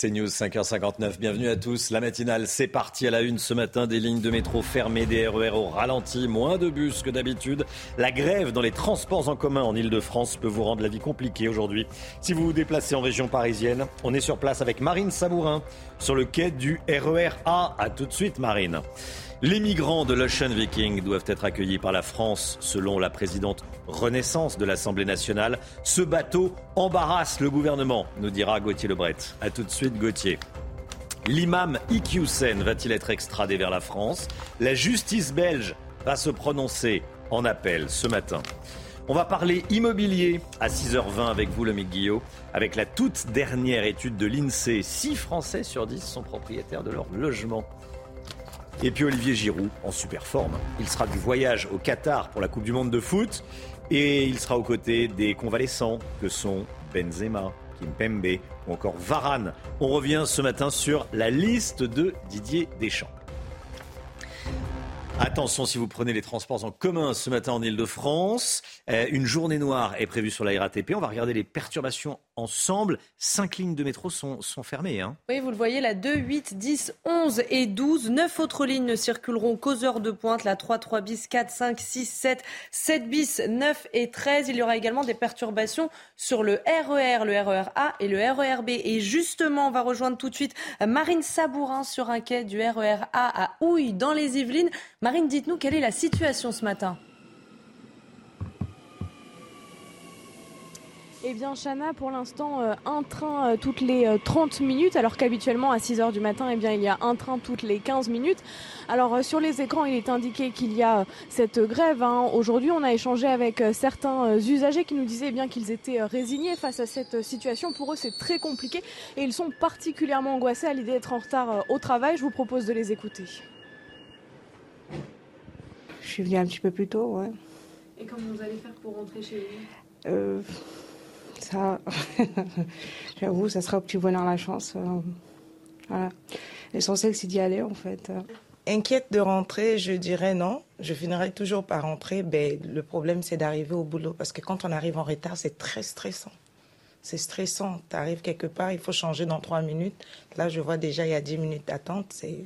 C'est News 5h59. Bienvenue à tous. La matinale, c'est parti à la une ce matin. Des lignes de métro fermées, des RER au ralenti, moins de bus que d'habitude. La grève dans les transports en commun en Ile-de-France peut vous rendre la vie compliquée aujourd'hui. Si vous vous déplacez en région parisienne, on est sur place avec Marine Sabourin sur le quai du RER A. À tout de suite, Marine. Les migrants de l'Ocean Viking doivent être accueillis par la France, selon la présidente Renaissance de l'Assemblée nationale. Ce bateau embarrasse le gouvernement, nous dira Gauthier Lebret. A tout de suite, Gauthier. L'imam Iqiyoussen va-t-il être extradé vers la France? La justice belge va se prononcer en appel ce matin. On va parler immobilier à 6h20 avec vous, le Guillot, avec la toute dernière étude de l'INSEE. 6 Français sur 10 sont propriétaires de leur logement. Et puis Olivier Giroud en super forme. Il sera du voyage au Qatar pour la Coupe du Monde de foot et il sera aux côtés des convalescents que sont Benzema, Kimpembe ou encore Varane. On revient ce matin sur la liste de Didier Deschamps. Attention si vous prenez les transports en commun ce matin en Ile-de-France. Euh, une journée noire est prévue sur la RATP. On va regarder les perturbations ensemble. Cinq lignes de métro sont, sont fermées. Hein. Oui, vous le voyez, la 2, 8, 10, 11 et 12. Neuf autres lignes ne circuleront qu'aux heures de pointe. La 3, 3 bis, 4, 5, 6, 7, 7 bis, 9 et 13. Il y aura également des perturbations sur le RER, le RER A et le RER B. Et justement, on va rejoindre tout de suite Marine Sabourin sur un quai du RER A à Houille, dans les Yvelines. Marine, dites-nous quelle est la situation ce matin? Eh bien, Chana, pour l'instant, euh, un train euh, toutes les 30 euh, minutes, alors qu'habituellement, à 6 heures du matin, eh bien, il y a un train toutes les 15 minutes. Alors, sur les écrans, il est indiqué qu'il y a cette grève. Hein. Aujourd'hui, on a échangé avec certains usagers qui nous disaient eh bien qu'ils étaient résignés face à cette situation. Pour eux, c'est très compliqué et ils sont particulièrement angoissés à l'idée d'être en retard au travail. Je vous propose de les écouter. Je suis venue un petit peu plus tôt, ouais. Et comment vous allez faire pour rentrer chez vous? j'avoue, ça sera au petit bonheur la chance. Euh, voilà. L'essentiel, c'est d'y aller, en fait. Inquiète de rentrer, je dirais non. Je finirai toujours par rentrer. Ben, le problème, c'est d'arriver au boulot. Parce que quand on arrive en retard, c'est très stressant. C'est stressant. Tu arrives quelque part, il faut changer dans trois minutes. Là, je vois déjà, il y a dix minutes d'attente. C'est,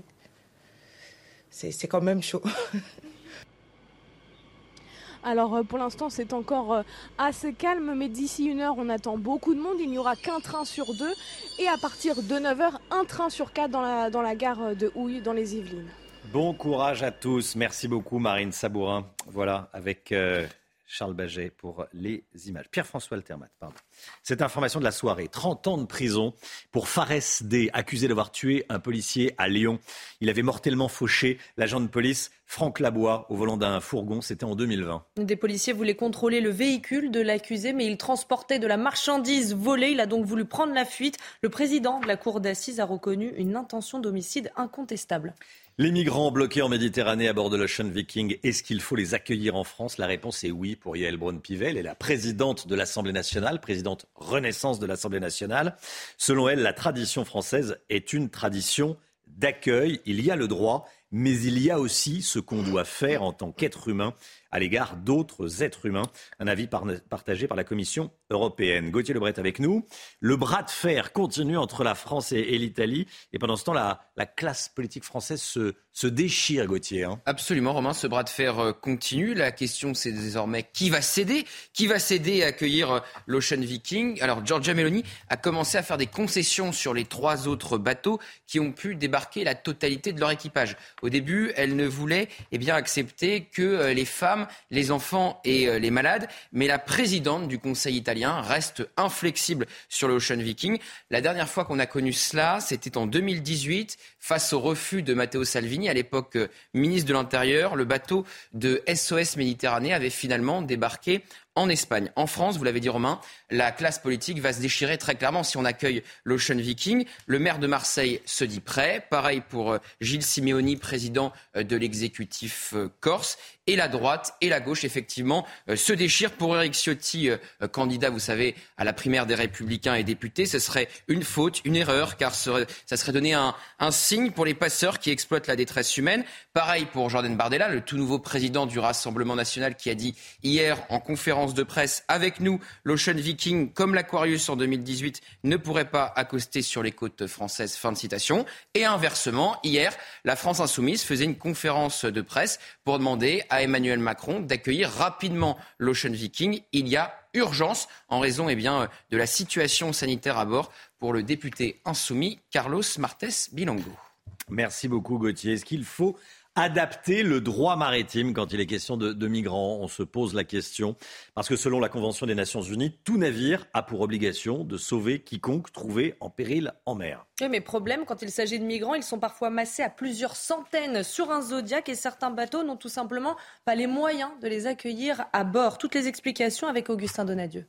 c'est quand même chaud. Alors euh, pour l'instant c'est encore euh, assez calme, mais d'ici une heure on attend beaucoup de monde. Il n'y aura qu'un train sur deux et à partir de 9h, un train sur quatre dans la, gare de Houille, dans les Yvelines. Bon courage à tous. Merci beaucoup Marine Sabourin. Voilà, avec... Euh, Charles Baget pour les images. Pierre-François Altermat, pardon. Cette information de la soirée, 30 ans de prison pour Fares D, accusé d'avoir tué un policier à Lyon. Il avait mortellement fauché l'agent de police Franck Labois au volant d'un fourgon, c'était en 2020. Des policiers voulaient contrôler le véhicule de l'accusé, mais il transportait de la marchandise volée. Il a donc voulu prendre la fuite. Le président de la cour d'assises a reconnu une intention d'homicide incontestable. Les migrants bloqués en Méditerranée à bord de l'Ocean Viking, est-ce qu'il faut les accueillir en France? La réponse est oui pour Yael Braun-Pivet. Elle est la présidente de l'Assemblée nationale, présidente Renaissance de l'Assemblée nationale. Selon elle, la tradition française est une tradition d'accueil. Il y a le droit, mais il y a aussi ce qu'on doit faire en tant qu'être humain à l'égard d'autres êtres humains. Un avis partagé par la Commission européenne. Gauthier Lebret avec nous. Le bras de fer continue entre la France et, l'Italie. Et pendant ce temps, la, la classe politique française se, déchire, Gauthier. Hein. Absolument, Romain. Ce bras de fer euh, continue. La question, c'est désormais qui va céder? Qui va céder à accueillir euh, l'Ocean Viking? Alors, Giorgia Meloni a commencé à faire des concessions sur les trois autres bateaux qui ont pu débarquer la totalité de leur équipage. Au début, elle ne voulait eh bien, accepter que euh, les femmes les enfants et euh, les malades. Mais la présidente du Conseil italien reste inflexible sur l'Ocean Viking. La dernière fois qu'on a connu cela, c'était en 2018, face au refus de Matteo Salvini, à l'époque euh, ministre de l'Intérieur. Le bateau de SOS Méditerranée avait finalement débarqué en Espagne. En France, vous l'avez dit Romain, la classe politique va se déchirer très clairement si on accueille l'Ocean Viking. Le maire de Marseille se dit prêt. Pareil pour euh, Gilles Simeoni, président euh, de l'exécutif euh, corse. Et la droite et la gauche, effectivement, se déchirent. Pour Eric Ciotti, candidat, vous savez, à la primaire des Républicains et députés, ce serait une faute, une erreur, car ça serait donner un, un signe pour les passeurs qui exploitent la détresse humaine. Pareil pour Jordan Bardella, le tout nouveau président du Rassemblement national, qui a dit hier en conférence de presse avec nous, l'Ocean Viking, comme l'Aquarius en 2018, ne pourrait pas accoster sur les côtes françaises. Fin de citation. Et inversement, hier, la France insoumise faisait une conférence de presse pour demander à Emmanuel Macron d'accueillir rapidement l'Ocean Viking. Il y a urgence en raison eh bien, de la situation sanitaire à bord pour le député insoumis Carlos Martes Bilongo. Merci beaucoup Gauthier. Est-ce qu'il faut adapter le droit maritime quand il est question de, migrants On se pose la question parce que selon la Convention des Nations Unies, tout navire a pour obligation de sauver quiconque trouvé en péril en mer. Oui, mais problème, quand il s'agit de migrants, ils sont parfois massés à plusieurs centaines sur un zodiaque et certains bateaux n'ont tout simplement pas les moyens de les accueillir à bord. Toutes les explications avec Augustin Donadieu.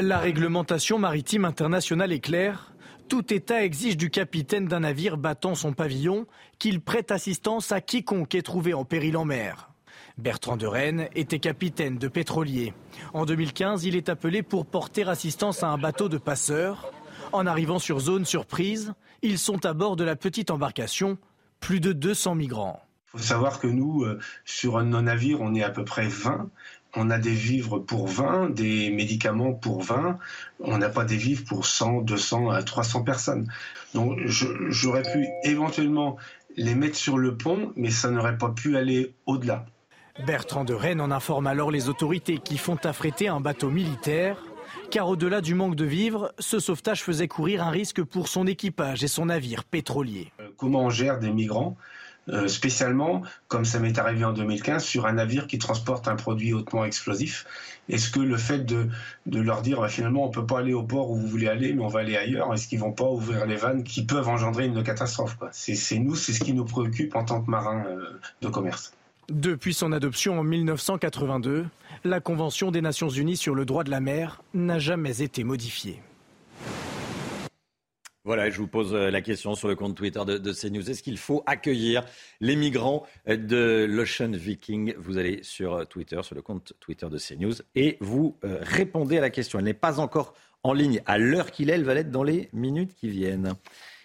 La réglementation maritime internationale est claire. Tout État exige du capitaine d'un navire battant son pavillon qu'il prête assistance à quiconque est trouvé en péril en mer. Bertrand de Rennes était capitaine de pétrolier. En 2015, il est appelé pour porter assistance à un bateau de passeurs. En arrivant sur zone surprise, ils sont à bord de la petite embarcation, plus de 200 migrants. Il faut savoir que nous, euh, sur nos navires, on est à peu près 20 on a des vivres pour 20, des médicaments pour 20, on n'a pas des vivres pour 100, 200, 300 personnes. Donc j'aurais pu éventuellement les mettre sur le pont, mais ça n'aurait pas pu aller au-delà. Bertrand de Rennes en informe alors les autorités qui font affréter un bateau militaire, car au-delà du manque de vivres, ce sauvetage faisait courir un risque pour son équipage et son navire pétrolier. Euh, comment on gère des migrants? Euh, spécialement, comme ça m'est arrivé en 2015, sur un navire qui transporte un produit hautement explosif. Est-ce que le fait de, leur dire bah, finalement on peut pas aller au port où vous voulez aller, mais on va aller ailleurs, est-ce qu'ils vont pas ouvrir les vannes qui peuvent engendrer une catastrophe C'est nous, c'est ce qui nous préoccupe en tant que marins euh, de commerce. Depuis son adoption en 1982, la Convention des Nations Unies sur le droit de la mer n'a jamais été modifiée. Voilà, je vous pose euh, la question sur le compte Twitter de, CNews. Est-ce qu'il faut accueillir les migrants euh, de l'Ocean Viking? Vous allez sur euh, Twitter, sur le compte Twitter de CNews, et vous répondez à la question. Elle n'est pas encore en ligne à l'heure qu'il est, elle va l'être dans les minutes qui viennent.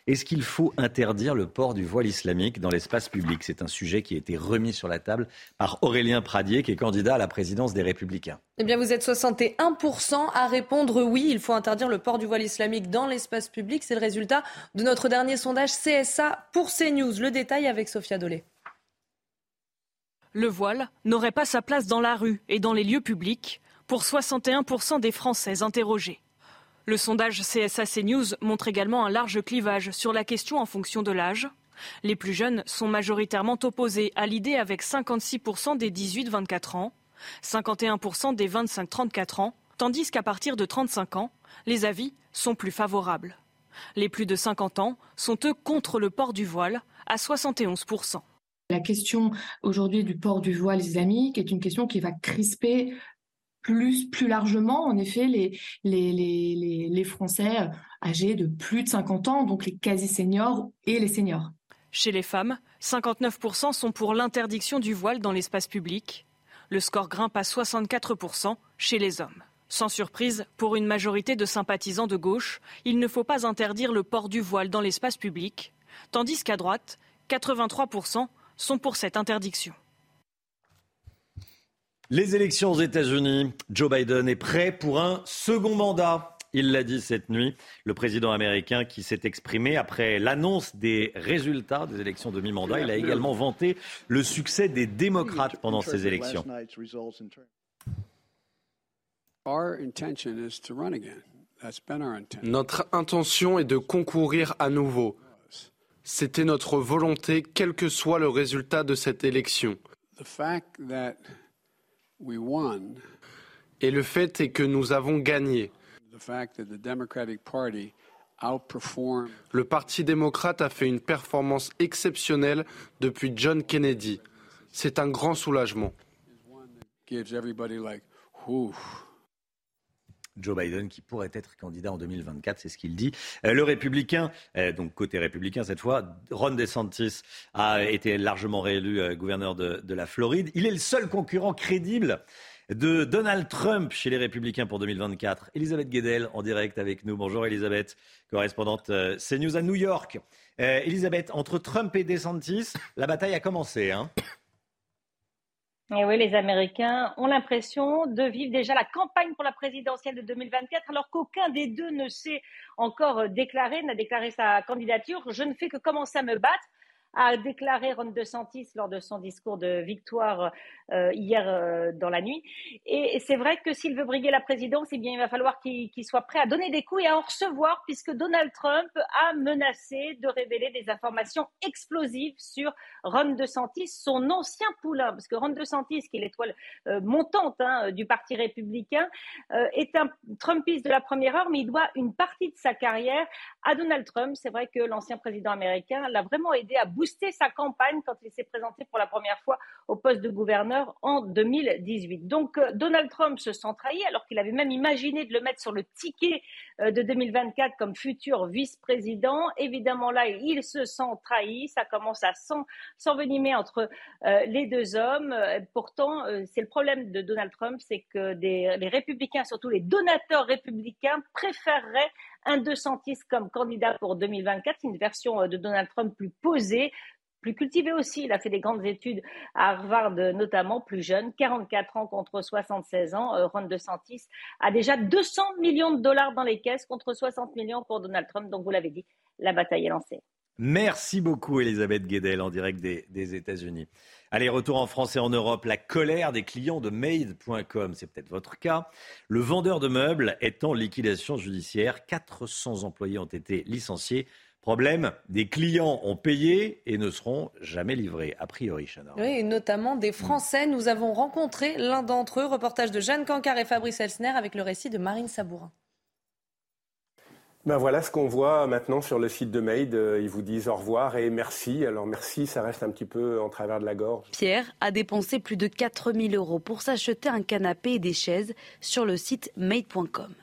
Est-ce qu'il faut interdire le port du voile islamique dans l'espace public? C'est un sujet qui a été remis sur la table par Aurélien Pradier, qui est candidat à la présidence des Républicains. Eh bien, vous êtes 61% à répondre oui, il faut interdire le port du voile islamique dans l'espace public. C'est le résultat de notre dernier sondage CSA pour CNews. Le détail avec Sophia Dolé. Le voile n'aurait pas sa place dans la rue et dans les lieux publics pour 61% des Français interrogés. Le sondage CSA CNews montre également un large clivage sur la question en fonction de l'âge. Les plus jeunes sont majoritairement opposés à l'idée avec 56% des 18-24 ans, 51% des 25-34 ans, tandis qu'à partir de 35 ans, les avis sont plus favorables. Les plus de 50 ans sont eux contre le port du voile à 71%. La question aujourd'hui du port du voile islamique est une question qui va crisper plus, largement, en effet, les, les Français euh, âgés de plus de 50 ans, donc les quasi-seniors et les seniors. Chez les femmes, 59% sont pour l'interdiction du voile dans l'espace public. Le score grimpe à 64% chez les hommes. Sans surprise, pour une majorité de sympathisants de gauche, il ne faut pas interdire le port du voile dans l'espace public, tandis qu'à droite, 83% sont pour cette interdiction. Les élections aux États-Unis, Joe Biden est prêt pour un second mandat. Il l'a dit cette nuit, le président américain qui s'est exprimé après l'annonce des résultats des élections de mi-mandat. Il a également vanté le succès des démocrates pendant ces élections. Notre intention est de concourir à nouveau. C'était notre volonté, quel que soit le résultat de cette élection. Et le fait est que nous avons gagné. Le Parti démocrate a fait une performance exceptionnelle depuis John Kennedy. C'est un grand soulagement. Joe Biden qui pourrait être candidat en 2024, c'est ce qu'il dit. Euh, le républicain, euh, donc côté républicain cette fois, Ron DeSantis a été largement réélu euh, gouverneur de, de, la Floride. Il est le seul concurrent crédible de Donald Trump chez les républicains pour 2024. Elisabeth Guedel en direct avec nous. Bonjour Elisabeth, correspondante CNews à New York. Elisabeth, entre Trump et DeSantis, la bataille a commencé. Hein et oui, les Américains ont l'impression de vivre déjà la campagne pour la présidentielle de 2024, alors qu'aucun des deux ne s'est encore déclaré, n'a déclaré sa candidature. Je ne fais que commencer à me battre a déclaré Ron DeSantis lors de son discours de victoire euh, hier euh, dans la nuit. Et, c'est vrai que s'il veut briguer la présidence, eh bien, il va falloir qu'il soit prêt à donner des coups et à en recevoir, puisque Donald Trump a menacé de révéler des informations explosives sur Ron DeSantis, son ancien poulain, parce que Ron DeSantis, qui est l'étoile euh, montante hein, du Parti républicain, est un Trumpiste de la première heure, mais il doit une partie de sa carrière à Donald Trump. C'est vrai que l'ancien président américain l'a vraiment aidé à sa campagne quand il s'est présenté pour la première fois au poste de gouverneur en 2018. Donc euh, Donald Trump se sent trahi alors qu'il avait même imaginé de le mettre sur le ticket euh, de 2024 comme futur vice-président. Évidemment là, il se sent trahi. Ça commence à s'envenimer entre euh, les deux hommes. Pourtant, c'est le problème de Donald Trump, c'est que les républicains, surtout les donateurs républicains, préféreraient un DeSantis comme candidat pour 2024, une version euh, de Donald Trump plus posée, plus cultivé aussi. Il a fait des grandes études à Harvard, notamment plus jeune, 44 ans contre 76 ans. Euh, Ron DeSantis a déjà 200 millions de dollars dans les caisses contre 60 millions pour Donald Trump. Donc, vous l'avez dit, la bataille est lancée. Merci beaucoup, Elisabeth Guedel, en direct des, États-Unis. Allez, retour en France et en Europe. La colère des clients de Made.com, c'est peut-être votre cas. Le vendeur de meubles est en liquidation judiciaire. 400 employés ont été licenciés. Problème, des clients ont payé et ne seront jamais livrés, a priori, Chana. Oui, et notamment des Français. Nous avons rencontré l'un d'entre eux. Reportage de Jeanne Cancard et Fabrice Elsner avec le récit de Marine Sabourin. Ben voilà ce qu'on voit maintenant sur le site de Made. Euh, ils vous disent au revoir et merci. Alors merci, ça reste un petit peu en travers de la gorge. Pierre a dépensé plus de 4000 euros pour s'acheter un canapé et des chaises sur le site made.com.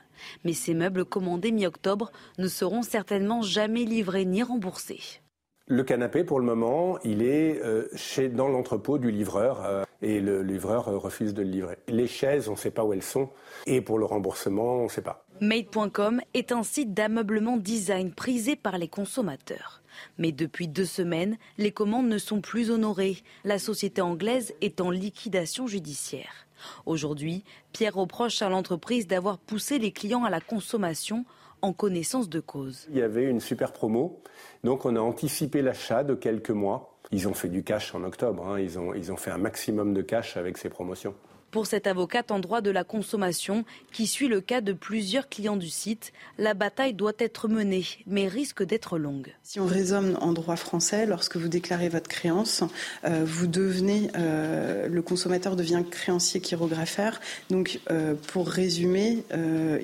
Mais ces meubles commandés mi-octobre ne seront certainement jamais livrés ni remboursés. Le canapé, pour le moment, il est euh, chez, dans l'entrepôt du livreur euh, et le livreur refuse de le livrer. Les chaises, on ne sait pas où elles sont et pour le remboursement, on ne sait pas. Made.com est un site d'ameublement design prisé par les consommateurs. Mais depuis deux semaines, les commandes ne sont plus honorées. La société anglaise est en liquidation judiciaire. Aujourd'hui, Pierre reproche à l'entreprise d'avoir poussé les clients à la consommation en connaissance de cause. Il y avait une super promo, donc on a anticipé l'achat de quelques mois. Ils ont fait du cash en octobre, hein. ils, ont, ils ont fait un maximum de cash avec ces promotions. Pour cette avocate en droit de la consommation, qui suit le cas de plusieurs clients du site, la bataille doit être menée, mais risque d'être longue. Si on raisonne en droit français, lorsque vous déclarez votre créance, euh, vous devenez, euh, le consommateur devient créancier chirographaire. Donc, euh, pour résumer,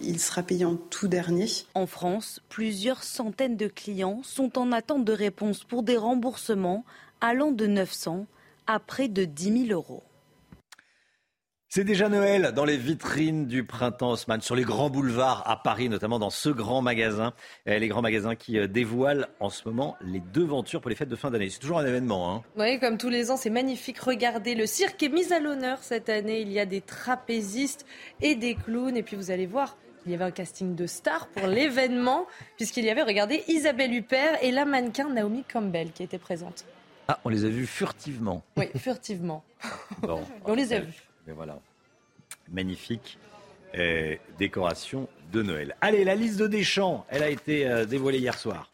il sera payé en tout dernier. En France, plusieurs centaines de clients sont en attente de réponse pour des remboursements allant de 900 à près de 10 000 euros. C'est déjà Noël dans les vitrines du printemps Haussmann, sur les grands boulevards à Paris, notamment dans ce grand magasin, les grands magasins qui euh, dévoilent en ce moment les devantures pour les fêtes de fin d'année. C'est toujours un événement. Hein. Oui, comme tous les ans, c'est magnifique. Regardez, le cirque est mis à l'honneur cette année. Il y a des trapézistes et des clowns. Et puis vous allez voir, il y avait un casting de stars pour l'événement, puisqu'il y avait, regardez, Isabelle Huppert et la mannequin Naomi Campbell qui était présente. Ah, on les a vus furtivement. Oui, furtivement. on les a vus voilà, magnifique euh, décoration de Noël. Allez, la liste de Deschamps, elle a été euh, dévoilée hier soir.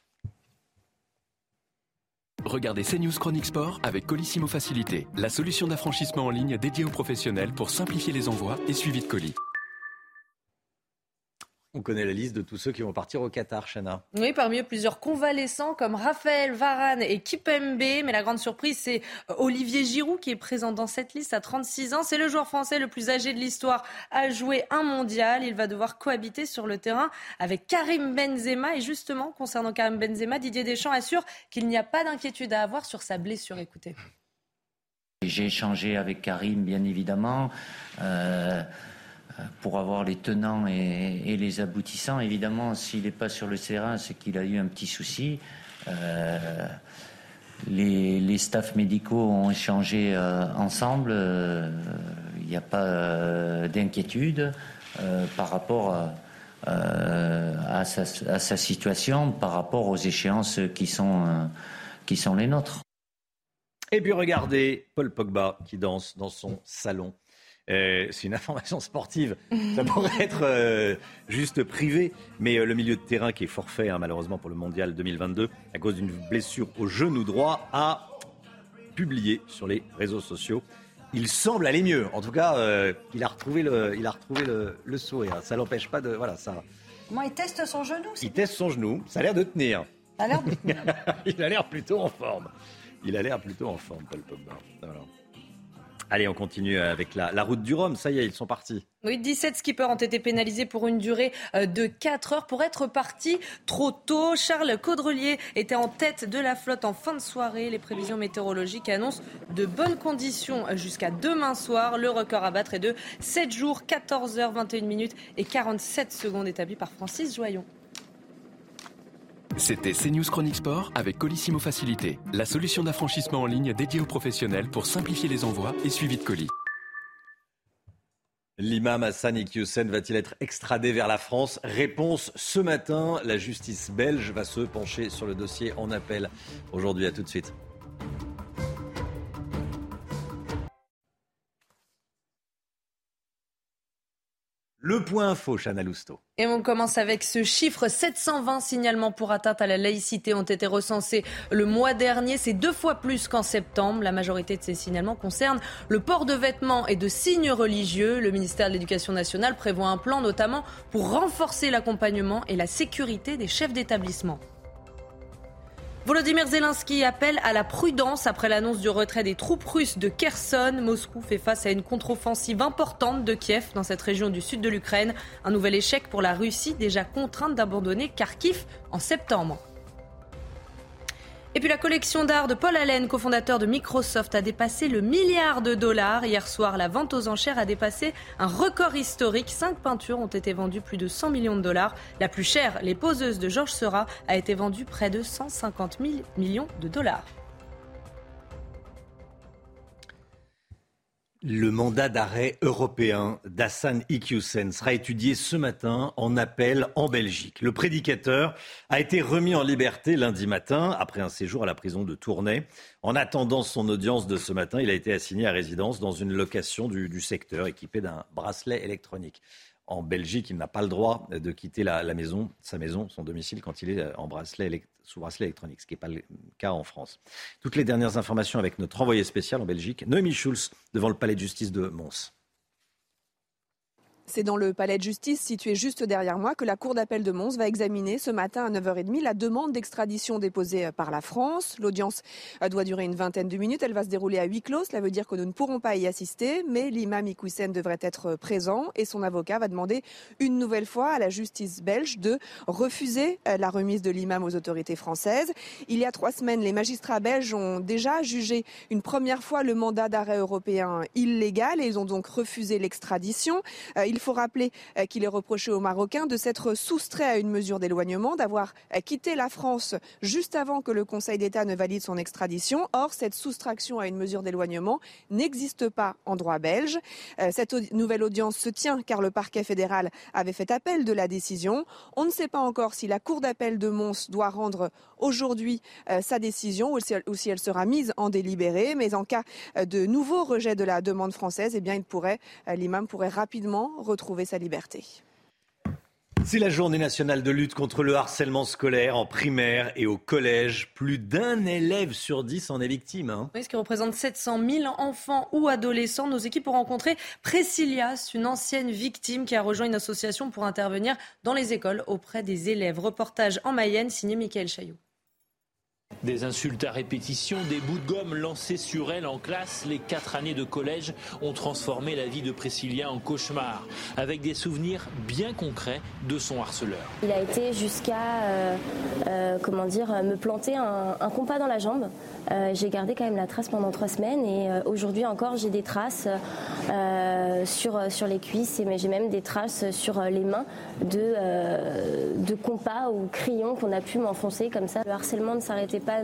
Regardez CNews Chronique Sport avec Colissimo Facilité, la solution d'affranchissement en ligne dédiée aux professionnels pour simplifier les envois et suivi de colis. On connaît la liste de tous ceux qui vont partir au Qatar, Chana. Oui, parmi eux, plusieurs convalescents comme Raphaël Varane et Kipembe. Mais la grande surprise, c'est euh, Olivier Giroud qui est présent dans cette liste à 36 ans. C'est le joueur français le plus âgé de l'histoire à jouer un mondial. Il va devoir cohabiter sur le terrain avec Karim Benzema. Et justement, concernant Karim Benzema, Didier Deschamps assure qu'il n'y a pas d'inquiétude à avoir sur sa blessure. Écoutez. J'ai échangé avec Karim, bien évidemment, euh, pour avoir les tenants et, les aboutissants. Évidemment, s'il n'est pas sur le terrain, c'est qu'il a eu un petit souci. Euh, les, les, staffs médicaux ont échangé euh, ensemble. Il n'y a pas d'inquiétude par rapport à sa, à, sa, situation, par rapport aux échéances qui sont, qui sont les nôtres. Et puis regardez Paul Pogba qui danse dans son salon. Euh, c'est une information sportive. Ça pourrait être euh, juste privé, mais euh, le milieu de terrain qui est forfait hein, malheureusement pour le mondial 2022 à cause d'une blessure au genou droit a publié sur les réseaux sociaux. Il semble aller mieux. En tout cas, il a retrouvé le, il a retrouvé le, sourire. Ça l'empêche pas de, voilà, ça. Comment il teste son genou Il teste son genou. Ça a l'air de tenir. Ça a l'air de... il a l'air plutôt en forme. Il a l'air plutôt en forme, Paul Pogba. Allez, on continue avec la, route du Rhum. Ça y est, ils sont partis. Oui, 17 skippers ont été pénalisés pour une durée euh, de 4 heures pour être partis trop tôt. Charles Caudrelier était en tête de la flotte en fin de soirée. Les prévisions météorologiques annoncent de bonnes conditions jusqu'à demain soir. Le record à battre est de 7 jours, 14 heures, 21 minutes et 47 secondes établi par Francis Joyon. C'était CNews Chronique Sport avec Colissimo Facilité, la solution d'affranchissement en ligne dédiée aux professionnels pour simplifier les envois et suivi de colis. L'imam Hassan Iqiyoussen va-t-il être extradé vers la France? Réponse ce matin. La justice belge va se pencher sur le dossier en appel. Aujourd'hui, à tout de suite. Le point info, Chana Lousteau. Et on commence avec ce chiffre. 720 signalements pour atteinte à la laïcité ont été recensés le mois dernier. C'est deux fois plus qu'en septembre. La majorité de ces signalements concernent le port de vêtements et de signes religieux. Le ministère de l'Éducation nationale prévoit un plan notamment pour renforcer l'accompagnement et la sécurité des chefs d'établissement. Volodymyr Zelensky appelle à la prudence après l'annonce du retrait des troupes russes de Kherson. Moscou fait face à une contre-offensive importante de Kiev dans cette région du sud de l'Ukraine. Un nouvel échec pour la Russie déjà contrainte d'abandonner Kharkiv en septembre. Et puis la collection d'art de Paul Allen, cofondateur de Microsoft, a dépassé le milliard de dollars. Hier soir, la vente aux enchères a dépassé un record historique. Cinq peintures ont été vendues plus de 100 millions de dollars. La plus chère, Les poseuses de Georges Seurat, a été vendue près de 150 000 millions de dollars. Le mandat d'arrêt européen d'Hassan Iqiyoussen sera étudié ce matin en appel en Belgique. Le prédicateur a été remis en liberté lundi matin après un séjour à la prison de Tournai. En attendant son audience de ce matin, il a été assigné à résidence dans une location du, secteur équipée d'un bracelet électronique en Belgique, il n'a pas le droit de quitter sa maison, son domicile, quand il est en bracelet, sous bracelet électronique, ce qui n'est pas le cas en France. Toutes les dernières informations avec notre envoyé spécial en Belgique, Noémie Schulz, devant le palais de justice de Mons. C'est dans le palais de justice situé juste derrière moi que la Cour d'appel de Mons va examiner ce matin à 9h30 la demande d'extradition déposée par la France. L'audience euh, doit durer une vingtaine de minutes. Elle va se dérouler à huis clos. Cela veut dire que nous ne pourrons pas y assister, mais l'imam Iqoussen devrait être présent et son avocat va demander une nouvelle fois à la justice belge de refuser euh, la remise de l'imam aux autorités françaises. Il y a trois semaines, les magistrats belges ont déjà jugé une première fois le mandat d'arrêt européen illégal et ils ont donc refusé l'extradition. Euh, il faut rappeler euh, qu'il est reproché aux Marocains de s'être soustrait à une mesure d'éloignement, d'avoir euh, quitté la France juste avant que le Conseil d'État ne valide son extradition. Or, cette soustraction à une mesure d'éloignement n'existe pas en droit belge. Euh, cette nouvelle audience se tient car le parquet fédéral avait fait appel de la décision. On ne sait pas encore si la Cour d'appel de Mons doit rendre aujourd'hui sa décision ou si elle sera mise en délibéré. Mais en cas de nouveau rejet de la demande française, eh bien, il l'imam pourrait rapidement retrouver sa liberté. C'est la journée nationale de lutte contre le harcèlement scolaire en primaire et au collège. Plus d'un élève sur dix en est victime. Hein. ce qui représente 700 000 enfants ou adolescents. Nos équipes ont rencontré Priscilias, une ancienne victime qui a rejoint une association pour intervenir dans les écoles auprès des élèves. Reportage en Mayenne signé Michael Chaillot. Des insultes à répétition, des bouts de gomme lancés sur elle en classe, les quatre années de collège ont transformé la vie de Priscilla en cauchemar, avec des souvenirs bien concrets de son harceleur. Il a été jusqu'à, euh, euh, comment dire, me planter un, compas dans la jambe. Euh, j'ai gardé quand même la trace pendant trois semaines et aujourd'hui encore j'ai des traces sur, sur les cuisses et j'ai même des traces sur les mains de, de compas ou crayons qu'on a pu m'enfoncer comme ça. Le harcèlement ne s'arrêtait pas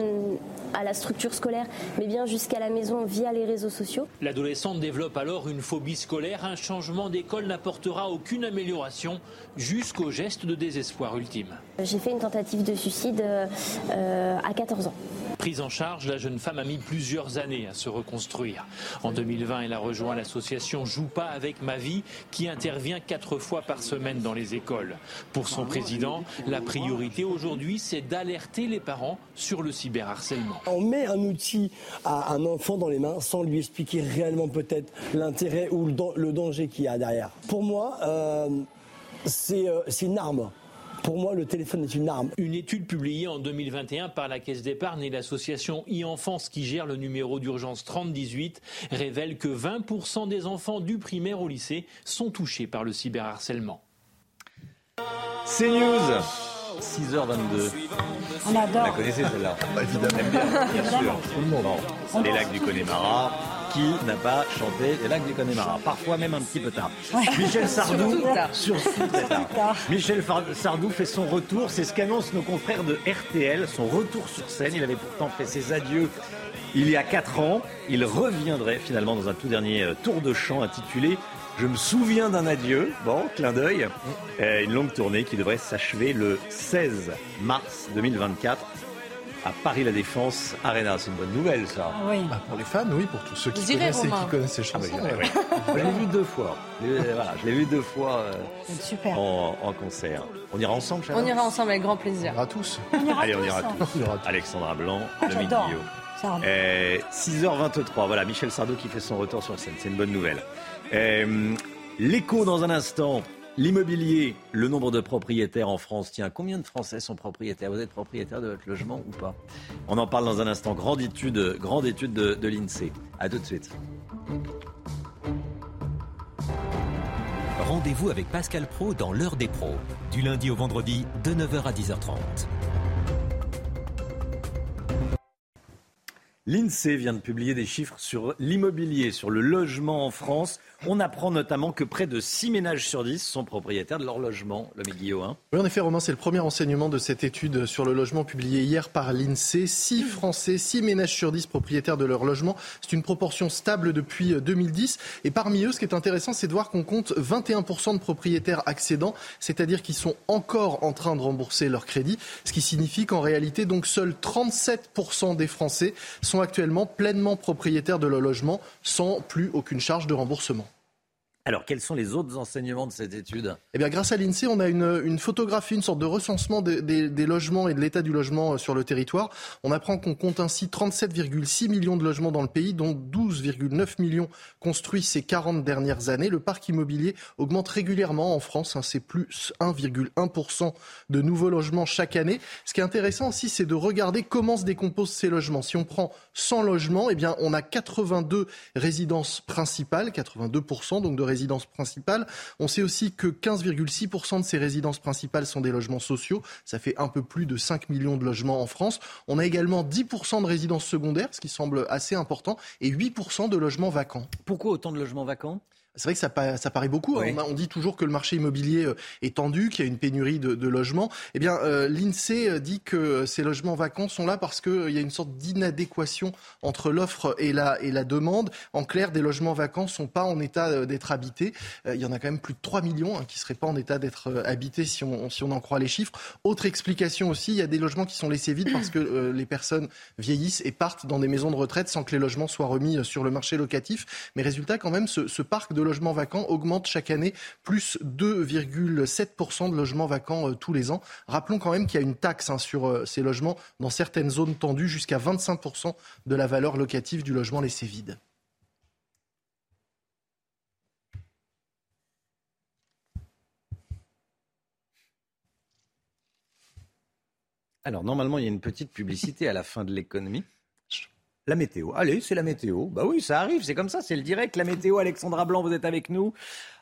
à la structure scolaire mais bien jusqu'à la maison via les réseaux sociaux. L'adolescente développe alors une phobie scolaire. Un changement d'école n'apportera aucune amélioration jusqu'au geste de désespoir ultime. J'ai fait une tentative de suicide à 14 ans. Prise en charge, la jeune femme a mis plusieurs années à se reconstruire. En 2020, elle a rejoint l'association Joue pas avec ma vie qui intervient quatre fois par semaine dans les écoles. Pour son président, la priorité aujourd'hui, c'est d'alerter les parents sur le cyberharcèlement. On met un outil à un enfant dans les mains sans lui expliquer réellement peut-être l'intérêt ou le danger qu'il y a derrière. Pour moi, euh, c'est une arme. Pour moi, le téléphone est une arme. Une étude publiée en 2021 par la Caisse d'épargne et l'association e-enfance qui gère le numéro d'urgence 3018 révèle que 20% des enfants du primaire au lycée sont touchés par le cyberharcèlement. C'est News 6h22. On adore. La connaissez celle-là? Évidemment. bien, bien sûr. Tout le monde. les lacs du Connemara, qui n'a pas chanté les lacs du Connemara? Parfois même un petit peu tard. Michel Sardou, sur Michel Sardou fait son retour. C'est ce qu'annoncent nos confrères de RTL. Son retour sur scène. Il avait pourtant fait ses adieux il y a 4 ans. Il reviendrait finalement dans un tout dernier euh, tour de chant intitulé je me souviens d'un adieu. Bon, clin d'œil. Euh, une longue tournée qui devrait s'achever le 16 mars 2024 à Paris La Défense Arena. C'est une bonne nouvelle, ça. Ah oui. Bah, pour les fans, oui, pour tous ceux qui connaissent et qui connaissent ces chansons. je l'ai vu deux fois. Voilà, je l'ai vu deux fois euh, En, concert. On ira ensemble, On ira ensemble avec grand plaisir. On ira tous. Allez, on ira tous. Alexandra Blanc, ah, le Guillaume. 6h23, voilà, Michel Sardou qui fait son retour sur scène. C'est une bonne nouvelle. Euh, l'écho dans un instant. L'immobilier, le nombre de propriétaires en France. Tiens, combien de Français sont propriétaires? Vous êtes propriétaire de votre logement ou pas? On en parle dans un instant. Grande étude, grande étude de, de l'INSEE. À tout de suite. Rendez-vous avec Pascal Pro dans l'heure des pros, du lundi au vendredi de 9h à 10h30. L'INSEE vient de publier des chiffres sur l'immobilier, sur le logement en France. On apprend notamment que près de 6 ménages sur 10 sont propriétaires de leur logement, le Guillaume. Oui, en effet, Romain, c'est le premier enseignement de cette étude sur le logement publiée hier par l'INSEE. 6 Français, 6 ménages sur 10 propriétaires de leur logement. C'est une proportion stable depuis 2010. Et parmi eux, ce qui est intéressant, c'est de voir qu'on compte 21% de propriétaires accédants, c'est-à-dire qui sont encore en train de rembourser leur crédit. Ce qui signifie qu'en réalité, donc, seuls 37% des Français sont actuellement pleinement propriétaires de leur logement sans plus aucune charge de remboursement. Alors, quels sont les autres enseignements de cette étude? Eh bien, grâce à l'INSEE, on a une, photographie, une sorte de recensement des, logements et de l'état du logement euh, sur le territoire. On apprend qu'on compte ainsi 37,6 millions de logements dans le pays, dont 12,9 millions construits ces 40 dernières années. Le parc immobilier augmente régulièrement en France. Hein, c'est plus 1,1% de nouveaux logements chaque année. Ce qui est intéressant aussi, c'est de regarder comment se décomposent ces logements. Si on prend 100 logements, eh bien, on a 82 résidences principales, 82% donc de résidences principales. On sait aussi que 15,6% de ces résidences principales sont des logements sociaux. Ça fait un peu plus de 5 millions de logements en France. On a également 10% de résidences secondaires, ce qui semble assez important, et 8% de logements vacants. Pourquoi autant de logements vacants? C'est vrai que ça, ça paraît beaucoup. Hein. On, dit toujours que le marché immobilier euh, est tendu, qu'il y a une pénurie de, logements. Eh bien, euh, l'INSEE euh, dit que ces logements vacants sont là parce qu'il y a une sorte d'inadéquation entre l'offre et la, et la demande. En clair, des logements vacants ne sont pas en état d'être habités. il y en a quand même plus de 3 millions hein, qui ne seraient pas en état d'être habités si on, si on en croit les chiffres. Autre explication aussi, il y a des logements qui sont laissés vides parce que les personnes vieillissent et partent dans des maisons de retraite sans que les logements soient remis sur le marché locatif. Mais résultat, quand même, ce, ce parc de logements vacants augmente chaque année, plus 2,7% de logements vacants euh, tous les ans. Rappelons quand même qu'il y a une taxe hein, sur euh, ces logements dans certaines zones tendues, jusqu'à 25% de la valeur locative du logement laissé vide. Alors normalement, il y a une petite publicité à la fin de l'économie. La météo. Allez, c'est la météo. Bah oui, ça arrive, c'est comme ça, c'est le direct. La météo, Alexandra Blanc, vous êtes avec nous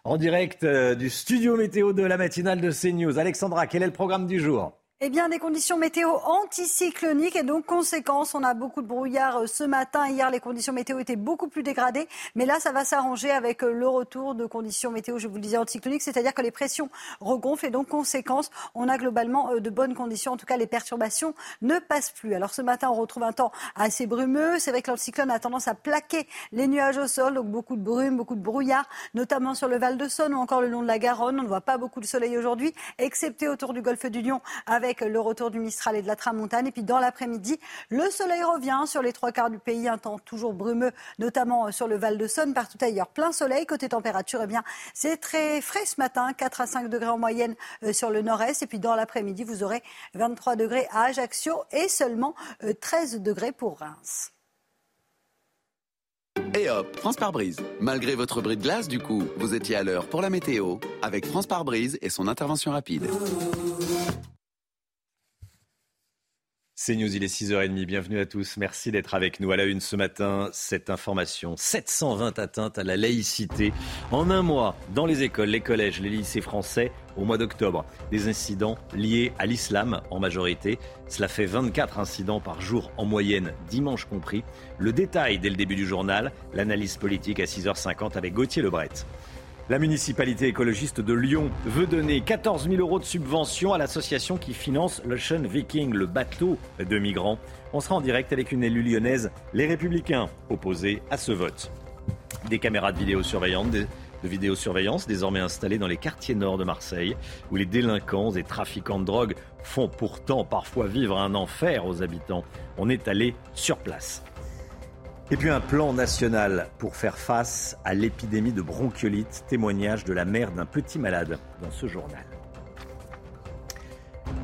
en direct euh, du studio météo de la matinale de CNews. Alexandra, quel est le programme du jour? Eh bien, des conditions météo anticycloniques et donc conséquence, on a beaucoup de brouillard euh, ce matin. Hier, les conditions météo étaient beaucoup plus dégradées, mais là, ça va s'arranger avec euh, le retour de conditions météo, je vous le disais, anticycloniques, c'est-à-dire que les pressions regonflent et donc conséquence, on a globalement euh, de bonnes conditions. En tout cas, les perturbations ne passent plus. Alors ce matin, on retrouve un temps assez brumeux. C'est vrai que l'anticyclone a tendance à plaquer les nuages au sol, donc beaucoup de brume, beaucoup de brouillard, notamment sur le Val de Saône ou encore le long de la Garonne. On ne voit pas beaucoup de soleil aujourd'hui, excepté autour du golfe du Lion avec avec le retour du Mistral et de la Tramontane. Et puis dans l'après-midi, le soleil revient sur les trois quarts du pays, un temps toujours brumeux, notamment sur le Val de Saône, partout ailleurs. Plein soleil. Côté température, eh bien, c'est très frais ce matin, 4 à 5 degrés en moyenne euh, sur le nord-est. Et puis dans l'après-midi, vous aurez 23 degrés à Ajaccio et seulement 13 euh, degrés pour Reims. Et hop, France par brise. Malgré votre bris de glace, du coup, vous étiez à l'heure pour la météo avec France par brise et son intervention rapide. C'est News, il est 6h30. Bienvenue à tous. Merci d'être avec nous à la une ce matin. Cette information 720 atteintes à la laïcité en un mois dans les écoles, les collèges, les lycées français au mois d'octobre. Des incidents liés à l'islam en majorité. Cela fait 24 incidents par jour en moyenne, dimanche compris. Le détail dès le début du journal, l'analyse politique à 6h50 avec Gauthier Lebret. La municipalité écologiste de Lyon veut donner 14 000 euros de subvention à l'association qui finance l'Ocean Viking, le bateau de migrants. On sera en direct avec une élue lyonnaise, les Républicains, opposés à ce vote. Des caméras de vidéosurveillance, de vidéosurveillance désormais installées dans les quartiers nord de Marseille, où les délinquants et trafiquants de drogue font pourtant parfois vivre un enfer aux habitants. On est allé sur place. Et puis un plan national pour faire face à l'épidémie de bronchiolite, témoignage de la mère d'un petit malade dans ce journal.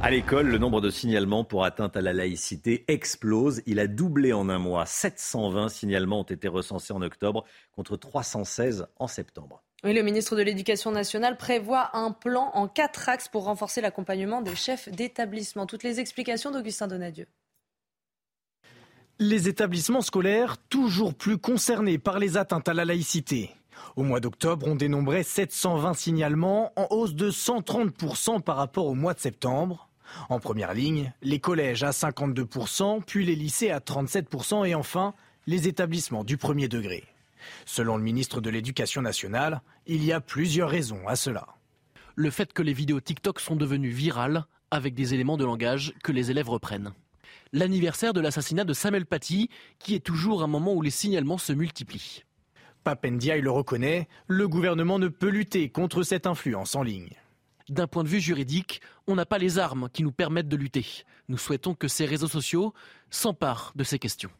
À l'école, le nombre de signalements pour atteinte à la laïcité explose. Il a doublé en un mois. 720 signalements ont été recensés en octobre contre 316 en septembre. Oui, le ministre de l'Éducation nationale prévoit un plan en quatre axes pour renforcer l'accompagnement des chefs d'établissement. Toutes les explications d'Augustin Donadieu. Les établissements scolaires toujours plus concernés par les atteintes à la laïcité. Au mois d'octobre, on dénombrait 720 signalements, en hausse de 130% par rapport au mois de septembre. En première ligne, les collèges à 52%, puis les lycées à 37% et enfin les établissements du premier degré. Selon le ministre de l'Éducation nationale, il y a plusieurs raisons à cela. Le fait que les vidéos TikTok sont devenues virales avec des éléments de langage que les élèves reprennent l'anniversaire de l'assassinat de Samuel Paty, qui est toujours un moment où les signalements se multiplient. Papendia le reconnaît, le gouvernement ne peut lutter contre cette influence en ligne. D'un point de vue juridique, on n'a pas les armes qui nous permettent de lutter. Nous souhaitons que ces réseaux sociaux s'emparent de ces questions.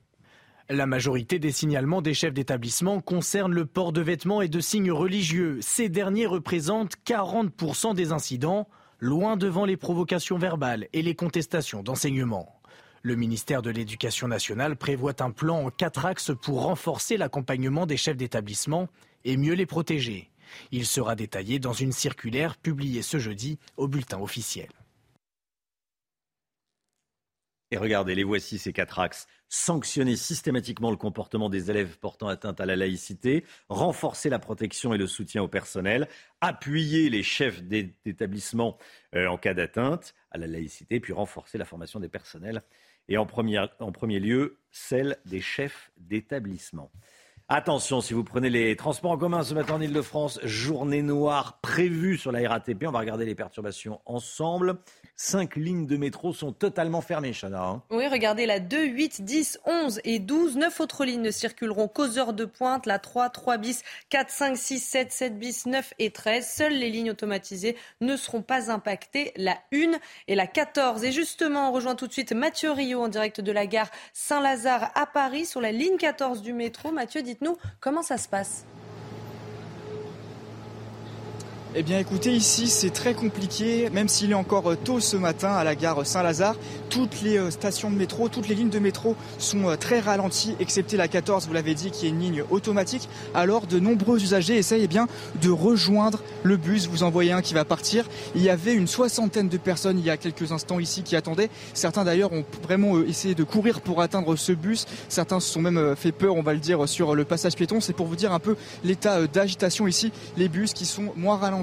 La majorité des signalements des chefs d'établissement concernent le port de vêtements et de signes religieux. Ces derniers représentent 40% des incidents, loin devant les provocations verbales et les contestations d'enseignement. Le ministère de l'Éducation nationale prévoit un plan en quatre axes pour renforcer l'accompagnement des chefs d'établissement et mieux les protéger. Il sera détaillé dans une circulaire publiée ce jeudi au bulletin officiel. Et regardez, les voici ces quatre axes. Sanctionner systématiquement le comportement des élèves portant atteinte à la laïcité, renforcer la protection et le soutien au personnel, appuyer les chefs d'établissement euh, en cas d'atteinte à la laïcité, puis renforcer la formation des personnels et en premier, lieu celle des chefs d'établissement. Attention, si vous prenez les transports en commun ce matin en Ile-de-France, journée noire prévue sur la RATP. On va regarder les perturbations ensemble. Cinq lignes de métro sont totalement fermées, Chana. Hein. Oui, regardez la 2, 8, 10, 11 et 12. Neuf autres lignes ne circuleront qu'aux heures de pointe. La 3, 3 bis, 4, 5, 6, 7, 7 bis, 9 et 13. Seules les lignes automatisées ne seront pas impactées. La 1 et la 14. Et justement, on rejoint tout de suite Mathieu Rio en direct de la gare Saint-Lazare à Paris sur la ligne 14 du métro. Mathieu, dites-nous comment ça se passe. Eh bien écoutez, ici c'est très compliqué, même s'il est encore tôt ce matin à la gare Saint-Lazare. toutes les stations de métro, toutes les lignes de métro sont très ralenties, excepté la 14, vous l'avez dit, qui est une ligne automatique. Alors de nombreux usagers essayent eh bien, de rejoindre le bus. Vous en voyez un qui va partir. Il y avait une soixantaine de personnes il y a quelques instants ici qui attendaient. Certains d'ailleurs ont vraiment essayé de courir pour atteindre ce bus. Certains se sont même fait peur, on va le dire, sur le passage piéton. C'est pour vous dire un peu l'état d'agitation ici. Les bus qui sont moins ralentis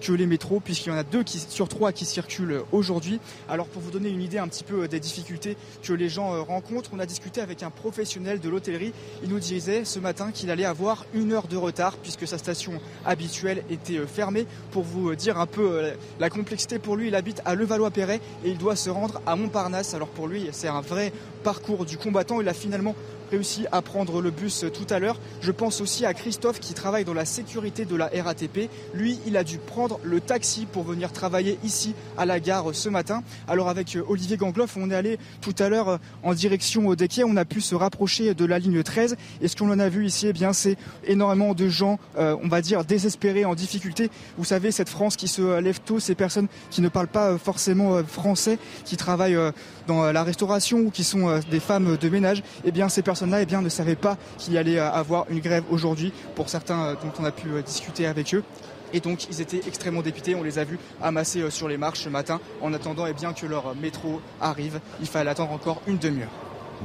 que les métros, puisqu'il y en a deux sur trois qui circulent aujourd'hui. Alors pour vous donner une idée un petit peu des difficultés que les gens rencontrent, on a discuté avec un professionnel de l'hôtellerie. Il nous disait ce matin qu'il allait avoir une heure de retard puisque sa station habituelle était fermée. Pour vous dire un peu la complexité pour lui, il habite à Levallois-Perret et il doit se rendre à Montparnasse. Alors pour lui, c'est un vrai parcours du combattant. Il a finalement réussi à prendre le bus tout à l'heure. Je pense aussi à Christophe qui travaille dans la sécurité de la RATP. Lui, il a dû prendre le taxi pour venir travailler ici à la gare ce matin. Alors avec euh, Olivier Gangloff, on est allé tout à l'heure euh, en direction des quais. On a pu se rapprocher de la ligne 13. Et ce qu'on en a vu ici, eh bien, c'est énormément de gens, euh, on va dire, désespérés, en difficulté. Vous savez, cette France qui se lève tôt, ces personnes qui ne parlent pas forcément français, qui travaillent dans la restauration ou qui sont des femmes de ménage, eh bien, ces personnes personnes-là eh ne savaient pas qu'il y allait euh, avoir une grève aujourd'hui, pour certains euh, dont on a pu euh, discuter avec eux. Et donc ils étaient extrêmement dépités, on les a vus amasser sur les marches ce matin en attendant eh bien, que leur métro arrive. Il fallait attendre encore une demi-heure.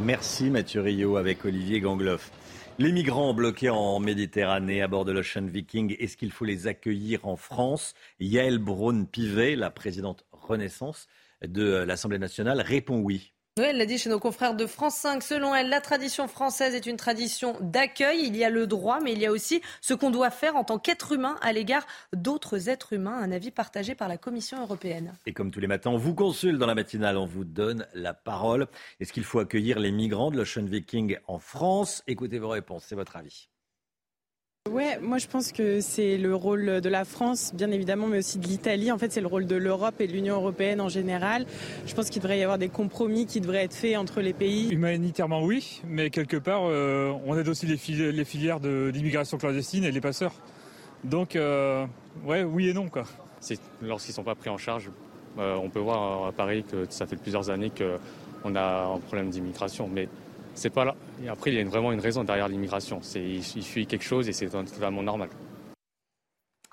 Merci Mathieu Rio avec Olivier Gangloff. Les migrants bloqués en Méditerranée à bord de l'Ocean Viking, est-ce qu'il faut les accueillir en France? Yael Braun-Pivet, la présidente Renaissance de l'Assemblée nationale, répond oui. Oui, elle l'a dit chez nos confrères de France 5. Selon elle, la tradition française est une tradition d'accueil. Il y a le droit, mais il y a aussi ce qu'on doit faire en tant qu'être humain à l'égard d'autres êtres humains. Un avis partagé par la Commission européenne. Et comme tous les matins, on vous consulte dans la matinale, on vous donne la parole. Est-ce qu'il faut accueillir les migrants de l'Ocean Viking en France? Écoutez vos réponses, c'est votre avis. Ouais, moi je pense que c'est le rôle de la France, bien évidemment, mais aussi de l'Italie. En fait, c'est le rôle de l'Europe et de l'Union européenne en général. Je pense qu'il devrait y avoir des compromis qui devraient être faits entre les pays. Humanitairement, oui, mais quelque part, euh, on aide aussi les, filières d'immigration clandestine et les passeurs. Donc, euh, ouais, oui et non, quoi. Lorsqu'ils ne sont pas pris en charge, euh, on peut voir à Paris que ça fait plusieurs années qu'on a un problème d'immigration. Mais c'est pas là. Et après, il y a vraiment une raison derrière l'immigration. C'est il suit quelque chose et c'est totalement normal.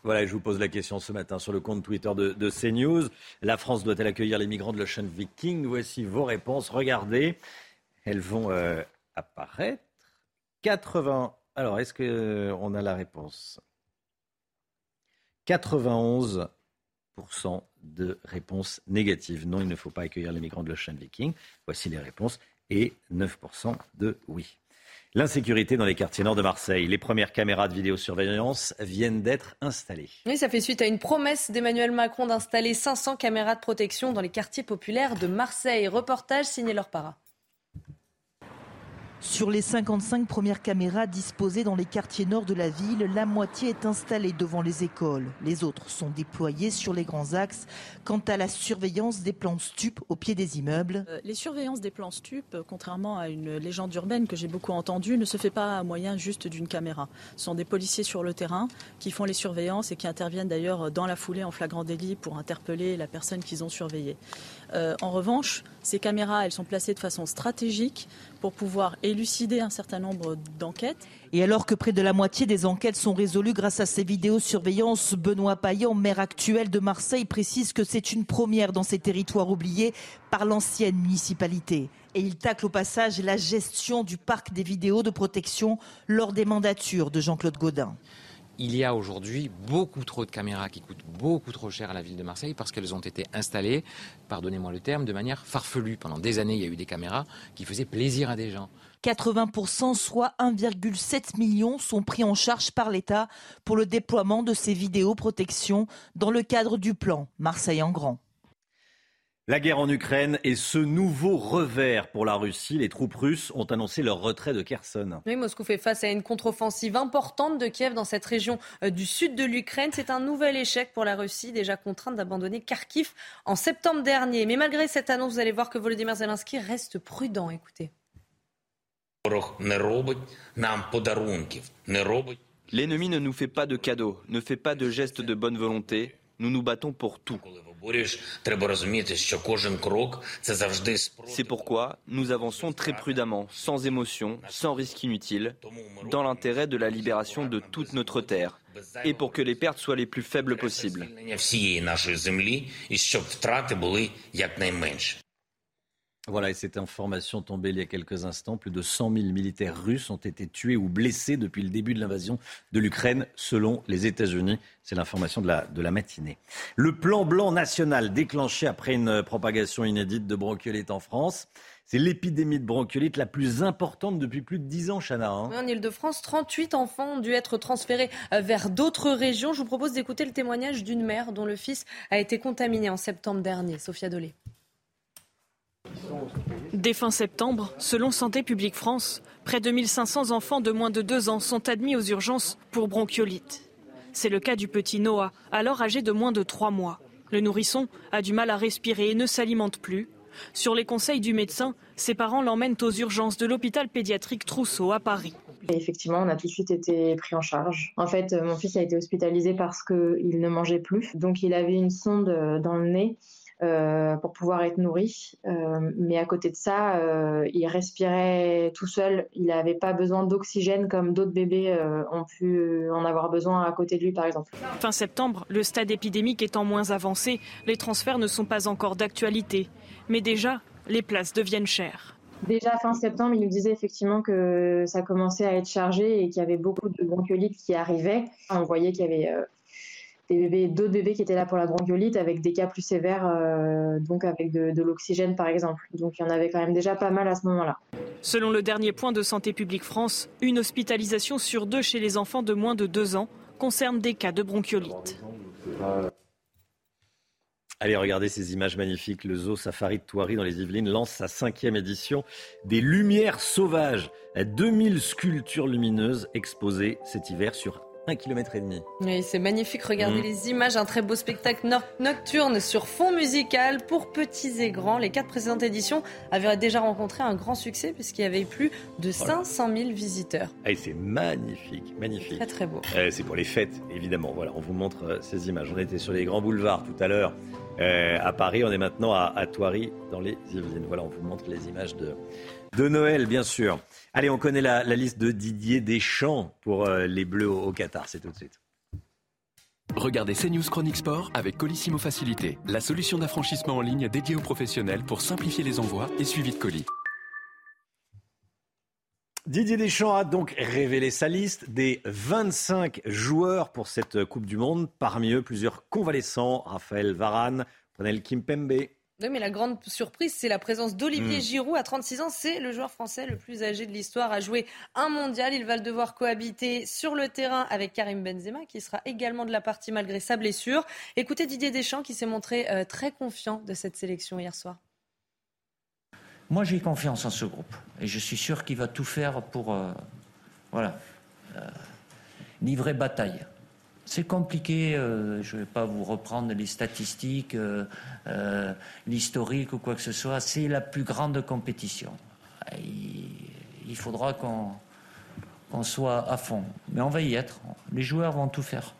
Voilà, je vous pose la question ce matin sur le compte Twitter de, CNews. La France doit-elle accueillir les migrants de l'Ocean Viking? Voici vos réponses. Regardez, elles vont euh, apparaître. 80. Alors, est-ce qu'on euh, a la réponse? 91% de réponses négatives. Non, il ne faut pas accueillir les migrants de l'Ocean Viking. Voici les réponses et 9% de oui. L'insécurité dans les quartiers nord de Marseille. Les premières caméras de vidéosurveillance viennent d'être installées. Oui, ça fait suite à une promesse d'Emmanuel Macron d'installer 500 caméras de protection dans les quartiers populaires de Marseille. Reportage signé leur para. Sur les 55 premières caméras disposées dans les quartiers nord de la ville, la moitié est installée devant les écoles. Les autres sont déployées sur les grands axes. Quant à la surveillance des plans stupes au pied des immeubles. Euh, les surveillances des plans stupes, contrairement à une légende urbaine que j'ai beaucoup entendue, ne se fait pas à moyen juste d'une caméra. Ce sont des policiers sur le terrain qui font les surveillances et qui interviennent d'ailleurs dans la foulée en flagrant délit pour interpeller la personne qu'ils ont surveillée. Euh, en revanche, ces caméras, elles sont placées de façon stratégique pour pouvoir élucider un certain nombre d'enquêtes. Et alors que près de la moitié des enquêtes sont résolues grâce à ces vidéosurveillances, Benoît Payan, maire actuel de Marseille, précise que c'est une première dans ces territoires oubliés par l'ancienne municipalité. Et il tacle au passage la gestion du parc des vidéos de protection lors des mandatures de Jean-Claude Gaudin il y a aujourd'hui beaucoup trop de caméras qui coûtent beaucoup trop cher à la ville de Marseille parce qu'elles ont été installées, pardonnez-moi le terme, de manière farfelue. Pendant des années, il y a eu des caméras qui faisaient plaisir à des gens. 80%, soit 1,7 million, sont pris en charge par l'État pour le déploiement de ces vidéoprotections dans le cadre du plan Marseille en grand. La guerre en Ukraine et ce nouveau revers pour la Russie. Les troupes russes ont annoncé leur retrait de Kherson. Oui, Moscou fait face à une contre-offensive importante de Kiev dans cette région euh, du sud de l'Ukraine. C'est un nouvel échec pour la Russie, déjà contrainte d'abandonner Kharkiv en septembre dernier. Mais malgré cette annonce, vous allez voir que Volodymyr Zelensky reste prudent. Écoutez. L'ennemi ne nous fait pas de cadeaux, ne fait pas de gestes de bonne volonté. Nous nous battons pour tout. C'est pourquoi nous avançons très prudemment, sans émotion, sans risque inutile, dans l'intérêt de la libération de toute notre terre et pour que les pertes soient les plus faibles possibles. Voilà, et cette information tombée il y a quelques instants, plus de 100 000 militaires russes ont été tués ou blessés depuis le début de l'invasion de l'Ukraine, selon les États-Unis. C'est l'information de la, matinée. Le plan blanc national déclenché après une propagation inédite de bronchiolite en France. C'est l'épidémie de bronchiolite la plus importante depuis plus de 10 ans, Chana. hein. En Ile-de-France, 38 enfants ont dû être transférés euh, vers d'autres régions. Je vous propose d'écouter le témoignage d'une mère dont le fils a été contaminé en septembre dernier. Sophia Dolé. Dès fin septembre, selon Santé publique France, près de 1500 enfants de moins de 2 ans sont admis aux urgences pour bronchiolite. C'est le cas du petit Noah, alors âgé de moins de 3 mois. Le nourrisson a du mal à respirer et ne s'alimente plus. Sur les conseils du médecin, ses parents l'emmènent aux urgences de l'hôpital pédiatrique Trousseau à Paris. Effectivement, on a tout de suite été pris en charge. En fait, euh, mon fils a été hospitalisé parce qu'il ne mangeait plus. Donc, il avait une sonde euh, dans le nez euh, pour pouvoir être nourri. Euh, mais à côté de ça, euh, il respirait tout seul. Il n'avait pas besoin d'oxygène comme d'autres bébés ont pu en avoir besoin à côté de lui, par exemple. Fin septembre, le stade épidémique étant moins avancé, les transferts ne sont pas encore d'actualité. Mais déjà, les places deviennent chères. Déjà fin septembre, il nous disait effectivement que ça commençait à être chargé et qu'il y avait beaucoup de bronchiolites qui arrivaient. On voyait qu'il y avait des bébés, d'autres bébés qui étaient là pour la bronchiolite avec des cas plus sévères, euh, donc avec de, de l'oxygène par exemple. Donc il y en avait quand même déjà pas mal à ce moment-là. Selon le dernier point de Santé publique France, une hospitalisation sur deux chez les enfants de moins de 2 ans concerne des cas de bronchiolite. Allez, regardez ces images magnifiques. Le zoo Safari de Thoiry dans les Yvelines lance sa cinquième édition des Lumières sauvages. 2000 sculptures lumineuses exposées cet hiver sur un kilomètre et demi. Oui, c'est magnifique. Regardez Mm. les images. Un très beau spectacle no- nocturne sur fond musical pour petits et grands. Les quatre précédentes éditions avaient déjà rencontré un grand succès puisqu'il y avait plus de 500 000 visiteurs. Ah, c'est magnifique, magnifique. Très très beau. Euh, c'est pour les fêtes, évidemment. Voilà, on vous montre euh, ces images. On était sur les grands boulevards tout à l'heure euh, à Paris. On est maintenant à, à Thoiry, dans les Yvelines. Voilà, on vous montre les images de, de Noël, bien sûr. Allez, on connaît la, la liste de Didier Deschamps pour euh, les Bleus au, au Qatar. C'est tout de suite. Regardez CNews Chronique Sport avec Colissimo Facilité, la solution d'affranchissement en ligne dédiée aux professionnels pour simplifier les envois et suivi de colis. Didier Deschamps a donc révélé sa liste des 25 joueurs pour cette Coupe du Monde. Parmi eux, plusieurs convalescents. Raphaël Varane, Prenel Kimpembe, Oui, mais la grande surprise, c'est la présence d'Olivier Mm. Giroud à 36 ans. C'est le joueur français le plus âgé de l'histoire à jouer un mondial. Il va devoir cohabiter sur le terrain avec Karim Benzema, qui sera également de la partie malgré sa blessure. Écoutez Didier Deschamps, qui s'est montré euh, très confiant de cette sélection hier soir. Moi, j'ai confiance en ce groupe et je suis sûr qu'il va tout faire pour euh, voilà, euh, livrer bataille. C'est compliqué, euh, je ne vais pas vous reprendre les statistiques, euh, euh, l'historique ou quoi que ce soit. C'est la plus grande compétition. Il, il faudra qu'on soit à fond. Mais on va y être. Les joueurs vont tout faire.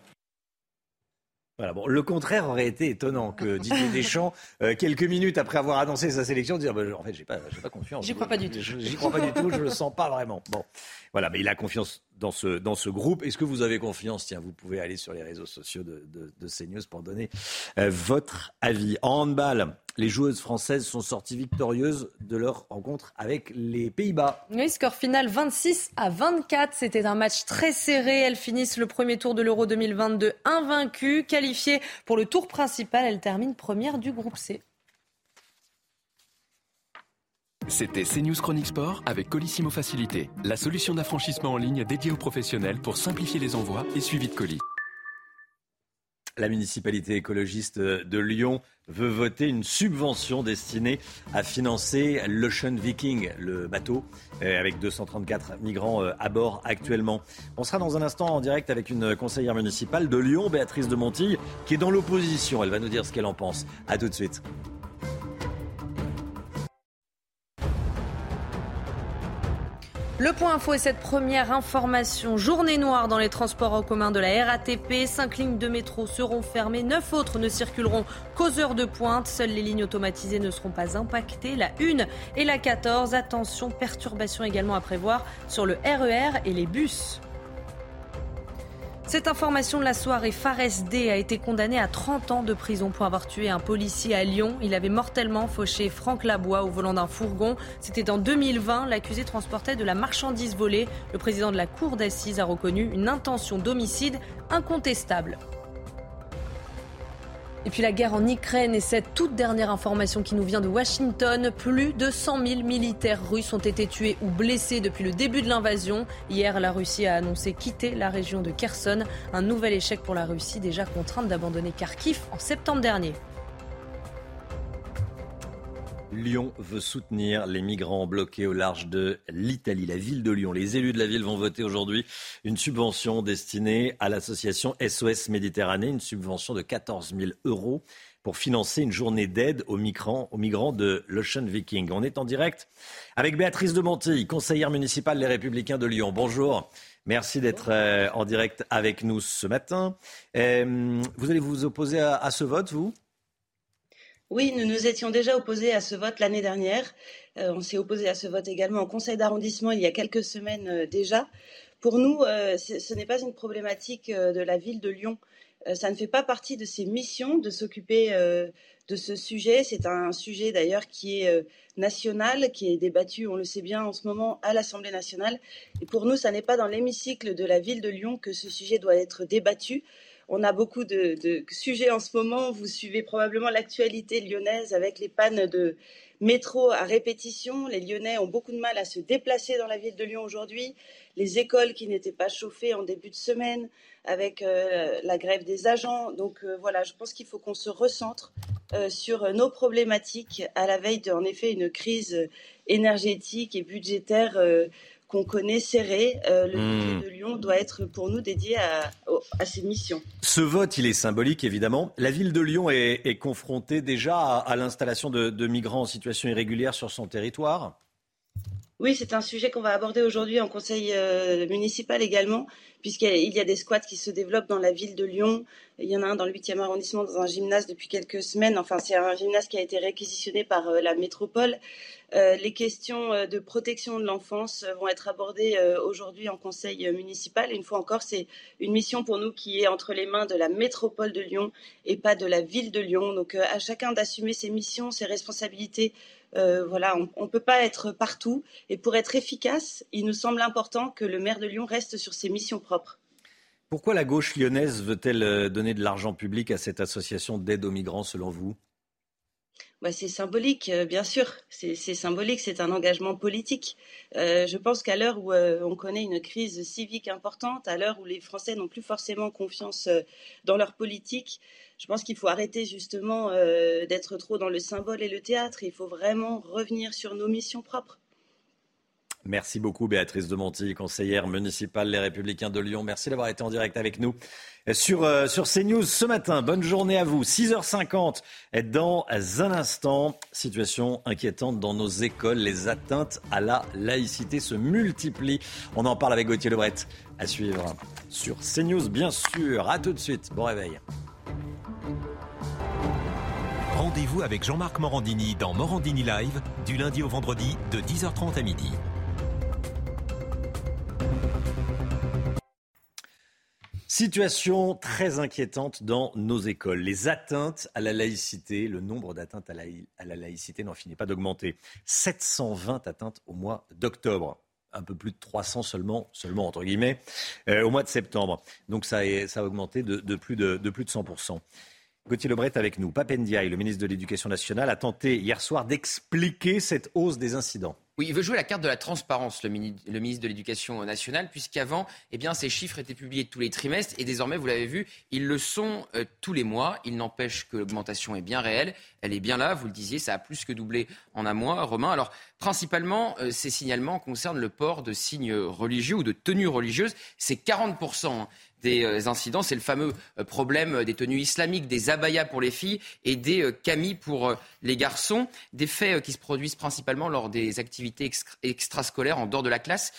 Voilà, bon, le contraire aurait été étonnant que Didier Deschamps, euh, quelques minutes après avoir annoncé sa sélection, dire bah, en fait, j'ai pas, pas confiance. J'y crois pas du tout. Je- J'y crois pas du tout, je le sens pas vraiment. Bon, voilà, mais il a confiance dans ce, dans ce groupe. Est-ce que vous avez confiance Tiens, vous pouvez aller sur les réseaux sociaux de, de, de CNews pour donner euh, votre avis. En handball, les joueuses françaises sont sorties victorieuses de leur rencontre avec les Pays-Bas. Oui, score final 26 à 24. C'était un match très serré. Elles finissent le premier tour de l'Euro 2022 invaincues. Qualifiées pour le tour principal, elles terminent première du groupe C. C'était CNews Chronique Sport avec Colissimo Facilité, la solution d'affranchissement en ligne dédiée aux professionnels pour simplifier les envois et suivi de colis. La municipalité écologiste de Lyon veut voter une subvention destinée à financer l'Ocean Viking, le bateau euh, avec 234 migrants euh, à bord actuellement. On sera dans un instant en direct avec une conseillère municipale de Lyon, Béatrice de Montille, qui est dans l'opposition. Elle va nous dire ce qu'elle en pense. À tout de suite. Le point info est cette première information. Journée noire dans les transports en commun de la RATP. Cinq lignes de métro seront fermées. Neuf autres ne circuleront qu'aux heures de pointe. Seules les lignes automatisées ne seront pas impactées. La 1 et la 14. Attention, perturbations également à prévoir sur le RER e et les bus. Cette information de la soirée, Fares D a été condamné à 30 ans de prison pour avoir tué un policier à Lyon. Il avait mortellement fauché Franck Labois au volant d'un fourgon. C'était en 2020. L'accusé transportait de la marchandise volée. Le président de la cour d'assises a reconnu une intention d'homicide incontestable. Et puis la guerre en Ukraine et cette toute dernière information qui nous vient de Washington. Plus de 100 000 militaires russes ont été tués ou blessés depuis le début de l'invasion. Hier, la Russie a annoncé quitter la région de Kherson. Un nouvel échec pour la Russie, déjà contrainte d'abandonner Kharkiv en septembre dernier. Lyon veut soutenir les migrants bloqués au large de l'Italie, la ville de Lyon. Les élus de la ville vont voter aujourd'hui une subvention destinée à l'association SOS Méditerranée, une subvention de 14 000 euros pour financer une journée d'aide aux migrants, aux migrants de l'Ocean Viking. On est en direct avec Béatrice de Monti, conseillère municipale Les Républicains de Lyon. Bonjour. Merci d'être euh, en direct avec nous ce matin. Euh, vous allez vous opposer à ce vote, vous? Oui, nous nous étions déjà opposés à ce vote l'année dernière. Euh, on s'est opposé à ce vote également au conseil d'arrondissement il y a quelques semaines euh, déjà. Pour nous, euh, ce n'est pas une problématique de la ville de Lyon. ça ne fait pas partie de ses missions de s'occuper de ce sujet. C'est un sujet d'ailleurs qui est national, qui est débattu, on le sait bien, en ce moment à l'Assemblée nationale. Et pour nous, ça n'est pas dans l'hémicycle de la ville de Lyon que ce sujet doit être débattu. On a beaucoup de, sujets en ce moment. Vous suivez probablement l'actualité lyonnaise avec les pannes de métro à répétition. Les Lyonnais ont beaucoup de mal à se déplacer dans la ville de Lyon aujourd'hui. Les écoles qui n'étaient pas chauffées en début de semaine avec euh, la grève des agents. Donc euh, voilà, je pense qu'il faut qu'on se recentre euh, sur nos problématiques à la veille de, en effet, une crise énergétique et budgétaire qu'on connaît serré. Euh, le hmm. de Lyon doit être pour nous dédié à, ces missions. Ce vote, il est symbolique, évidemment. La ville de Lyon est, confrontée déjà à, l'installation de, migrants en situation irrégulière sur son territoire. Oui, c'est un sujet qu'on va aborder aujourd'hui en conseil euh, municipal également, puisqu'il y a des squats qui se développent dans la ville de Lyon. Il y en a un dans le 8e arrondissement, dans un gymnase depuis quelques semaines. Enfin, c'est un gymnase qui a été réquisitionné par euh, la métropole. Euh, les questions de protection de l'enfance vont être abordées aujourd'hui en conseil municipal. une fois encore, c'est une mission pour nous qui est entre les mains de la métropole de Lyon et pas de la ville de Lyon. Donc, à chacun d'assumer ses missions, ses responsabilités. Voilà, on ne peut pas être partout. Et pour être efficace, il nous semble important que le maire de Lyon reste sur ses missions propres. Pourquoi la gauche lyonnaise veut-elle euh, donner de l'argent public à cette association d'aide aux migrants, selon vous? Bah, c'est symbolique, euh, bien sûr. C'est symbolique, c'est un engagement politique. Euh, je pense qu'à l'heure où on connaît une crise civique importante, à l'heure où les Français n'ont plus forcément confiance dans leur politique, je pense qu'il faut arrêter justement d'être trop dans le symbole et le théâtre. Il faut vraiment revenir sur nos missions propres. Merci beaucoup Béatrice de Monti, conseillère municipale Les Républicains de Lyon. Merci d'avoir été en direct avec nous sur, euh, CNews ce matin. Bonne journée à vous. 6h50 dans un instant. Situation inquiétante dans nos écoles. Les atteintes à la laïcité se multiplient. On en parle avec Gauthier Lebret. À suivre sur CNews, bien sûr. À tout de suite. Bon réveil. Rendez-vous avec Jean-Marc Morandini dans Morandini Live du lundi au vendredi de 10h30 à midi. Situation très inquiétante dans nos écoles. Les atteintes à la laïcité, le nombre d'atteintes à, la, laïcité n'en finit pas d'augmenter. 720 atteintes au mois d'octobre. Un peu plus de 300 seulement, seulement entre guillemets, euh, au mois de septembre. Donc ça, a augmenté de, plus de, de plus de 100%. Gauthier Lebret avec nous. Papendiaï, le ministre de l'Éducation nationale, a tenté hier soir d'expliquer cette hausse des incidents. Oui, il veut jouer la carte de la transparence, le, ministre de l'Éducation nationale, puisqu'avant, eh bien, ces chiffres étaient publiés tous les trimestres et désormais, vous l'avez vu, ils le sont euh, tous les mois. Il n'empêche que l'augmentation est bien réelle, elle est bien là, vous le disiez, ça a plus que doublé en un mois, Romain. Alors, principalement, euh, ces signalements concernent le port de signes religieux ou de tenues religieuses. C'est 40 des incidents, c'est le fameux problème des tenues islamiques, des abayas pour les filles et des camis pour les garçons. Des faits qui se produisent principalement lors des activités extrascolaires en dehors de la classe,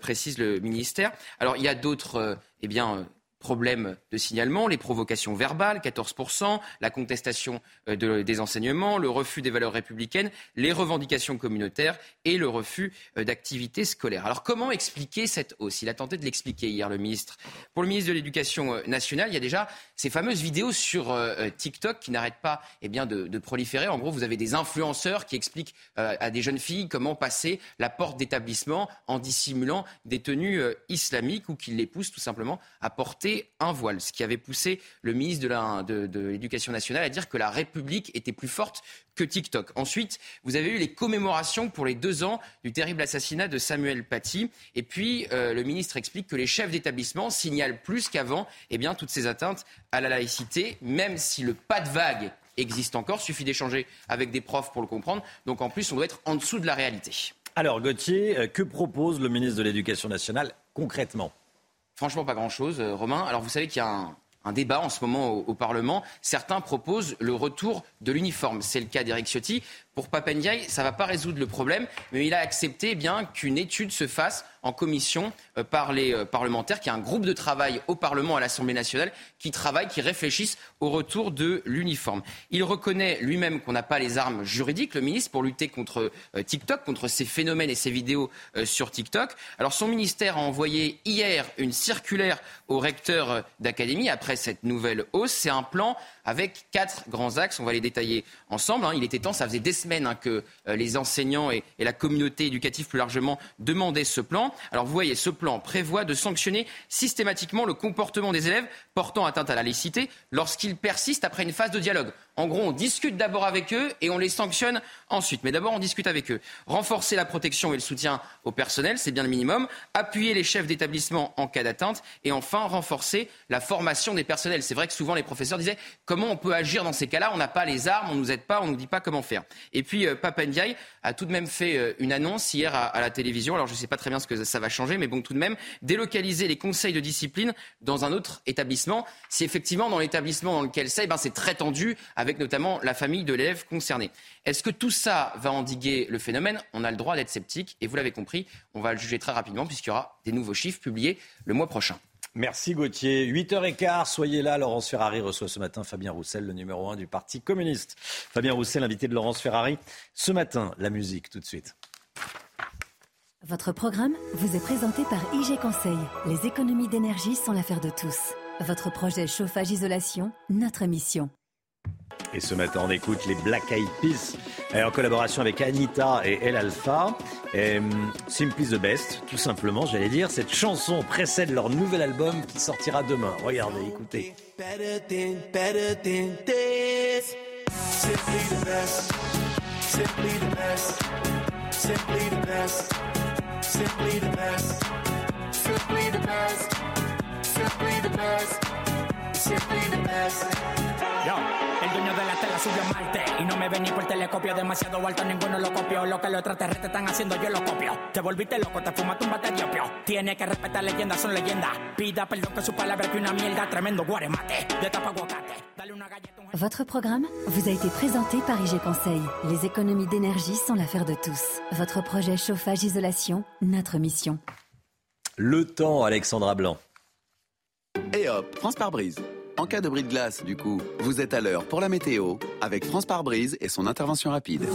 précise le ministère. Alors il y a d'autres eh bien, problèmes de signalement, les provocations verbales, 14%, la contestation euh, des enseignements, le refus des valeurs républicaines, les revendications communautaires et le refus euh, d'activités scolaires. Alors comment expliquer cette hausse? Il a tenté de l'expliquer hier, le ministre. Pour le ministre de l'Éducation euh, nationale, il y a déjà ces fameuses vidéos sur TikTok qui n'arrêtent pas eh bien, de, de, proliférer. En gros, vous avez des influenceurs qui expliquent à des jeunes filles comment passer la porte d'établissement en dissimulant des tenues islamiques ou qui les poussent tout simplement à porter un voile, ce qui avait poussé le ministre de l'Éducation nationale à dire que la République était plus forte que TikTok. Ensuite, vous avez eu les commémorations pour les deux ans du terrible assassinat de Samuel Paty. Et puis, euh, le ministre explique que les chefs d'établissement signalent plus qu'avant eh toutes ces atteintes à la laïcité, même si le pas de vague existe encore. Suffit d'échanger avec des profs pour le comprendre. Donc, en plus, on doit être en dessous de la réalité. Alors, Gauthier, euh, que propose le ministre de l'Éducation nationale concrètement? Franchement, pas grand-chose, euh, Romain. Alors, vous savez qu'il y a un, débat en ce moment au, Parlement. Certains proposent le retour de l'uniforme. C'est le cas d'Eric Ciotti. Pour Papendiaï, ça ne va pas résoudre le problème, mais il a accepté eh bien qu'une étude se fasse en commission euh, par les euh, parlementaires, qu'il y a un groupe de travail au Parlement, à l'Assemblée nationale, qui travaille, qui réfléchisse au retour de l'uniforme. Il reconnaît lui-même qu'on n'a pas les armes juridiques, le ministre, pour lutter contre euh, TikTok, contre ces phénomènes et ces vidéos sur TikTok. Alors son ministère a envoyé hier une circulaire au recteur d'académie après cette nouvelle hausse. C'est un plan avec quatre grands axes. On va les détailler ensemble. Hein. Il était temps, ça faisait des semaines hein, que euh, les enseignants et, la communauté éducative plus largement demandaient ce plan. Alors vous voyez, ce plan prévoit de sanctionner systématiquement le comportement des élèves portant atteinte à la laïcité lorsqu'ils persistent après une phase de dialogue. En gros, on discute d'abord avec eux et on les sanctionne ensuite. Mais d'abord, on discute avec eux. Renforcer la protection et le soutien au personnel, c'est bien le minimum. Appuyer les chefs d'établissement en cas d'atteinte. Et enfin, renforcer la formation des personnels. C'est vrai que souvent, les professeurs disaient comment on peut agir dans ces cas-là? On n'a pas les armes, on ne nous aide pas, on ne nous dit pas comment faire. Et puis, euh, Papendiaï a tout de même fait euh, une annonce hier à, à, la télévision. Alors, je ne sais pas très bien ce que ça va changer, mais bon, tout de même, délocaliser les conseils de discipline dans un autre établissement. Si effectivement, dans l'établissement dans lequel c'est, eh ben, c'est très tendu avec notamment la famille de l'élève concerné. Est-ce que tout ça va endiguer le phénomène? On a le droit d'être sceptique et vous l'avez compris, on va le juger très rapidement puisqu'il y aura des nouveaux chiffres publiés le mois prochain. Merci Gauthier. 8h15, soyez là. Laurence Ferrari reçoit ce matin Fabien Roussel, le numéro 1 du Parti communiste. Fabien Roussel, invité de Laurence Ferrari. Ce matin, la musique tout de suite. Votre programme vous est présenté par IG Conseil. Les économies d'énergie sont l'affaire de tous. Votre projet chauffage-isolation, notre mission. Et ce matin, on écoute les Black Eyed Peas en collaboration avec Anita et El Alpha. Hum, Simply the Best, tout simplement, j'allais dire. Cette chanson précède leur nouvel album qui sortira demain. Regardez, écoutez. Dueño de la tela subió a Marte y no me ven ni por telescopio, demasiado alto, ninguno lo copió. Lo que los extraterrestres están haciendo, yo lo copio. Te volviste loco, te fumaste un bate de opio. Tiene que respetar leyendas, son leyendas. Pida perdón que su palabra que una mierda, tremendo guaremate. De tapa aguacate. Dale una galleta. Votre programme vous a été présenté par IG Conseil. Les économies d'énergie sont l'affaire de tous. Votre projet chauffage-isolation, notre mission. Le temps, Alexandra Blanc. Et hop, France par brise. En cas de bris de glace, du coup, vous êtes à l'heure pour la météo avec France par brise et son intervention rapide.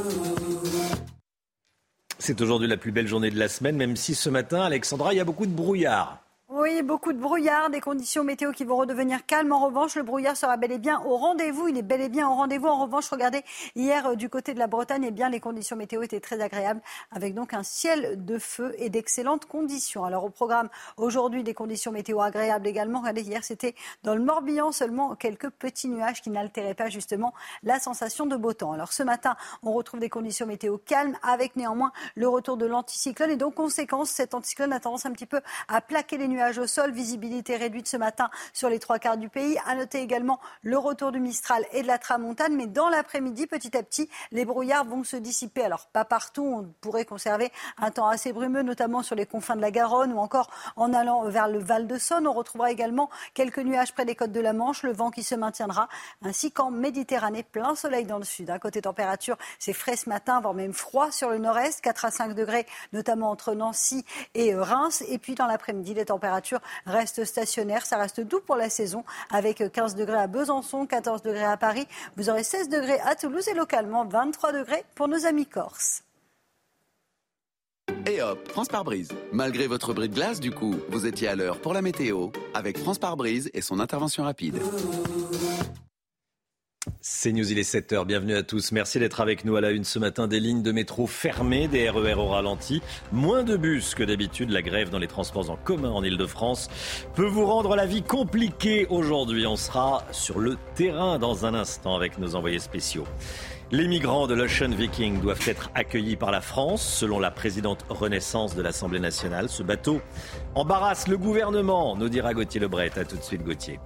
C'est aujourd'hui la plus belle journée de la semaine, même si ce matin, Alexandra, il y a beaucoup de brouillard. Oui, beaucoup de brouillard, des conditions météo qui vont redevenir calmes. En revanche, le brouillard sera bel et bien au rendez-vous. Il est bel et bien au rendez-vous. En revanche, regardez, hier euh, du côté de la Bretagne, eh bien, les conditions météo étaient très agréables, avec donc un ciel de feu et d'excellentes conditions. Alors au programme aujourd'hui, des conditions météo agréables également. Regardez, hier c'était dans le Morbihan seulement quelques petits nuages qui n'altéraient pas justement la sensation de beau temps. Alors ce matin, on retrouve des conditions météo calmes, avec néanmoins le retour de l'anticyclone et donc conséquence, cet anticyclone a tendance un petit peu à plaquer les nuages nuages au sol, visibilité réduite ce matin sur les trois quarts du pays. À noter également le retour du Mistral et de la Tramontane, mais dans l'après-midi, petit à petit, les brouillards vont se dissiper. Alors pas partout, on pourrait conserver un temps assez brumeux, notamment sur les confins de la Garonne ou encore en allant vers le Val de Saône. On retrouvera également quelques nuages près des côtes de la Manche, le vent qui se maintiendra, ainsi qu'en Méditerranée, plein soleil dans le sud. Côté température, c'est frais ce matin, voire même froid sur le nord-est, 4 à 5 degrés, notamment entre Nancy et euh, Reims. Et puis dans l'après-midi, les températures restent stationnaires. Ça reste doux pour la saison, avec 15 degrés à Besançon, 14 degrés à Paris. Vous aurez 16 degrés à Toulouse et localement 23 degrés pour nos amis corses. Et hop, France par brise. Malgré votre bris de glace, du coup, vous étiez à l'heure pour la météo avec France par brise et son intervention rapide. C'est News, il est 7h, bienvenue à tous. Merci d'être avec nous à la une ce matin. Des lignes de métro fermées, des RER au ralenti, moins de bus que d'habitude. La grève dans les transports en commun en Ile-de-France peut vous rendre la vie compliquée aujourd'hui. On sera sur le terrain dans un instant avec nos envoyés spéciaux. Les migrants de l'Ocean Viking doivent être accueillis par la France, selon la présidente Renaissance de l'Assemblée nationale. Ce bateau embarrasse le gouvernement, nous dira Gauthier Lebret. A tout de suite, Gauthier.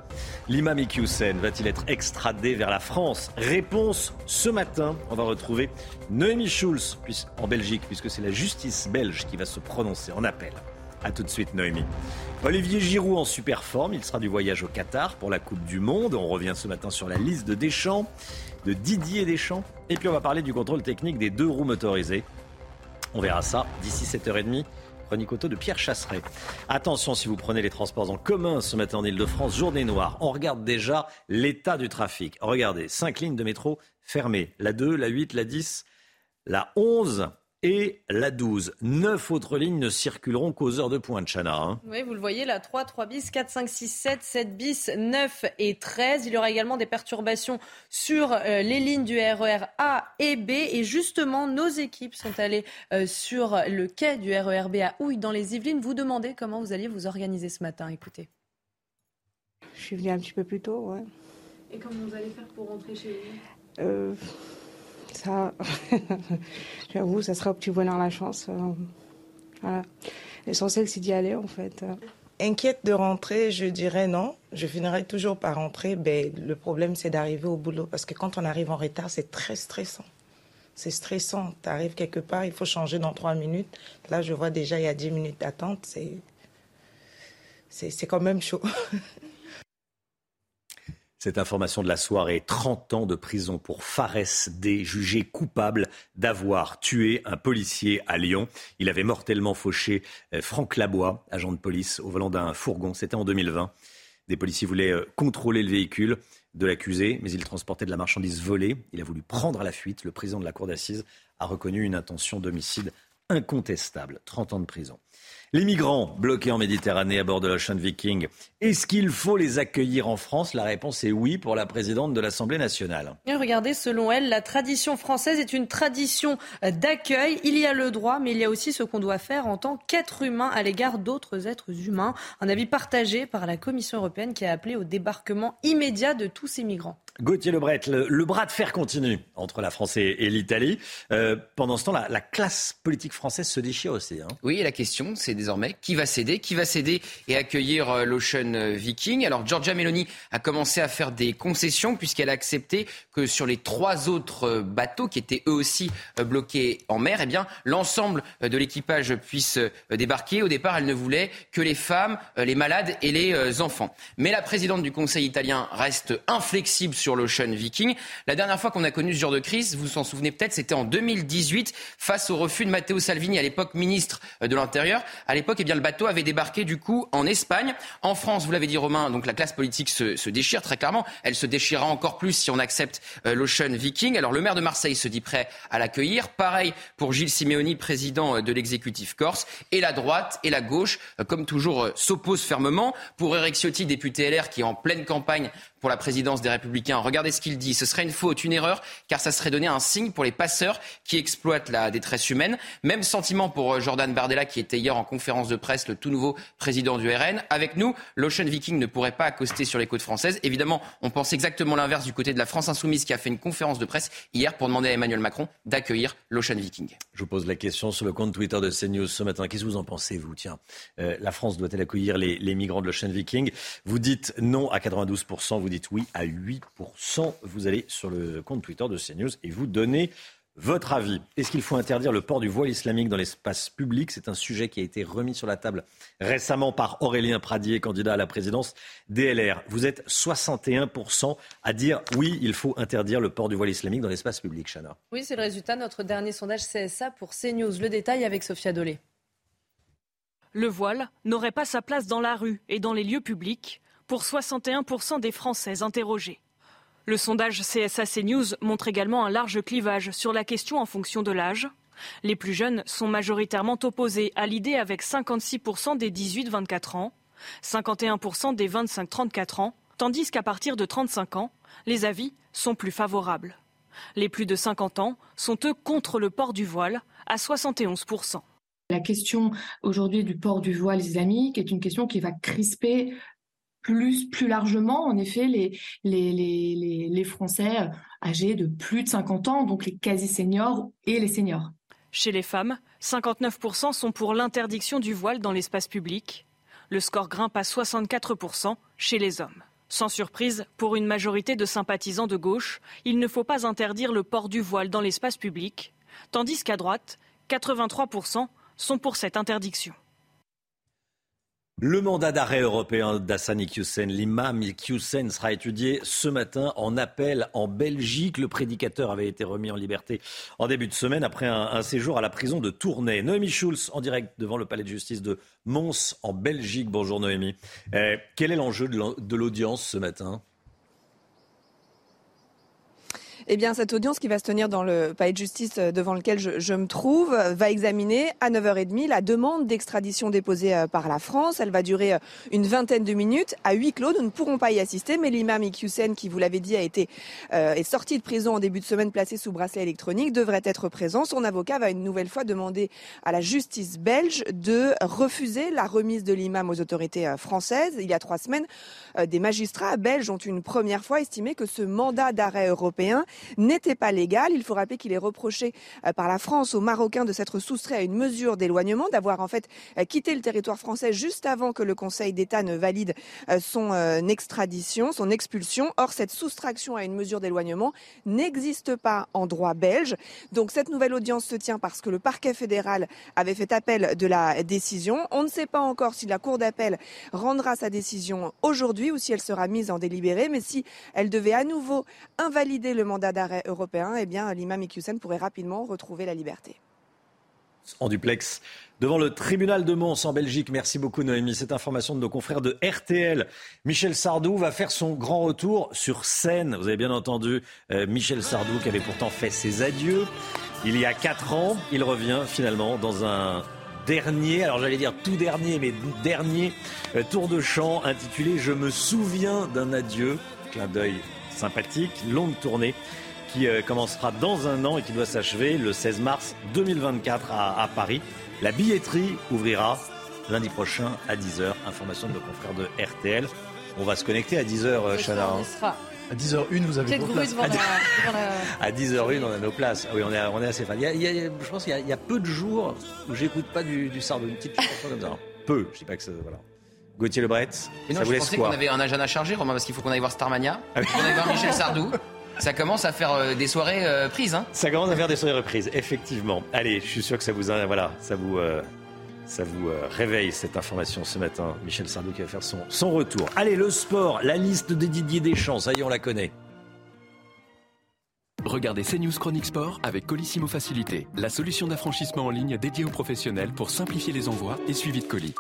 L'imam Iqiyoussen va-t-il être extradé vers la France? Réponse ce matin. On va retrouver Noémie Schulz en Belgique, puisque c'est la justice belge qui va se prononcer en appel. A tout de suite, Noémie. Olivier Giroud en super forme. Il sera du voyage au Qatar pour la Coupe du Monde. On revient ce matin sur la liste de Deschamps de Didier Deschamps. Et puis on va parler du contrôle technique des deux roues motorisées. On verra ça d'ici 7h30. Chronique auto de Pierre Chasseret. Attention si vous prenez les transports en commun ce matin en Ile-de-France, journée noire. On regarde déjà l'état du trafic. Regardez, 5 lignes de métro fermées. La 2, la 8, la 10, la 11 et la 12. Neuf autres lignes ne circuleront qu'aux heures de pointe, Chana. Hein. Oui, vous le voyez, la 3, 3 bis, 4, 5, 6, 7, 7 bis, 9 et 13. Il y aura également des perturbations sur euh, les lignes du RER e A et B. Et justement, nos équipes sont allées euh, sur le quai du RER B à Houille, dans les Yvelines. Vous demandez comment vous alliez vous organiser ce matin. Écoutez. Je suis venue un petit peu plus tôt, ouais. Et comment vous allez faire pour rentrer chez vous? Euh... Ça, j'avoue, ça sera au petit bonheur la chance. Euh, voilà. L'essentiel, c'est d'y aller, en fait. Inquiète de rentrer, je dirais non. Je finirai toujours par rentrer. Ben, le problème, c'est d'arriver au boulot. Parce que quand on arrive en retard, c'est très stressant. C'est stressant. Tu arrives quelque part, il faut changer dans trois minutes. Là, je vois déjà, il y a dix minutes d'attente. C'est, c'est quand même chaud. Cette information de la soirée, 30 ans de prison pour Fares D, jugé coupable d'avoir tué un policier à Lyon. Il avait mortellement fauché euh, Franck Labois, agent de police, au volant d'un fourgon. C'était en 2020. Des policiers voulaient euh, contrôler le véhicule de l'accusé, mais il transportait de la marchandise volée. Il a voulu prendre à la fuite. Le président de la cour d'assises a reconnu une intention d'homicide incontestable. 30 ans de prison. Les migrants bloqués en Méditerranée à bord de l'Ocean Viking, est-ce qu'il faut les accueillir en France? La réponse est oui pour la présidente de l'Assemblée nationale. regardez, selon elle, la tradition française est une tradition d'accueil. Il y a le droit, mais il y a aussi ce qu'on doit faire en tant qu'être humain à l'égard d'autres êtres humains. Un avis partagé par la Commission européenne qui a appelé au débarquement immédiat de tous ces migrants. Gauthier Lebret, le, bras de fer continue entre la France et, l'Italie. Euh, pendant ce temps, la, la, classe politique française se déchire aussi. Hein. Oui, la question, c'est désormais qui va céder Qui va céder et accueillir euh, l'Ocean Viking? Alors, Giorgia Meloni a commencé à faire des concessions puisqu'elle a accepté que sur les trois autres euh, bateaux qui étaient eux aussi bloqués en mer, eh bien, l'ensemble de l'équipage puisse débarquer. Au départ, elle ne voulait que les femmes, les malades et les enfants. Mais la présidente du Conseil italien reste inflexible sur sur l'Ocean Viking. La dernière fois qu'on a connu ce genre de crise, vous vous en souvenez peut-être, c'était en 2018 face au refus de Matteo Salvini, à l'époque ministre de l'Intérieur. À l'époque, eh bien, le bateau avait débarqué du coup en Espagne. En France, vous l'avez dit Romain, donc la classe politique se, se, déchire très clairement. Elle se déchirera encore plus si on accepte euh, l'Ocean Viking. Alors le maire de Marseille se dit prêt à l'accueillir. Pareil pour Gilles Simeoni, président euh, de l'exécutif corse. Et la droite et la gauche, euh, comme toujours, s'opposent fermement. Pour Eric Ciotti, député LR qui est en pleine campagne pour la présidence des Républicains. Regardez ce qu'il dit. Ce serait une faute, une erreur, car ça serait donner un signe pour les passeurs qui exploitent la détresse humaine. Même sentiment pour euh, Jordan Bardella, qui était hier en conférence de presse, le tout nouveau président du RN. Avec nous, l'Ocean Viking ne pourrait pas accoster sur les côtes françaises. Évidemment, on pense exactement l'inverse du côté de la France Insoumise, qui a fait une conférence de presse hier pour demander à Emmanuel Macron d'accueillir l'Ocean Viking. Je vous pose la question sur le compte Twitter de CNews ce matin. Qu'est-ce que vous en pensez, vous? Tiens, euh, la France doit-elle accueillir les, migrants de l'Ocean Viking? Vous dites non à 92%, vous dites oui à 8%. Vous allez sur le compte Twitter de CNews et vous donnez votre avis. Est-ce qu'il faut interdire le port du voile islamique dans l'espace public? C'est un sujet qui a été remis sur la table récemment par Aurélien Pradier, candidat à la présidence DLR. Vous êtes 61% à dire oui, il faut interdire le port du voile islamique dans l'espace public, Chana. Oui, c'est le résultat de notre dernier sondage CSA pour CNews. Le détail avec Sophia Dolé. Le voile n'aurait pas sa place dans la rue et dans les lieux publics pour 61% des Français interrogés. Le sondage CSA CNews montre également un large clivage sur la question en fonction de l'âge. Les plus jeunes sont majoritairement opposés à l'idée avec 56% des 18-24 ans, 51% des 25-34 ans, tandis qu'à partir de 35 ans, les avis sont plus favorables. Les plus de 50 ans sont eux contre le port du voile à 71%. La question aujourd'hui du port du voile islamique est une question qui va crisper plus, plus largement, en effet, les, les, Français âgés de plus de 50 ans, donc les quasi-seniors et les seniors. Chez les femmes, 59% sont pour l'interdiction du voile dans l'espace public. Le score grimpe à 64% chez les hommes. Sans surprise, pour une majorité de sympathisants de gauche, il ne faut pas interdire le port du voile dans l'espace public, tandis qu'à droite, 83% sont pour cette interdiction. Le mandat d'arrêt européen d'Hassani Iqiyoussen, l'imam Iqiyoussen, sera étudié ce matin en appel en Belgique. Le prédicateur avait été remis en liberté en début de semaine après un, un séjour à la prison de Tournai. Noémie Schulz en direct devant le palais de justice de Mons en Belgique. Bonjour Noémie. Eh, quel est l'enjeu de l'audience ce matin? Eh bien, cette audience qui va se tenir dans le palais de justice euh, devant lequel je, je me trouve euh, va examiner à 9h30 la demande d'extradition déposée euh, par la France. Elle va durer une vingtaine de minutes. À huis clos, nous ne pourrons pas y assister, mais l'imam Iqiyoussen, qui vous l'avez dit, a été euh, est sorti de prison en début de semaine, placé sous bracelet électronique, devrait être présent. Son avocat va une nouvelle fois demander à la justice belge de refuser la remise de l'imam aux autorités françaises. Il y a trois semaines, des magistrats belges ont une première fois estimé que ce mandat d'arrêt européen n'était pas légal. Il faut rappeler qu'il est reproché euh, par la France aux Marocains de s'être soustrait à une mesure d'éloignement, d'avoir en fait euh, quitté le territoire français juste avant que le Conseil d'État ne valide euh, son extradition, son expulsion. Or, cette soustraction à une mesure d'éloignement n'existe pas en droit belge. Donc cette nouvelle audience se tient parce que le parquet fédéral avait fait appel de la décision. On ne sait pas encore si la Cour d'appel rendra sa décision aujourd'hui ou si elle sera mise en délibéré, mais si elle devait à nouveau invalider le mandat d'arrêt européen, eh bien l'imam Iqiyoussen pourrait rapidement retrouver la liberté. En duplex devant le tribunal de Mons en Belgique. Merci beaucoup Noémie. Cette information de nos confrères de RTL. Michel Sardou va faire son grand retour sur scène. Vous avez bien entendu euh, Michel Sardou qui avait pourtant fait ses adieux il y a quatre ans. Il revient finalement dans un dernier, alors j'allais dire tout dernier, mais dernier euh, tour de chant intitulé Je me souviens d'un adieu. Clin d'œil sympathique, longue tournée qui euh, commencera dans un an et qui doit s'achever le 16 mars 2024 à, à, Paris. La billetterie ouvrira lundi prochain à 10h. Information de nos confrères de RTL. On va se connecter à 10h, euh, Chana. Hein. À 10h01, vous avez vos places. Devant la. À 10h01, on a nos places. Oui, on est, on est assez fan. Il y a, il y a, je pense qu'il y, y, a peu de jours où j'écoute pas du, du sardou, une petite chanson comme ça. Peu, je dis pas que c'est... Voilà. Gauthier Lebret, Mais non, ça je vous laisse pensais quoi qu'on avait un agenda chargé, Romain, parce qu'il faut qu'on aille voir Starmania, Ah oui. qu'on aille voir Michel Sardou. Ça commence à faire euh, des soirées euh, prises. Hein. Ça commence à faire des soirées reprises, effectivement. Allez, je suis sûr que ça vous, a- voilà, ça vous, euh, ça vous euh, réveille cette information ce matin. Michel Sardou qui va faire son, son retour. Allez, le sport, la liste des Didier Deschamps, ça y est, on la connaît. Regardez CNews Chronique Sport avec Colissimo Facilité, la solution d'affranchissement en ligne dédiée aux professionnels pour simplifier les envois et suivi de colis.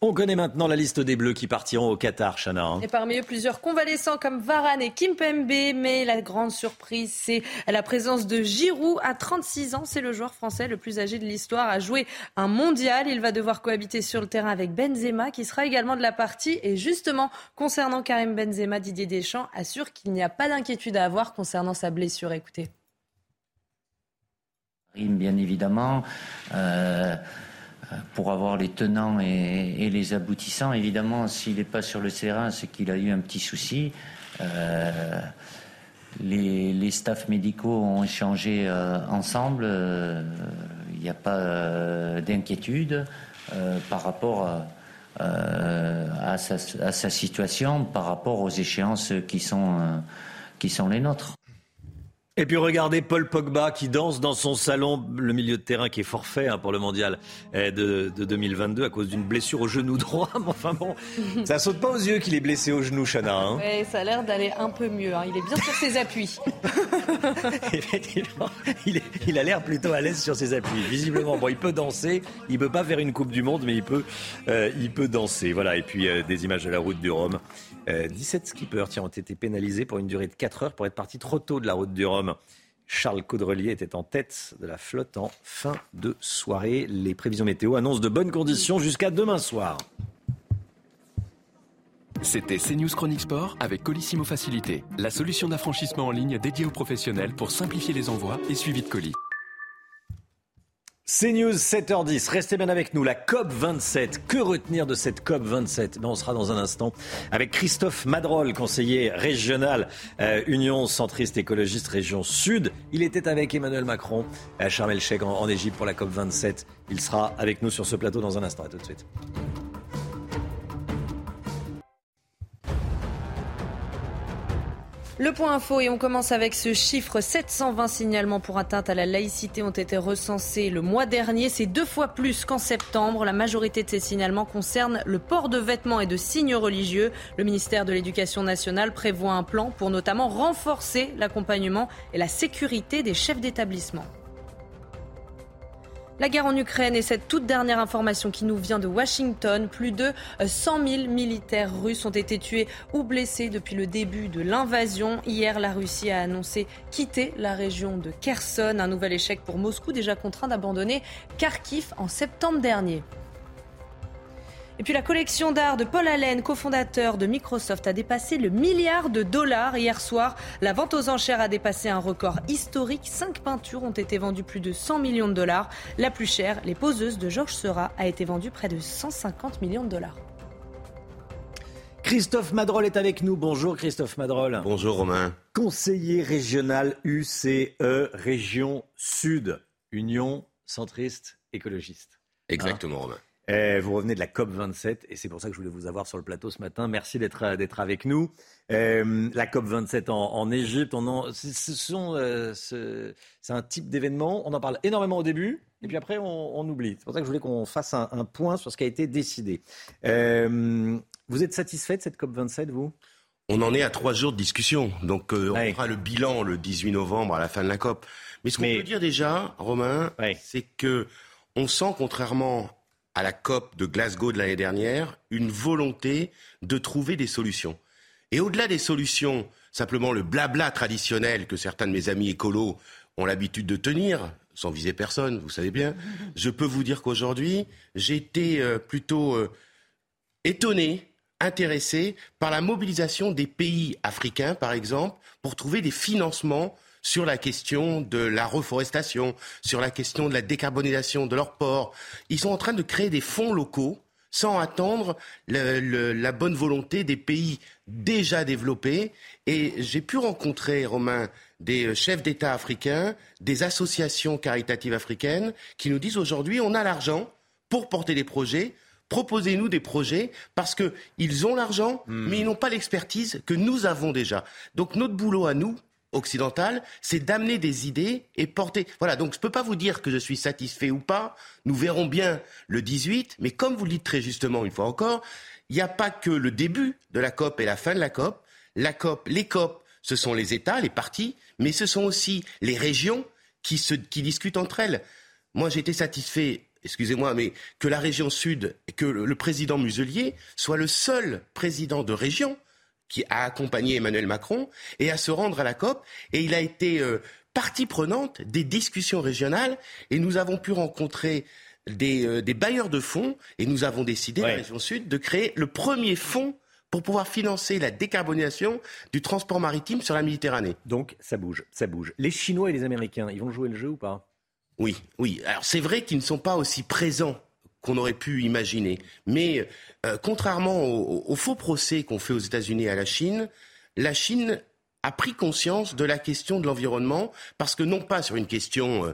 On connaît maintenant la liste des Bleus qui partiront au Qatar, Chana. Hein. Et parmi eux, plusieurs convalescents comme Varane et Kimpembe. Mais la grande surprise, c'est la présence de Giroud. À 36 ans, c'est le joueur français le plus âgé de l'histoire à jouer un mondial. Il va devoir cohabiter sur le terrain avec Benzema, qui sera également de la partie. Et justement, concernant Karim Benzema, Didier Deschamps assure qu'il n'y a pas d'inquiétude à avoir concernant sa blessure. Écoutez. Bien évidemment. Euh pour avoir les tenants et, les aboutissants. Évidemment, s'il n'est pas sur le terrain, c'est qu'il a eu un petit souci. Euh, les, les, staffs médicaux ont échangé euh, ensemble. Euh, il n'y a pas d'inquiétude par rapport à sa, situation, par rapport aux échéances qui sont les nôtres. Et puis regardez Paul Pogba qui danse dans son salon, le milieu de terrain qui est forfait hein, pour le mondial eh, de, 2022 à cause d'une blessure au genou droit. Mais enfin bon, ça saute pas aux yeux qu'il est blessé au genou, Chana. Hein. ça a l'air d'aller un peu mieux. Hein. Il est bien sur ses appuis. Effectivement, il, a l'air plutôt à l'aise sur ses appuis. Visiblement, bon, il peut danser. Il peut pas faire une Coupe du Monde, mais il peut, euh, il peut danser. Voilà. Et puis euh, des images de la route du Rhum. 17 euh, skippers ont été pénalisés pour une durée de 4 heures pour être partis trop tôt de la route du Rhum. Charles Caudrelier était en tête de la flotte en fin de soirée. Les prévisions météo annoncent de bonnes conditions jusqu'à demain soir. C'était CNews Chronique Sport avec Colissimo Facilité, la solution d'affranchissement en ligne dédiée aux professionnels pour simplifier les envois et suivi de colis. CNews 7h10, restez bien avec nous. La COP 27, que retenir de cette COP 27 ben, On sera dans un instant avec Christophe Madrol, conseiller régional euh, Union centriste écologiste région Sud. Il était avec Emmanuel Macron à Sharm el-Sheikh en, en Égypte pour la COP 27. Il sera avec nous sur ce plateau dans un instant. À tout de suite. Le point info et on commence avec ce chiffre. 720 signalements pour atteinte à la laïcité ont été recensés le mois dernier. C'est deux fois plus qu'en septembre. La majorité de ces signalements concernent le port de vêtements et de signes religieux. Le ministère de l'Éducation nationale prévoit un plan pour notamment renforcer l'accompagnement et la sécurité des chefs d'établissement. La guerre en Ukraine et cette toute dernière information qui nous vient de Washington, plus de 100 000 militaires russes ont été tués ou blessés depuis le début de l'invasion. Hier, la Russie a annoncé quitter la région de Kherson, un nouvel échec pour Moscou déjà contraint d'abandonner Kharkiv en septembre dernier. Et puis la collection d'art de Paul Allen, cofondateur de Microsoft, a dépassé le milliard de dollars hier soir. La vente aux enchères a dépassé un record historique. Cinq peintures ont été vendues plus de 100 millions de dollars. La plus chère, Les poseuses de Georges Seurat, a été vendue près de 150 millions de dollars. Christophe Madrol est avec nous. Bonjour Christophe Madrol. Bonjour Romain. Conseiller régional UCE, Région Sud, Union centriste écologiste. Exactement Romain. Eh, vous revenez de la COP 27 et c'est pour ça que je voulais vous avoir sur le plateau ce matin. Merci d'être euh, avec nous. Euh, la COP 27 en, en Égypte, ce euh, c'est un type d'événement. On en parle énormément au début et puis après on, on oublie. C'est pour ça que je voulais qu'on fasse un, un, point sur ce qui a été décidé. Euh, vous êtes satisfait de cette COP 27, vous? On en est à trois jours de discussion, donc on fera le bilan le 18 novembre à la fin de la COP. Mais ce qu'on peut dire déjà, Romain, c'est que on sent, contrairement à la COP de Glasgow de l'année dernière une volonté de trouver des solutions. Et au-delà des solutions, simplement le blabla traditionnel que certains de mes amis écolos ont l'habitude de tenir, sans viser personne, vous savez bien, je peux vous dire qu'aujourd'hui, j'ai été euh, plutôt euh, étonné, intéressé par la mobilisation des pays africains, par exemple, pour trouver des financements sur la question de la reforestation, sur la question de la décarbonisation de leurs ports. Ils sont en train de créer des fonds locaux sans attendre la bonne volonté des pays déjà développés. Et j'ai pu rencontrer, Romain, des chefs d'État africains, des associations caritatives africaines qui nous disent aujourd'hui on a l'argent pour porter des projets. Proposez-nous des projets parce qu'ils ont l'argent, hmm. mais ils n'ont pas l'expertise que nous avons déjà. Donc notre boulot à nous, occidentale, c'est d'amener des idées et porter. Voilà, donc je ne peux pas vous dire que je suis satisfait ou pas. Nous verrons bien le 18, mais comme vous le dites très justement une fois encore, il n'y a pas que le début de la COP et la fin de la COP. La COP, les COP, ce sont les États, les partis, mais ce sont aussi les régions qui, discutent entre elles. Moi, été satisfait excusez-moi, mais que la région sud, que le président Muselier soit le seul président de région qui a accompagné Emmanuel Macron et à se rendre à la COP. Et il a été euh, partie prenante des discussions régionales et nous avons pu rencontrer des, euh, bailleurs de fonds et nous avons décidé, la région sud, de créer le premier fonds pour pouvoir financer la décarbonisation du transport maritime sur la Méditerranée. Donc ça bouge, ça bouge. Les Chinois et les Américains, ils vont jouer le jeu ou pas? Oui, oui. Alors c'est vrai qu'ils ne sont pas aussi présents qu'on aurait pu imaginer. Mais euh, contrairement au, faux procès qu'on fait aux États-Unis à la Chine, la Chine a pris conscience de la question de l'environnement parce que non pas sur une question euh,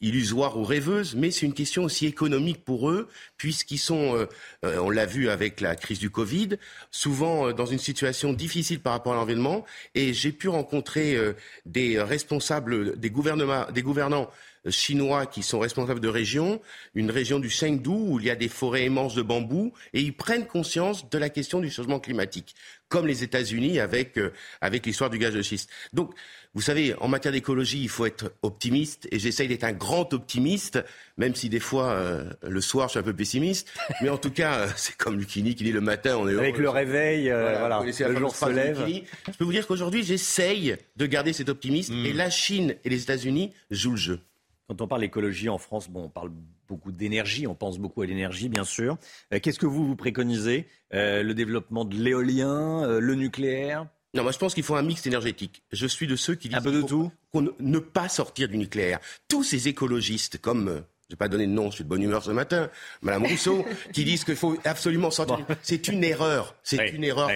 illusoire ou rêveuse, mais c'est une question aussi économique pour eux, puisqu'ils sont, euh, on l'a vu avec la crise du Covid, souvent dans une situation difficile par rapport à l'environnement. Et j'ai pu rencontrer des responsables, des gouvernements, des gouvernants chinois qui sont responsables de régions, une région du Chengdu où il y a des forêts immenses de bambou, et ils prennent conscience de la question du changement climatique, comme les États-Unis avec, euh, avec l'histoire du gaz de schiste. Donc, vous savez, en matière d'écologie, il faut être optimiste, et j'essaye d'être un grand optimiste, même si des fois, euh, le soir, je suis un peu pessimiste. Mais en tout cas, euh, c'est comme Lucini qui dit le matin, on est Avec le réveil, voilà, le jour se lève. Je peux vous dire qu'aujourd'hui, j'essaye de garder cet optimisme, hmm. et la Chine et les États-Unis jouent le jeu. Quand on parle d'écologie en France, bon, on parle beaucoup d'énergie, on pense beaucoup à l'énergie, bien sûr. Euh, qu'est-ce que vous, vous préconisez euh, Le développement de l'éolien, euh, le nucléaire? Non, moi je pense qu'il faut un mix énergétique. Je suis de ceux qui disent de tout. ne pas sortir du nucléaire. Tous ces écologistes comme je vais pas donner de nom, je suis de bonne humeur ce matin, Madame Rousseau, qui disent qu'il faut absolument sortir. C'est une erreur. C'est une erreur.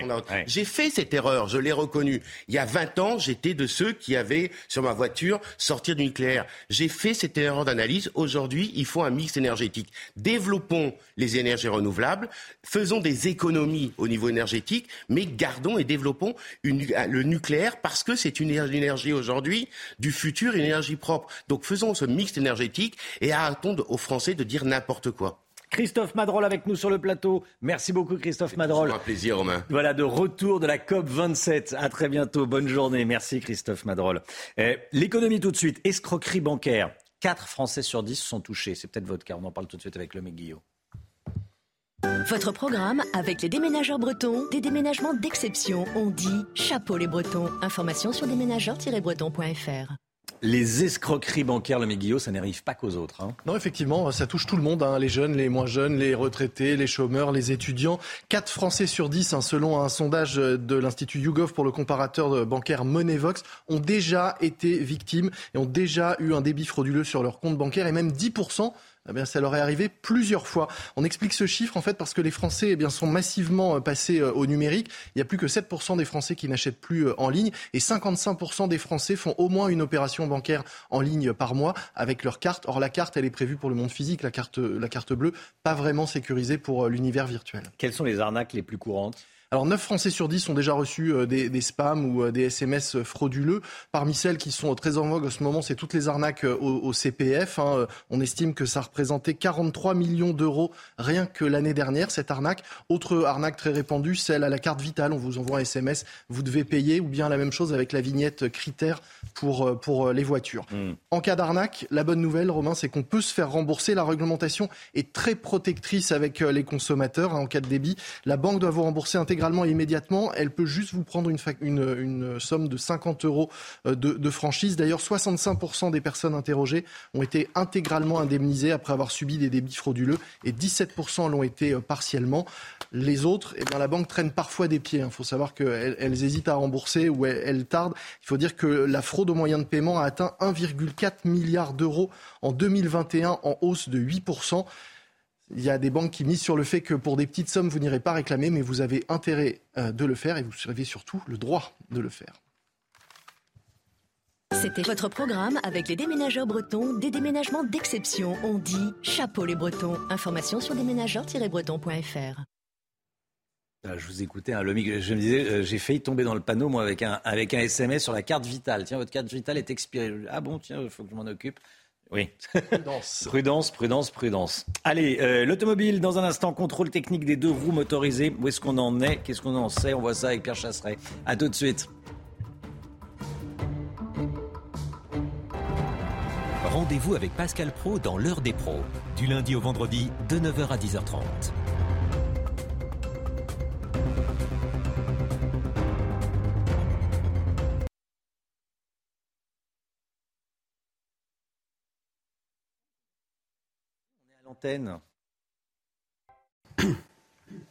J'ai fait cette erreur, je l'ai reconnue. Il y a 20 ans, j'étais de ceux qui avaient sur ma voiture sortir du nucléaire. J'ai fait cette erreur d'analyse. Aujourd'hui, il faut un mix énergétique. Développons les énergies renouvelables, faisons des économies au niveau énergétique, mais gardons et développons le nucléaire parce que c'est une énergie aujourd'hui du futur, une énergie propre. Donc faisons ce mix énergétique et à aux Français de dire n'importe quoi. Christophe Madrol avec nous sur le plateau. Merci beaucoup Christophe Madrol. un plaisir Romain. Voilà de retour de la COP 27. À très bientôt. Bonne journée. Merci Christophe Madrol. Eh, l'économie tout de suite. Escroquerie bancaire. 4 Français sur 10 sont touchés. C'est peut-être votre cas. On en parle tout de suite avec le Guillaume. Votre programme avec les déménageurs bretons, des déménagements d'exception. On dit chapeau les bretons. Information sur déménageurs-bretons.fr. Les escroqueries bancaires, le Guillaume, ça n'arrive pas qu'aux autres. Hein. Non, effectivement, ça touche tout le monde, hein. les jeunes, les moins jeunes, les retraités, les chômeurs, les étudiants. 4 Français sur 10, hein, selon un sondage de l'Institut YouGov pour le comparateur bancaire Moneyvox, ont déjà été victimes et ont déjà eu un débit frauduleux sur leur compte bancaire et même 10% eh bien, ça leur est arrivé plusieurs fois. On explique ce chiffre en fait parce que les Français eh bien, sont massivement euh, passés euh, au numérique. Il n'y a plus que 7% des Français qui n'achètent plus euh, en ligne et 55% des Français font au moins une opération bancaire en ligne par mois avec leur carte. Or la carte, elle est prévue pour le monde physique, la carte, la carte bleue, pas vraiment sécurisée pour l'univers virtuel. Quelles sont les arnaques les plus courantes? Alors 9 Français sur 10 ont déjà reçu euh, des, spams ou euh, des SMS frauduleux. Parmi celles qui sont très en vogue en ce moment, c'est toutes les arnaques euh, au, CPF. Hein. On estime que ça représentait 43 millions d'euros rien que l'année dernière, cette arnaque. Autre arnaque très répandue, celle à la carte vitale. On vous envoie un SMS, vous devez payer, ou bien la même chose avec la vignette critère pour, pour les voitures. Hmm. En cas d'arnaque, la bonne nouvelle, Romain, c'est qu'on peut se faire rembourser. La réglementation est très protectrice avec les consommateurs. Hein, en cas de débit, la banque doit vous rembourser intégralement intégralement et immédiatement. Elle peut juste vous prendre une, somme de 50 euros euh, de, franchise. D'ailleurs, 65% des personnes interrogées ont été intégralement indemnisées après avoir subi des débits frauduleux et 17% l'ont été euh, partiellement. Les autres, eh bien, la banque traîne parfois des pieds. Il hein. faut savoir qu'elles elles hésitent à rembourser ou elles, elles tardent. Il faut dire que la fraude aux moyens de paiement a atteint 1,4 milliard d'euros en 2021 en hausse de 8%. Il y a des banques qui misent sur le fait que pour des petites sommes, vous n'irez pas réclamer, mais vous avez intérêt euh, de le faire et vous avez surtout le droit de le faire. C'était votre programme avec les déménageurs bretons, des déménagements d'exception. On dit chapeau les bretons. Information sur déménageurs-bretons.fr. Euh, je vous écoutais, hein, je me disais, euh, j'ai failli tomber dans le panneau, moi, avec un, avec un SMS sur la carte vitale. Tiens, votre carte vitale est expirée. Ah bon, tiens, il faut que je m'en occupe. Oui. Prudence. prudence, prudence, prudence. Allez, euh, l'automobile, dans un instant, contrôle technique des deux roues motorisées. Où est-ce qu'on en est? Qu'est-ce qu'on en sait? On voit ça avec Pierre Chasseret. À tout de suite. Rendez-vous avec Pascal Pro dans l'heure des pros, du lundi au vendredi de 9h à 10h30. L'antenne.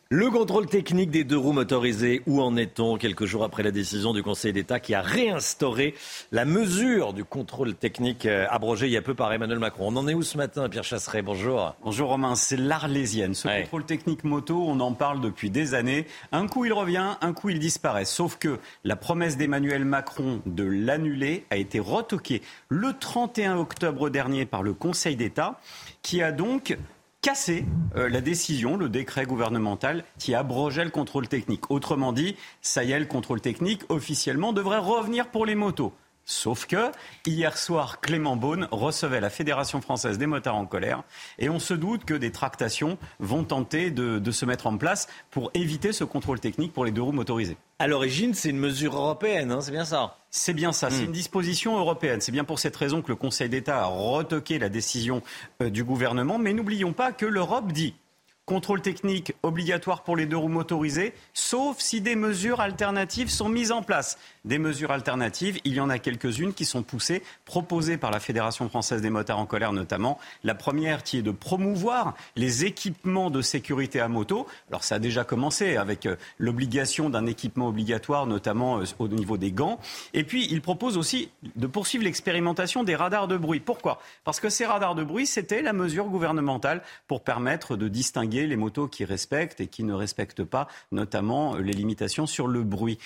Le contrôle technique des deux roues motorisées, où en est-on quelques jours après la décision du Conseil d'État qui a réinstauré la mesure du contrôle technique euh, abrogée il y a peu par Emmanuel Macron On en est où ce matin, Pierre Chasseret? Bonjour. Bonjour Romain, c'est l'Arlésienne. Ce contrôle technique moto, on en parle depuis des années. Un coup il revient, un coup il disparaît. Sauf que la promesse d'Emmanuel Macron de l'annuler a été retoquée le 31 octobre dernier par le Conseil d'État qui a donc casser euh, la décision, le décret gouvernemental qui abrogeait le contrôle technique. Autrement dit, ça y est, le contrôle technique officiellement devrait revenir pour les motos. Sauf que, hier soir, Clément Beaune recevait la Fédération française des motards en colère et on se doute que des tractations vont tenter de, se mettre en place pour éviter ce contrôle technique pour les deux roues motorisées. À l'origine, c'est une mesure européenne, hein, c'est bien ça C'est bien ça, c'est hmm. une disposition européenne. C'est bien pour cette raison que le Conseil d'État a retoqué la décision euh, du gouvernement. Mais n'oublions pas que l'Europe dit Contrôle technique obligatoire pour les deux roues motorisées, sauf si des mesures alternatives sont mises en place. Des mesures alternatives, il y en a quelques-unes qui sont poussées, proposées par la Fédération française des motards en colère notamment. La première qui est de promouvoir les équipements de sécurité à moto. Alors ça a déjà commencé avec euh, l'obligation d'un équipement obligatoire, notamment euh, au niveau des gants. Et puis il propose aussi de poursuivre l'expérimentation des radars de bruit. Pourquoi? Parce que ces radars de bruit, c'était la mesure gouvernementale pour permettre de distinguer les motos qui respectent et qui ne respectent pas, notamment les limitations sur le bruit.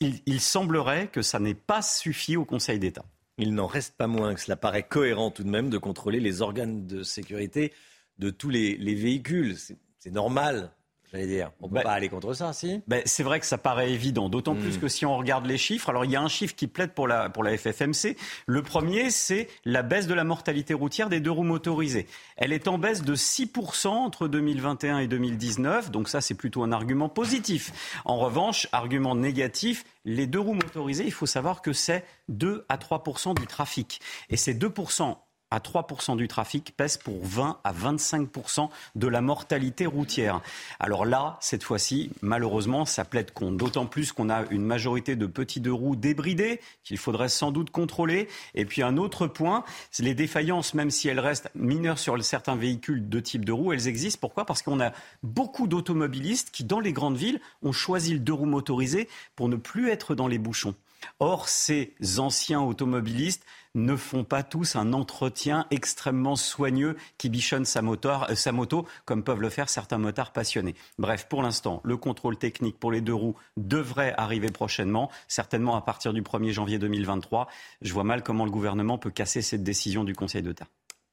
Il, semblerait que ça n'ait pas suffi au Conseil d'État. Il n'en reste pas moins que cela paraît cohérent tout de même de contrôler les organes de sécurité de tous les, les véhicules. C'est normal j'allais dire. On ne peut bah, pas aller contre ça, si bah, C'est vrai que ça paraît évident, d'autant hmm. plus que si on regarde les chiffres, alors il y a un chiffre qui plaide pour la, pour la FFMC. Le premier, c'est la baisse de la mortalité routière des deux roues motorisées. Elle est en baisse de 6% entre 2021 et 2019, donc ça c'est plutôt un argument positif. En revanche, argument négatif, les deux roues motorisées, il faut savoir que c'est 2 à 3% du trafic. Et ces 2% à 3% du trafic pèse pour 20 à 25% de la mortalité routière. Alors là, cette fois-ci, malheureusement, ça plaide compte. D'autant plus qu'on a une majorité de petits deux roues débridés qu'il faudrait sans doute contrôler. Et puis un autre point, les défaillances, même si elles restent mineures sur certains véhicules de type de roues, elles existent. Pourquoi? Parce qu'on a beaucoup d'automobilistes qui, dans les grandes villes, ont choisi le deux roues motorisé pour ne plus être dans les bouchons. Or, ces anciens automobilistes ne font pas tous un entretien extrêmement soigneux qui bichonne sa, euh, sa moto, comme peuvent le faire certains motards passionnés. Bref, pour l'instant, le contrôle technique pour les deux roues devrait arriver prochainement, certainement à partir du 1er janvier 2023. Je vois mal comment le gouvernement peut casser cette décision du Conseil d'État.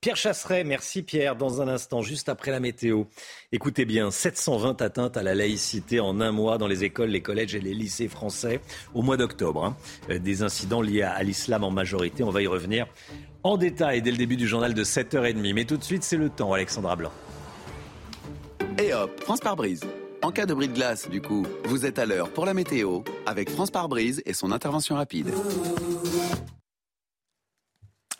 Pierre Chasseret, merci Pierre. Dans un instant, juste après la météo. Écoutez bien, 720 atteintes à la laïcité en un mois dans les écoles, les collèges et les lycées français au mois d'octobre. Hein. Euh, des incidents liés à l'islam en majorité. On va y revenir en détail dès le début du journal de 7h30. Mais tout de suite, c'est le temps, Alexandra Blanc. Et hop, France par brise. En cas de bris de glace, du coup, vous êtes à l'heure pour la météo avec France par brise et son intervention rapide.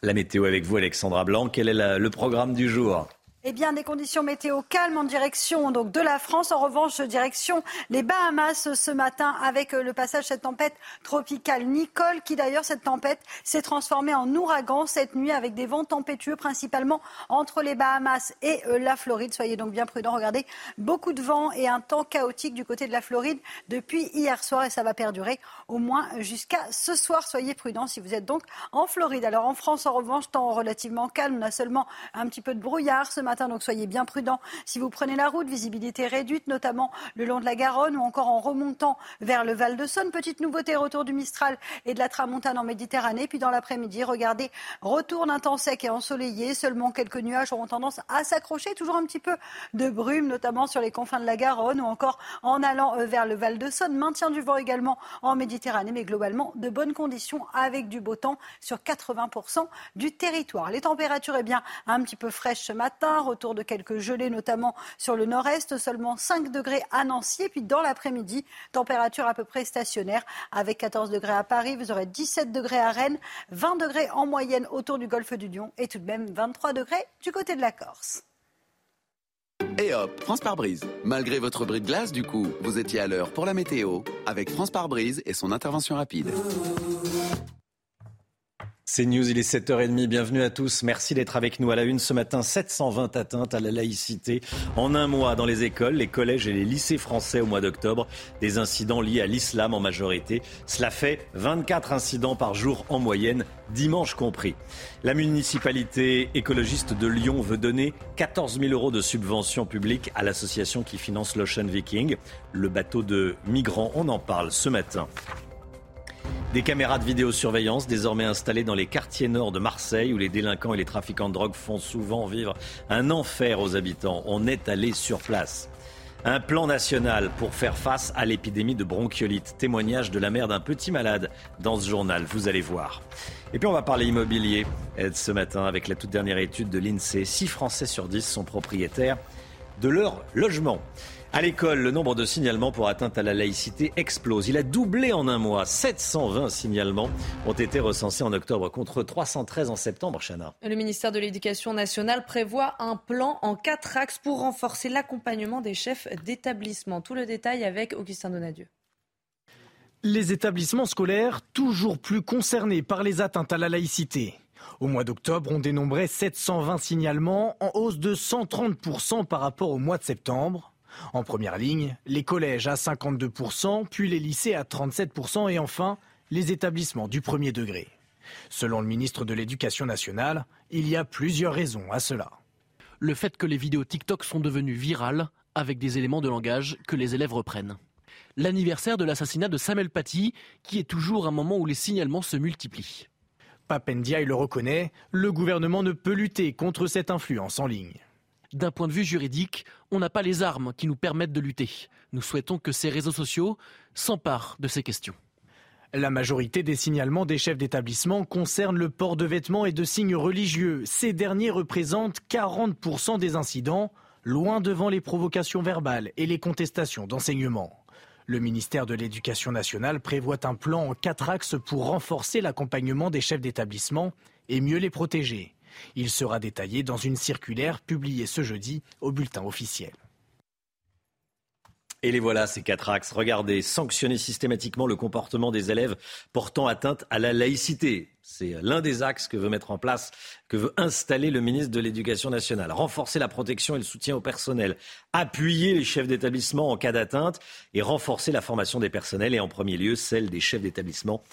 La météo avec vous, Alexandra Blanc. Quel est le programme du jour? Eh bien, des conditions météo calmes en direction donc de la France. En revanche, direction les Bahamas ce matin avec euh, le passage de cette tempête tropicale Nicole, qui d'ailleurs cette tempête s'est transformée en ouragan cette nuit avec des vents tempétueux principalement entre les Bahamas et euh, la Floride. Soyez donc bien prudents. Regardez, beaucoup de vent et un temps chaotique du côté de la Floride depuis hier soir et ça va perdurer au moins jusqu'à ce soir. Soyez prudents si vous êtes donc en Floride. Alors en France, en revanche, temps relativement calme. On a seulement un petit peu de brouillard ce matin donc soyez bien prudents si vous prenez la route. Visibilité réduite, notamment le long de la Garonne ou encore en remontant vers le Val de Saône. Petite nouveauté, retour du Mistral et de la Tramontane en Méditerranée. Puis dans l'après-midi, regardez, retour d'un temps sec et ensoleillé. Seulement quelques nuages auront tendance à s'accrocher. Toujours un petit peu de brume, notamment sur les confins de la Garonne ou encore en allant euh, vers le Val de Saône. Maintien du vent également en Méditerranée, mais globalement de bonnes conditions avec du beau temps sur 80% du territoire. Les températures, eh bien, un petit peu fraîches ce matin retour de quelques gelées, notamment sur le nord-est, seulement 5 degrés à Nancy. Et puis dans l'après-midi, température à peu près stationnaire, avec 14 degrés à Paris, vous aurez 17 degrés à Rennes, 20 degrés en moyenne autour du golfe du Lion et tout de même 23 degrés du côté de la Corse. Et hop, France par brise. Malgré votre bris de glace, du coup, vous étiez à l'heure pour la météo avec France par brise et son intervention rapide. C'est News, il est 7h30. Bienvenue à tous. Merci d'être avec nous à la une ce matin. 720 atteintes à la laïcité en un mois dans les écoles, les collèges et les lycées français au mois d'octobre. Des incidents liés à l'islam en majorité. Cela fait 24 incidents par jour en moyenne, dimanche compris. La municipalité écologiste de Lyon veut donner 14 000 euros de subventions publiques à l'association qui finance l'Ocean Viking, le bateau de migrants. On en parle ce matin. Des caméras de vidéosurveillance désormais installées dans les quartiers nord de Marseille où les délinquants et les trafiquants de drogue font souvent vivre un enfer aux habitants. On est allé sur place. Un plan national pour faire face à l'épidémie de bronchiolite. Témoignage de la mère d'un petit malade dans ce journal, vous allez voir. Et puis on va parler immobilier ce matin avec la toute dernière étude de l'INSEE. 6 Français sur 10 sont propriétaires de leur logement. À l'école, le nombre de signalements pour atteinte à la laïcité explose. Il a doublé en un mois. 720 signalements ont été recensés en octobre contre 313 en septembre, Chana. Le ministère de l'Éducation nationale prévoit un plan en quatre axes pour renforcer l'accompagnement des chefs d'établissement. Tout le détail avec Augustin Donadieu. Les établissements scolaires toujours plus concernés par les atteintes à la laïcité. Au mois d'octobre, on dénombrait 720 signalements, en hausse de 130% par rapport au mois de septembre. En première ligne, les collèges à 52%, puis les lycées à 37% et enfin les établissements du premier degré. Selon le ministre de l'Éducation nationale, il y a plusieurs raisons à cela. Le fait que les vidéos TikTok sont devenues virales avec des éléments de langage que les élèves reprennent. L'anniversaire de l'assassinat de Samuel Paty, qui est toujours un moment où les signalements se multiplient. Papendia le reconnaît, le gouvernement ne peut lutter contre cette influence en ligne. D'un point de vue juridique, on n'a pas les armes qui nous permettent de lutter. Nous souhaitons que ces réseaux sociaux s'emparent de ces questions. La majorité des signalements des chefs d'établissement concernent le port de vêtements et de signes religieux. Ces derniers représentent 40% des incidents, loin devant les provocations verbales et les contestations d'enseignement. Le ministère de l'Éducation nationale prévoit un plan en quatre axes pour renforcer l'accompagnement des chefs d'établissement et mieux les protéger. Il sera détaillé dans une circulaire publiée ce jeudi au bulletin officiel. Et les voilà, ces quatre axes. Regardez, sanctionner systématiquement le comportement des élèves portant atteinte à la laïcité. C'est l'un des axes que veut mettre en place, que veut installer le ministre de l'Éducation nationale. Renforcer la protection et le soutien au personnel. Appuyer les chefs d'établissement en cas d'atteinte et renforcer la formation des personnels et en premier lieu celle des chefs d'établissement.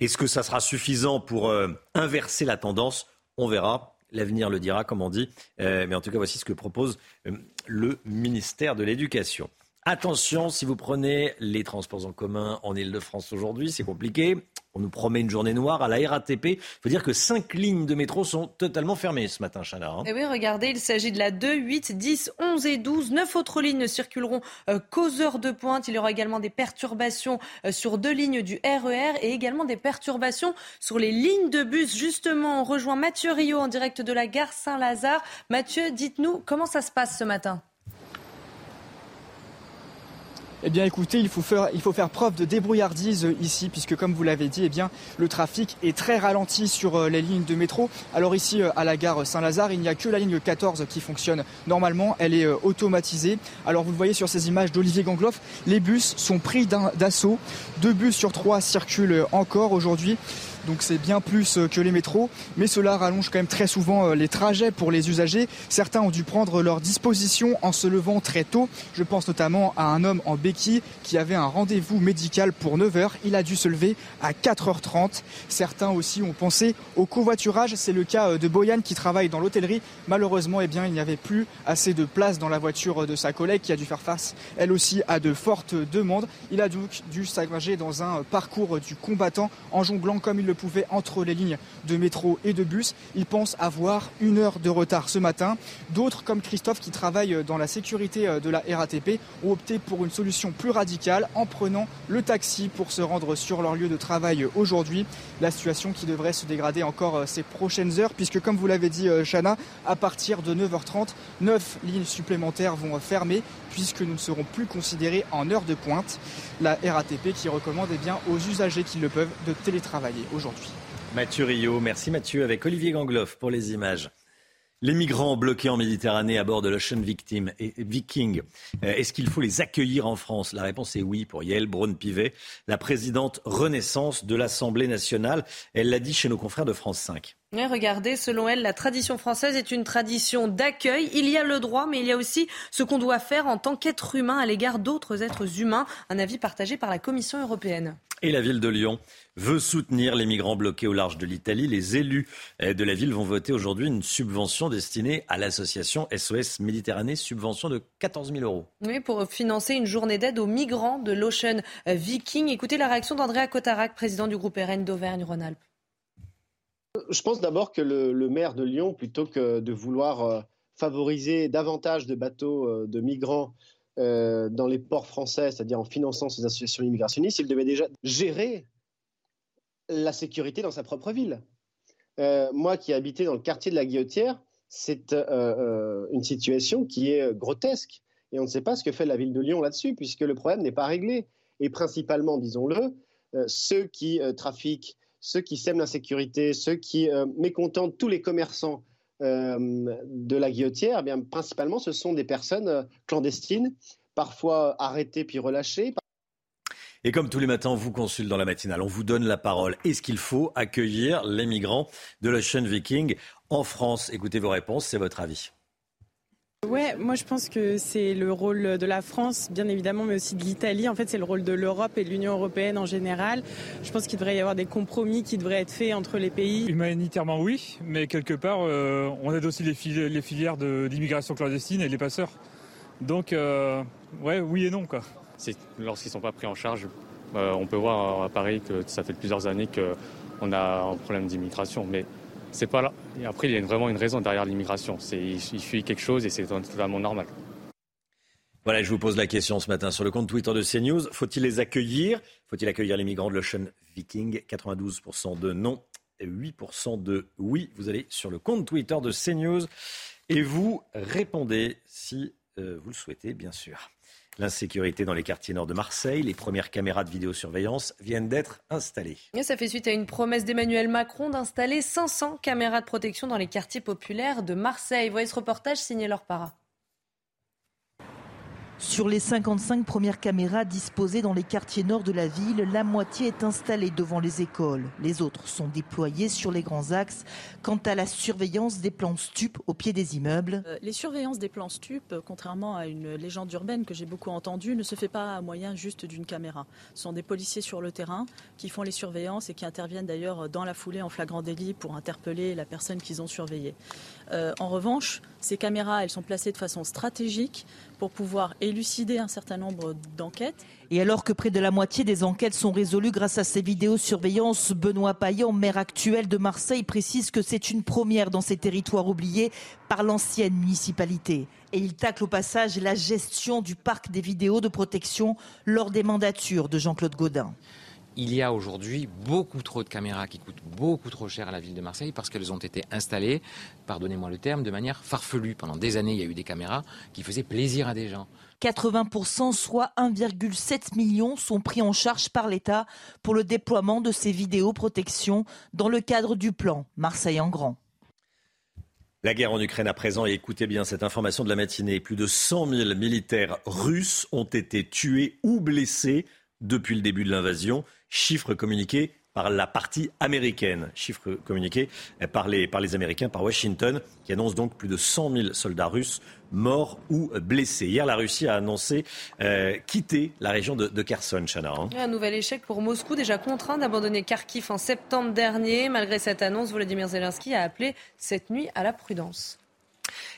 Est-ce que ça sera suffisant pour euh, inverser la tendance on verra. L'avenir le dira, comme on dit. Euh, mais en tout cas, voici ce que propose euh, le ministère de l'Éducation. Attention, si vous prenez les transports en commun en Ile-de-France aujourd'hui, c'est compliqué. On nous promet une journée noire à la RATP. Il faut dire que cinq lignes de métro sont totalement fermées ce matin, Chana. Hein. Et eh oui, regardez, il s'agit de la 2, 8, 10, 11 et 12. Neuf autres lignes ne circuleront euh, qu'aux heures de pointe. Il y aura également des perturbations euh, sur deux lignes du RER e et également des perturbations sur les lignes de bus. Justement, on rejoint Mathieu Rio en direct de la gare Saint-Lazare. Mathieu, dites-nous comment ça se passe ce matin? Eh bien écoutez, il faut faire, il faut faire preuve de débrouillardise euh, ici, puisque comme vous l'avez dit, eh bien, le trafic est très ralenti sur euh, les lignes de métro. Alors ici, euh, à la gare Saint-Lazare, il n'y a que la ligne 14 qui fonctionne normalement, elle est automatisée. Alors vous le voyez sur ces images d'Olivier Gangloff, les bus sont pris d'assaut. Deux bus sur trois circulent encore aujourd'hui donc c'est bien plus euh, que les métros, mais cela rallonge quand même très souvent euh, les trajets pour les usagers. Certains ont dû prendre leur disposition en se levant très tôt. Je pense notamment à un homme en béquille qui avait un rendez-vous médical pour 9h. Il a dû se lever à 4h30. Certains aussi ont pensé au covoiturage. C'est le cas euh, de Boyan qui travaille dans l'hôtellerie. Malheureusement, eh bien, il n'y avait plus assez de place dans la voiture de sa collègue qui a dû faire face, elle aussi, à de fortes demandes. Il a donc dû s'engager dans un parcours du combattant en jonglant comme il le pouvaient entre les lignes de métro et de bus. Ils pensent avoir une heure de retard ce matin. D'autres, comme Christophe qui travaille dans la sécurité de la RATP, ont opté pour une solution plus radicale en prenant le taxi pour se rendre sur leur lieu de travail aujourd'hui. La situation qui devrait se dégrader encore ces prochaines heures puisque comme vous l'avez dit Chana, à partir de 9h30, 9 lignes supplémentaires vont fermer puisque nous ne serons plus considérés en heure de pointe. La RATP qui recommande eh bien, aux usagers qui le peuvent de télétravailler aujourd'hui. Mathieu Rio, merci Mathieu, avec Olivier Gangloff pour les images. Les migrants bloqués en Méditerranée à bord de l'Ocean Victim et Viking, euh, est-ce qu'il faut les accueillir en France? La réponse est oui pour Yael Braun-Pivet, la présidente Renaissance de l'Assemblée nationale. Elle l'a dit chez nos confrères de France 5. Regardez, selon elle, la tradition française est une tradition d'accueil. Il y a le droit, mais il y a aussi ce qu'on doit faire en tant qu'être humain à l'égard d'autres êtres humains. Un avis partagé par la Commission européenne. Et la ville de Lyon veut soutenir les migrants bloqués au large de l'Italie. Les élus de la ville vont voter aujourd'hui une subvention destinée à l'association SOS Méditerranée, subvention de 14 000 euros. Oui, pour financer une journée d'aide aux migrants de l'Ocean Viking. Écoutez la réaction d'Andrea Cotarac, président du groupe RN d'Auvergne-Rhône-Alpes. Je pense d'abord que le, maire de Lyon, plutôt que de vouloir euh, favoriser davantage de bateaux euh, de migrants euh, dans les ports français, c'est-à-dire en finançant ces associations immigrationnistes, il devait déjà gérer la sécurité dans sa propre ville. Moi qui ai habité dans le quartier de la Guillotière, c'est une situation qui est grotesque. Et on ne sait pas ce que fait la ville de Lyon là-dessus, puisque le problème n'est pas réglé. Et principalement, disons-le, ceux qui trafiquent, ceux qui sèment l'insécurité, ceux qui mécontentent tous les commerçants euh, de la guillotière, eh bien, principalement, ce sont des personnes euh, clandestines, parfois arrêtées puis relâchées. Et comme tous les matins, on vous consulte dans la matinale, on vous donne la parole. Est-ce qu'il faut accueillir les migrants de l'Ocean Viking en France Écoutez vos réponses, c'est votre avis. Ouais, moi je pense que c'est le rôle de la France, bien évidemment, mais aussi de l'Italie. En fait, c'est le rôle de l'Europe et de l'Union européenne en général. Je pense qu'il devrait y avoir des compromis qui devraient être faits entre les pays. Humanitairement, oui, mais quelque part, euh, on aide aussi les, filières d'immigration clandestine et les passeurs. Donc, euh, ouais, oui et non, quoi. Lorsqu'ils ne sont pas pris en charge, euh, on peut voir à Paris que ça fait plusieurs années qu'on a un problème d'immigration, mais c'est pas là. Après, il y a vraiment une raison derrière l'immigration. Il, fuit quelque chose et c'est totalement normal. Voilà, je vous pose la question ce matin sur le compte Twitter de CNews. Faut-il les accueillir? Faut-il accueillir les migrants de l'Ocean Viking? 92% de non, et 8% de oui. Vous allez sur le compte Twitter de CNews et vous répondez si euh, vous le souhaitez, bien sûr l'insécurité dans les quartiers nord de Marseille. Les premières caméras de vidéosurveillance viennent d'être installées. Ça fait suite à une promesse d'Emmanuel Macron d'installer 500 caméras de protection dans les quartiers populaires de Marseille. Voyez ce reportage signé Laure Para. Sur les 55 premières caméras disposées dans les quartiers nord de la ville, la moitié est installée devant les écoles. Les autres sont déployées sur les grands axes. Quant à la surveillance des plans stupes au pied des immeubles. Euh, les surveillances des plans stupes, contrairement à une légende urbaine que j'ai beaucoup entendue, ne se fait pas à moyen juste d'une caméra. Ce sont des policiers sur le terrain qui font les surveillances et qui interviennent d'ailleurs dans la foulée en flagrant délit pour interpeller la personne qu'ils ont surveillée. Euh, en revanche, ces caméras, sont placées de façon stratégique pour pouvoir élucider un certain nombre d'enquêtes. Et alors que près de la moitié des enquêtes sont résolues grâce à ces vidéosurveillances, Benoît Payan, maire actuel de Marseille, précise que c'est une première dans ces territoires oubliés par l'ancienne municipalité. Et il tacle au passage la gestion du parc des vidéos de protection lors des mandatures de Jean-Claude Gaudin il y a aujourd'hui beaucoup trop de caméras qui coûtent beaucoup trop cher à la ville de Marseille parce qu'elles ont été installées, pardonnez-moi le terme, de manière farfelue. Pendant des années, il y a eu des caméras qui faisaient plaisir à des gens. 80%, soit 1,7 million, sont pris en charge par l'État pour le déploiement de ces vidéoprotections dans le cadre du plan Marseille en grand. La guerre en Ukraine à présent, et écoutez bien cette information de la matinée, plus de 100 000 militaires russes ont été tués ou blessés depuis le début de l'invasion chiffre communiqué par la partie américaine, chiffre communiqué par les, par les Américains, par Washington, qui annonce donc plus de 100 000 soldats russes morts ou blessés. Hier, la Russie a annoncé euh, quitter la région de, Kherson, Chana. Hein. Un nouvel échec pour Moscou, déjà contraint d'abandonner Kharkiv en septembre dernier. Malgré cette annonce, Volodymyr Zelensky a appelé cette nuit à la prudence.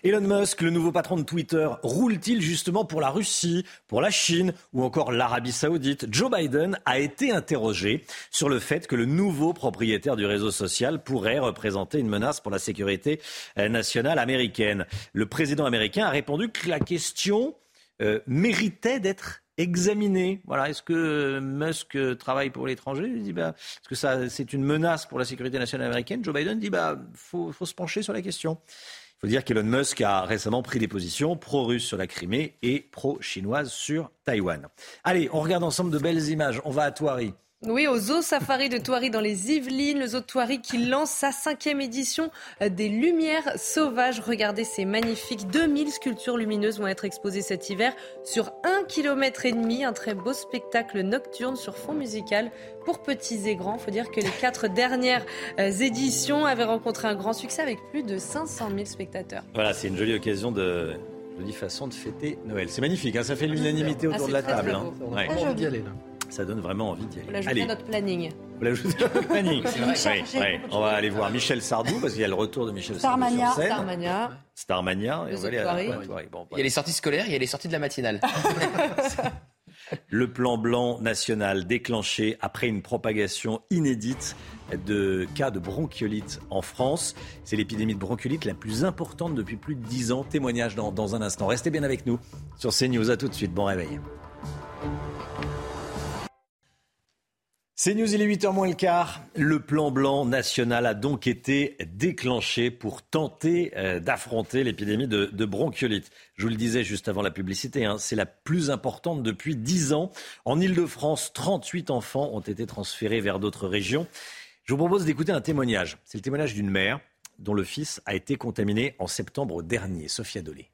Elon Musk, le nouveau patron de Twitter, roule-t-il justement pour la Russie, pour la Chine ou encore l'Arabie saoudite? Joe Biden a été interrogé sur le fait que le nouveau propriétaire du réseau social pourrait représenter une menace pour la sécurité euh, nationale américaine. Le président américain a répondu que la question euh, méritait d'être examinée. Voilà, est-ce que Musk travaille pour l'étranger? Il dit bah, est-ce que ça c'est une menace pour la sécurité nationale américaine? Joe Biden dit bah faut, faut se pencher sur la question. Il faut dire qu'Elon Musk a récemment pris des positions pro-russes sur la Crimée et pro-chinoises sur Taïwan. Allez, on regarde ensemble de belles images. On va à Touari. Oui, au Zoo Safari de Thoiry dans les Yvelines, le Zoo de Thoiry qui lance sa cinquième édition euh, des Lumières Sauvages. Regardez ces magnifiques 2000 sculptures lumineuses vont être exposées cet hiver sur un kilomètre et demi. Un très beau spectacle nocturne sur fond musical pour petits et grands. Il faut dire que les quatre dernières euh, éditions avaient rencontré un grand succès avec plus de 500 000 spectateurs. Voilà, c'est une jolie occasion de jolie façon de fêter Noël. C'est magnifique, hein, ça fait l'unanimité autour ah, de la table. Hein. Ouais. aller là. Ça donne vraiment envie d'y aller. On l'a à notre planning. On l'a à notre planning. On va aller voir Michel Sardou parce qu'il y a le retour de Michel Sardou sur scène. Starmania. Starmania. Et on va aller à il y a les sorties scolaires, il y a les sorties de la matinale. le plan blanc national déclenché après une propagation inédite de cas de bronchiolite en France. C'est l'épidémie de bronchiolite la plus importante depuis plus de 10 ans. Témoignage dans, dans un instant. Restez bien avec nous sur CNews. À tout de suite. Bon réveil. C'est News, il est 8h moins le quart. Le plan blanc national a donc été déclenché pour tenter euh, d'affronter l'épidémie de, bronchiolite. Je vous le disais juste avant la publicité, hein, c'est la plus importante depuis 10 ans. En Ile-de-France, 38 enfants ont été transférés vers d'autres régions. Je vous propose d'écouter un témoignage. C'est le témoignage d'une mère dont le fils a été contaminé en septembre dernier. Sophia Dolé.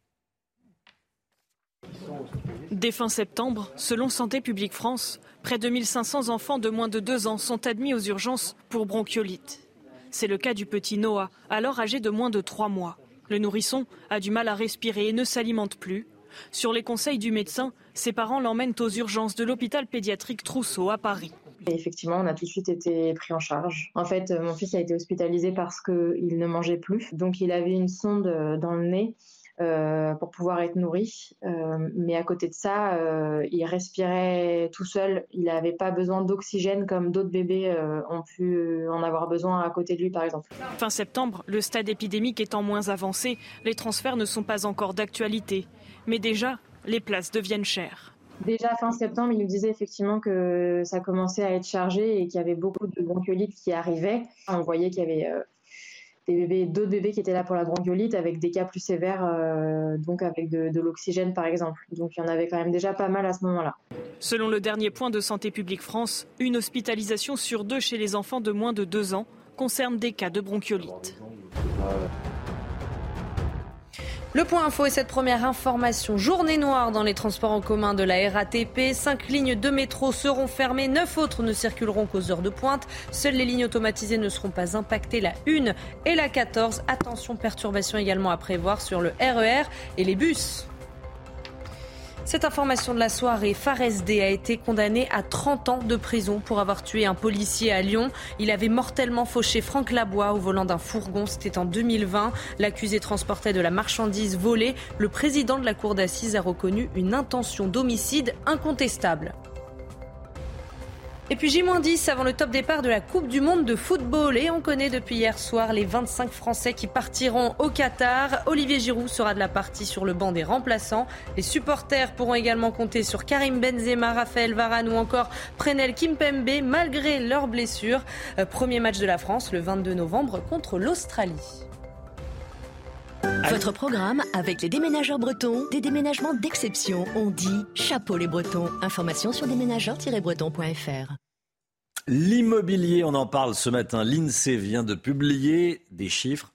Dès fin septembre, selon Santé publique France, près de 1500 enfants de moins de 2 ans sont admis aux urgences pour bronchiolite. C'est le cas du petit Noah, alors âgé de moins de 3 mois. Le nourrisson a du mal à respirer et ne s'alimente plus. Sur les conseils du médecin, ses parents l'emmènent aux urgences de l'hôpital pédiatrique Trousseau à Paris. effectivement, on a tout de suite été pris en charge. En fait, mon fils a été hospitalisé parce qu'il ne mangeait plus. Donc, il avait une sonde dans le nez euh, pour pouvoir être nourri. Euh, mais à côté de ça, euh, il respirait tout seul. Il n'avait pas besoin d'oxygène comme d'autres bébés ont pu en avoir besoin à côté de lui, par exemple. Fin septembre, le stade épidémique étant moins avancé, les transferts ne sont pas encore d'actualité. Mais déjà, les places deviennent chères. Déjà fin septembre, il nous disait effectivement que ça commençait à être chargé et qu'il y avait beaucoup de bronchiolites qui arrivaient. On voyait qu'il y avait d'autres bébés qui étaient là pour la bronchiolite avec des cas plus sévères, euh, donc avec de, l'oxygène par exemple. Donc il y en avait quand même déjà pas mal à ce moment-là. Selon le dernier point de Santé publique France, une hospitalisation sur deux chez les enfants de moins de deux ans concerne des cas de bronchiolite. Le point info est cette première information. Journée noire dans les transports en commun de la RATP. Cinq lignes de métro seront fermées. Neuf autres ne circuleront qu'aux heures de pointe. Seules les lignes automatisées ne seront pas impactées. La 1 et la 14. Attention, perturbations également à prévoir sur le RER e et les bus. Cette information de la soirée, Fares D a été condamné à 30 ans de prison pour avoir tué un policier à Lyon. Il avait mortellement fauché Franck Labois au volant d'un fourgon. C'était en 2020. L'accusé transportait de la marchandise volée. Le président de la cour d'assises a reconnu une intention d'homicide incontestable. Et puis J-10 avant le top départ de la Coupe du Monde de football. Et on connaît depuis hier soir les 25 Français qui partiront au Qatar. Olivier Giroud sera de la partie sur le banc des remplaçants. Les supporters pourront également compter sur Karim Benzema, Raphaël Varane ou encore Prenel Kimpembe malgré leurs blessures. Euh, premier match de la France le 22 novembre contre l'Australie. Votre programme avec les déménageurs bretons, des déménagements d'exception. On dit chapeau les bretons. Information sur déménageurs-bretons.fr. L'immobilier, on en parle ce matin. L'INSEE vient de publier des chiffres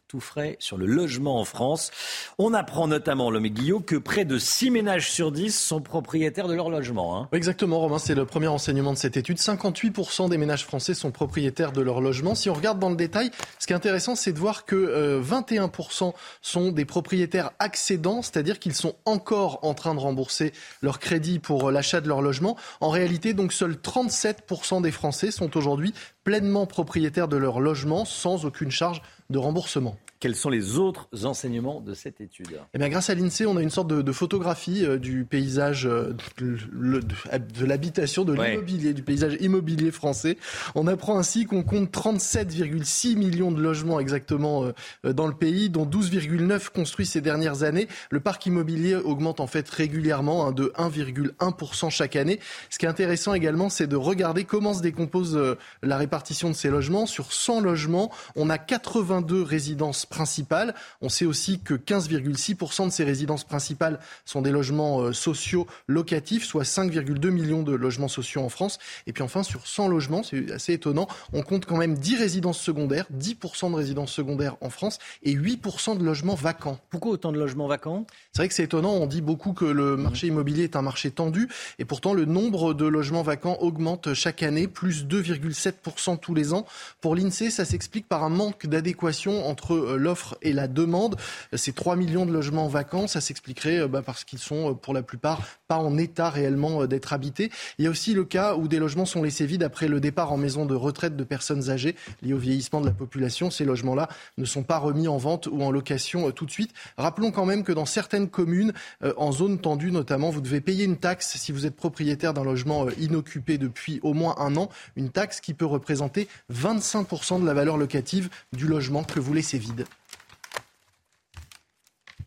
sur le logement en France. On apprend notamment, l'homme Guillot, que près de 6 ménages sur 10 sont propriétaires de leur logement. Hein. Exactement, Romain, c'est le premier enseignement de cette étude. 58% des ménages français sont propriétaires de leur logement. Si on regarde dans le détail, ce qui est intéressant, c'est de voir que 21% euh, sont des propriétaires accédants, c'est-à-dire qu'ils sont encore en train de rembourser leur crédit pour euh, l'achat de leur logement. En réalité, donc, seuls 37% des Français sont aujourd'hui pleinement propriétaires de leur logement sans aucune charge de remboursement. Quels sont les autres enseignements de cette étude? Eh bien, Grâce à l'INSEE, on a une sorte de, de photographie euh, du paysage, euh, de, de l'habitation, de l'immobilier, du paysage immobilier français. On apprend ainsi qu'on compte 37,6 millions de logements exactement euh, dans le pays, dont 12,9 construits ces dernières années. Le parc immobilier augmente en fait régulièrement hein, de 1,1% chaque année. Ce qui est intéressant également, c'est de regarder comment se décompose la répartition de ces logements. Sur 100 logements, on a 82 résidences principales. On sait aussi que 15,6% de ces résidences principales sont des logements euh, sociaux locatifs, soit 5,2 millions de logements sociaux en France. Et puis enfin, sur 100 logements, c'est assez étonnant, on compte quand même 10 résidences secondaires, 10% de résidences secondaires en France et 8% de logements vacants. Pourquoi autant de logements vacants? C'est vrai que c'est étonnant, on dit beaucoup que le marché immobilier est un marché tendu et pourtant le nombre de logements vacants augmente chaque année, plus 2,7% tous les ans. Pour l'INSEE, ça s'explique par un manque d'adéquation entre euh, l'offre et la demande. Ces 3 millions de logements vacants, ça s'expliquerait euh, bah, parce qu'ils sont euh, pour la plupart pas en état réellement d'être habités. Il y a aussi le cas où des logements sont laissés vides après le départ en maison de retraite de personnes âgées liées au vieillissement de la population. Ces logements-là ne sont pas remis en vente ou en location tout de suite. Rappelons quand même que dans certaines communes, en zone tendue notamment, vous devez payer une taxe si vous êtes propriétaire d'un logement inoccupé depuis au moins un an, une taxe qui peut représenter 25% de la valeur locative du logement que vous laissez vide.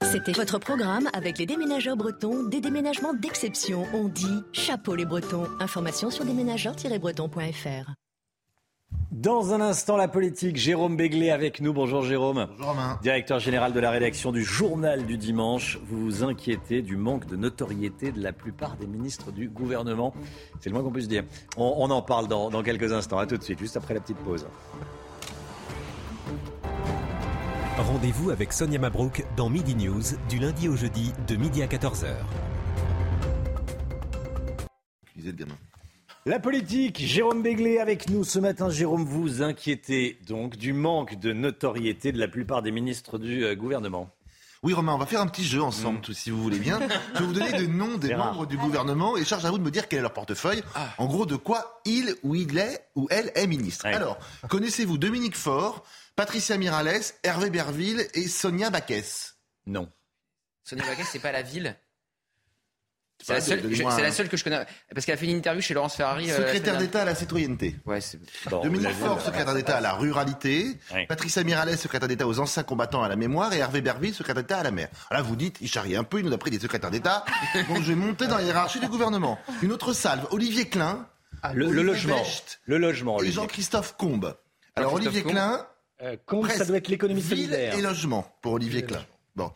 C'était votre programme avec les déménageurs bretons, des déménagements d'exception. On dit chapeau les bretons. Information sur déménageurs-bretons.fr. Dans un instant, la politique. Jérôme Béglé avec nous. Bonjour Jérôme. Bonjour Romain. Directeur général de la rédaction du Journal du Dimanche. Vous vous inquiétez du manque de notoriété de la plupart des ministres du gouvernement. C'est le moins qu'on puisse dire. On, en parle dans, dans quelques instants. À tout de suite, juste après la petite pause. Rendez-vous avec Sonia Mabrouk dans Midi News du lundi au jeudi de midi à 14h. La politique, Jérôme Béglé avec nous ce matin. Jérôme, vous inquiétez donc du manque de notoriété de la plupart des ministres du euh, gouvernement. Oui, Romain, on va faire un petit jeu ensemble, mm. si vous voulez bien. Je vais vous donner des noms des membres du gouvernement et charge à vous de me dire quel est leur portefeuille. Ah. En gros, de quoi il ou il est ou elle est ministre. Alors, connaissez-vous Dominique Faure Patricia Mirales, Hervé Berville et Sonia Baquès. Non. Sonia Baquès, c'est pas la ville c'est la, seule, que je connais. Parce qu'elle a fait une interview chez Laurence Ferrari. Euh, secrétaire d'État à la citoyenneté. Ouais, Dominique Faure, secrétaire d'État à la ruralité. Patricia Miralles, secrétaire d'État aux anciens combattants à la mémoire. Et Hervé Berville, secrétaire d'État à la mer. Là, vous dites, il charrie un peu, il nous a pris des secrétaires d'État. Donc je vais monter dans la hiérarchie du gouvernement. Une autre salve, Olivier Klein. Ah, le, logement. le logement. Et Jean-Christophe Combe. Alors Olivier Klein. Euh, Combe, ça doit être l'économie solidaire. et logement pour Olivier Klein. Bon.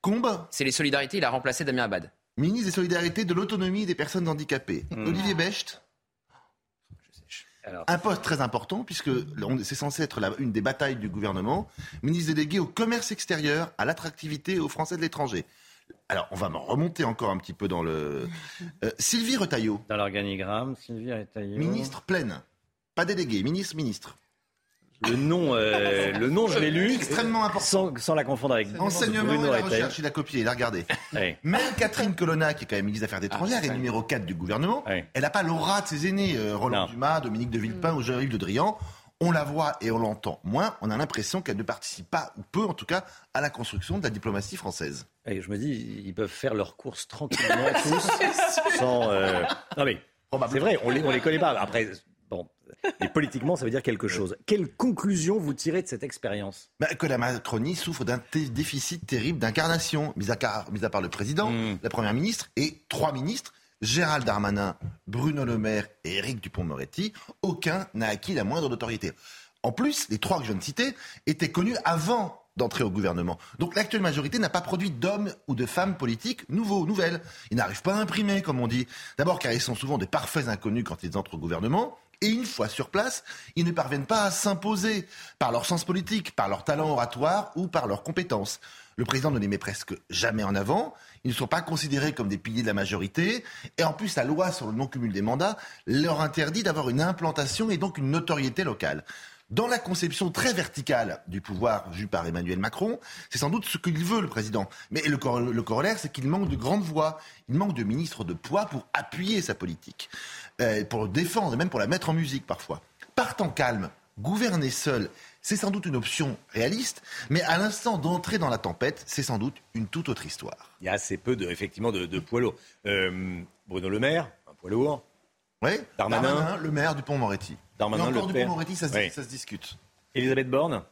Combe, c'est les solidarités, il a remplacé Damien Abad ministre des Solidarités, de l'Autonomie des personnes handicapées. Hmm. Olivier Becht. Un poste très important, puisque c'est censé être une des batailles du gouvernement. Ministre délégué au commerce extérieur, à l'attractivité aux Français de l'étranger. Alors, on va remonter encore un petit peu dans le. Euh, Sylvie Retailleau. Dans l'organigramme, Sylvie Retailleau. Ministre pleine. Pas délégué, ministre, ministre. Le nom, euh, le nom, je l'ai lu. Extrêmement important. Sans, la confondre avec Enseignement et la recherche, il a copié, il a regardé. Même Catherine Colonna, qui est quand même ministre des Affaires ah, étrangères et numéro 4 du gouvernement, elle n'a pas l'aura de ses aînés, euh, Roland Dumas, Dominique de Villepin ou Jean-Yves Le Drian. On la voit et on l'entend moins. On a l'impression qu'elle ne participe pas, ou peu en tout cas, à la construction de la diplomatie française. Et je me dis, ils peuvent faire leurs courses tranquillement tous, sans. Euh, non mais. C'est vrai, on les, on les connaît pas. Après, Bon, et politiquement, ça veut dire quelque chose. Quelle conclusion vous tirez de cette expérience? Bah, Que la Macronie souffre d'un déficit terrible d'incarnation, mis, à part le président, hmm. la première ministre et trois ministres. Gérald Darmanin, Bruno Le Maire et Éric Dupont-Moretti, aucun n'a acquis la moindre notoriété. En plus, les trois que je viens de citer étaient connus avant d'entrer au gouvernement. Donc l'actuelle majorité n'a pas produit d'hommes ou de femmes politiques nouveaux, nouvelles. Ils n'arrivent pas à imprimer, comme on dit. D'abord car ils sont souvent des parfaits inconnus quand ils entrent au gouvernement. Et une fois sur place, ils ne parviennent pas à s'imposer par leur sens politique, par leur talent oratoire ou par leurs compétences. Le président ne les met presque jamais en avant. Ils ne sont pas considérés comme des piliers de la majorité. Et en plus, la loi sur le non-cumul des mandats leur interdit d'avoir une implantation et donc une notoriété locale. Dans la conception très verticale du pouvoir vu par Emmanuel Macron, c'est sans doute ce qu'il veut, le président. Mais le, corollaire, c'est qu'il manque de grandes voix, il manque de ministres de poids pour appuyer sa politique. Euh, pour le défendre et même pour la mettre en musique parfois. Partant calme, gouverner seul, c'est sans doute une option réaliste, mais à l'instant d'entrer dans la tempête, c'est sans doute une toute autre histoire. Il y a assez peu de, effectivement de, de poids lourds. Euh, Bruno Le Maire, un poids lourd. Oui, Darmanin. le maire du Pont-Moretti. Darmanin, encore le du. Pont-Moretti, ça, se- Oui. ça se discute. Elisabeth Borne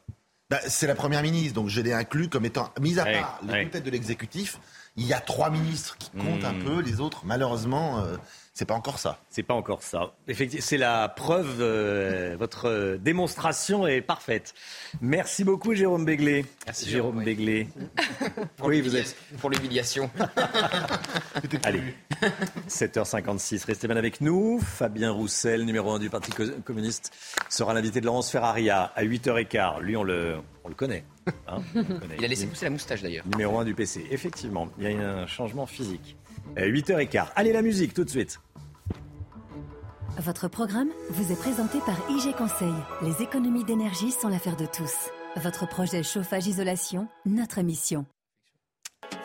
Bah, c'est la première ministre, donc je l'ai inclus comme étant, mis à part les deux têtes de l'exécutif, il y a trois ministres qui comptent un Hmm. peu, les autres, malheureusement, euh, c'est pas encore ça. C'est pas encore ça. Effectivement, c'est la preuve. euh, votre démonstration est parfaite. Merci beaucoup, Jérôme Béglé. Merci, Jérôme Jérôme, oui. Béglé. Pour oui, vous êtes. Pour l'humiliation. Allez, 7h56. Restez bien avec nous. Fabien Roussel, numéro 1 du Parti co- communiste, sera l'invité de Laurence Ferraria à 8h15. Lui, on le, on le connaît. hein, on le connaît. Il a laissé pousser la moustache d'ailleurs. Numéro 1 du PC. Effectivement, il y a un changement physique. Euh, 8h15. Allez, la musique, tout de suite. Votre programme vous est présenté par IG Conseil. Les économies d'énergie sont l'affaire de tous. Votre projet chauffage-isolation, notre mission.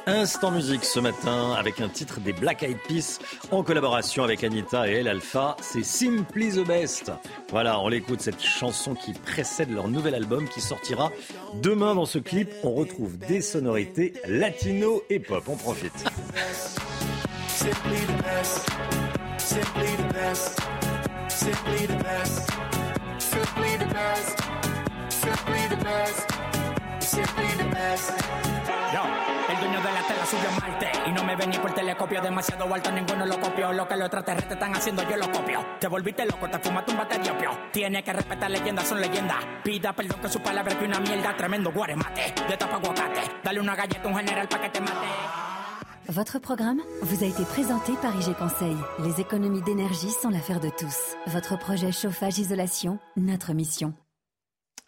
Instant musique ce matin avec un titre des Black Eyed Peas en collaboration avec Anita et El Alpha. C'est Simply the Best. Voilà, on l'écoute cette chanson qui précède leur nouvel album qui sortira demain. Dans ce clip, on retrouve des sonorités latino et pop. On profite. Simply the best. Simply the best. Simply the best. Simply the best. Simply the best. Simply the best. Yo, el dueño de la tela subió a Marte y no me ven ni por telescopio demasiado alto, ninguno lo copió. Lo que los extraterrestres están haciendo, yo lo copio. Te volviste loco, te fumaste un bate de opio. Tiene que respetar leyendas, son leyendas. Pida perdón que su palabra es que una mierda, tremendo guaremate. De tapa aguacate, dale una galleta a un general pa' que te mate. Votre programme vous a été présenté par IG Conseil. Les économies d'énergie sont l'affaire de tous. Votre projet chauffage-isolation, notre mission.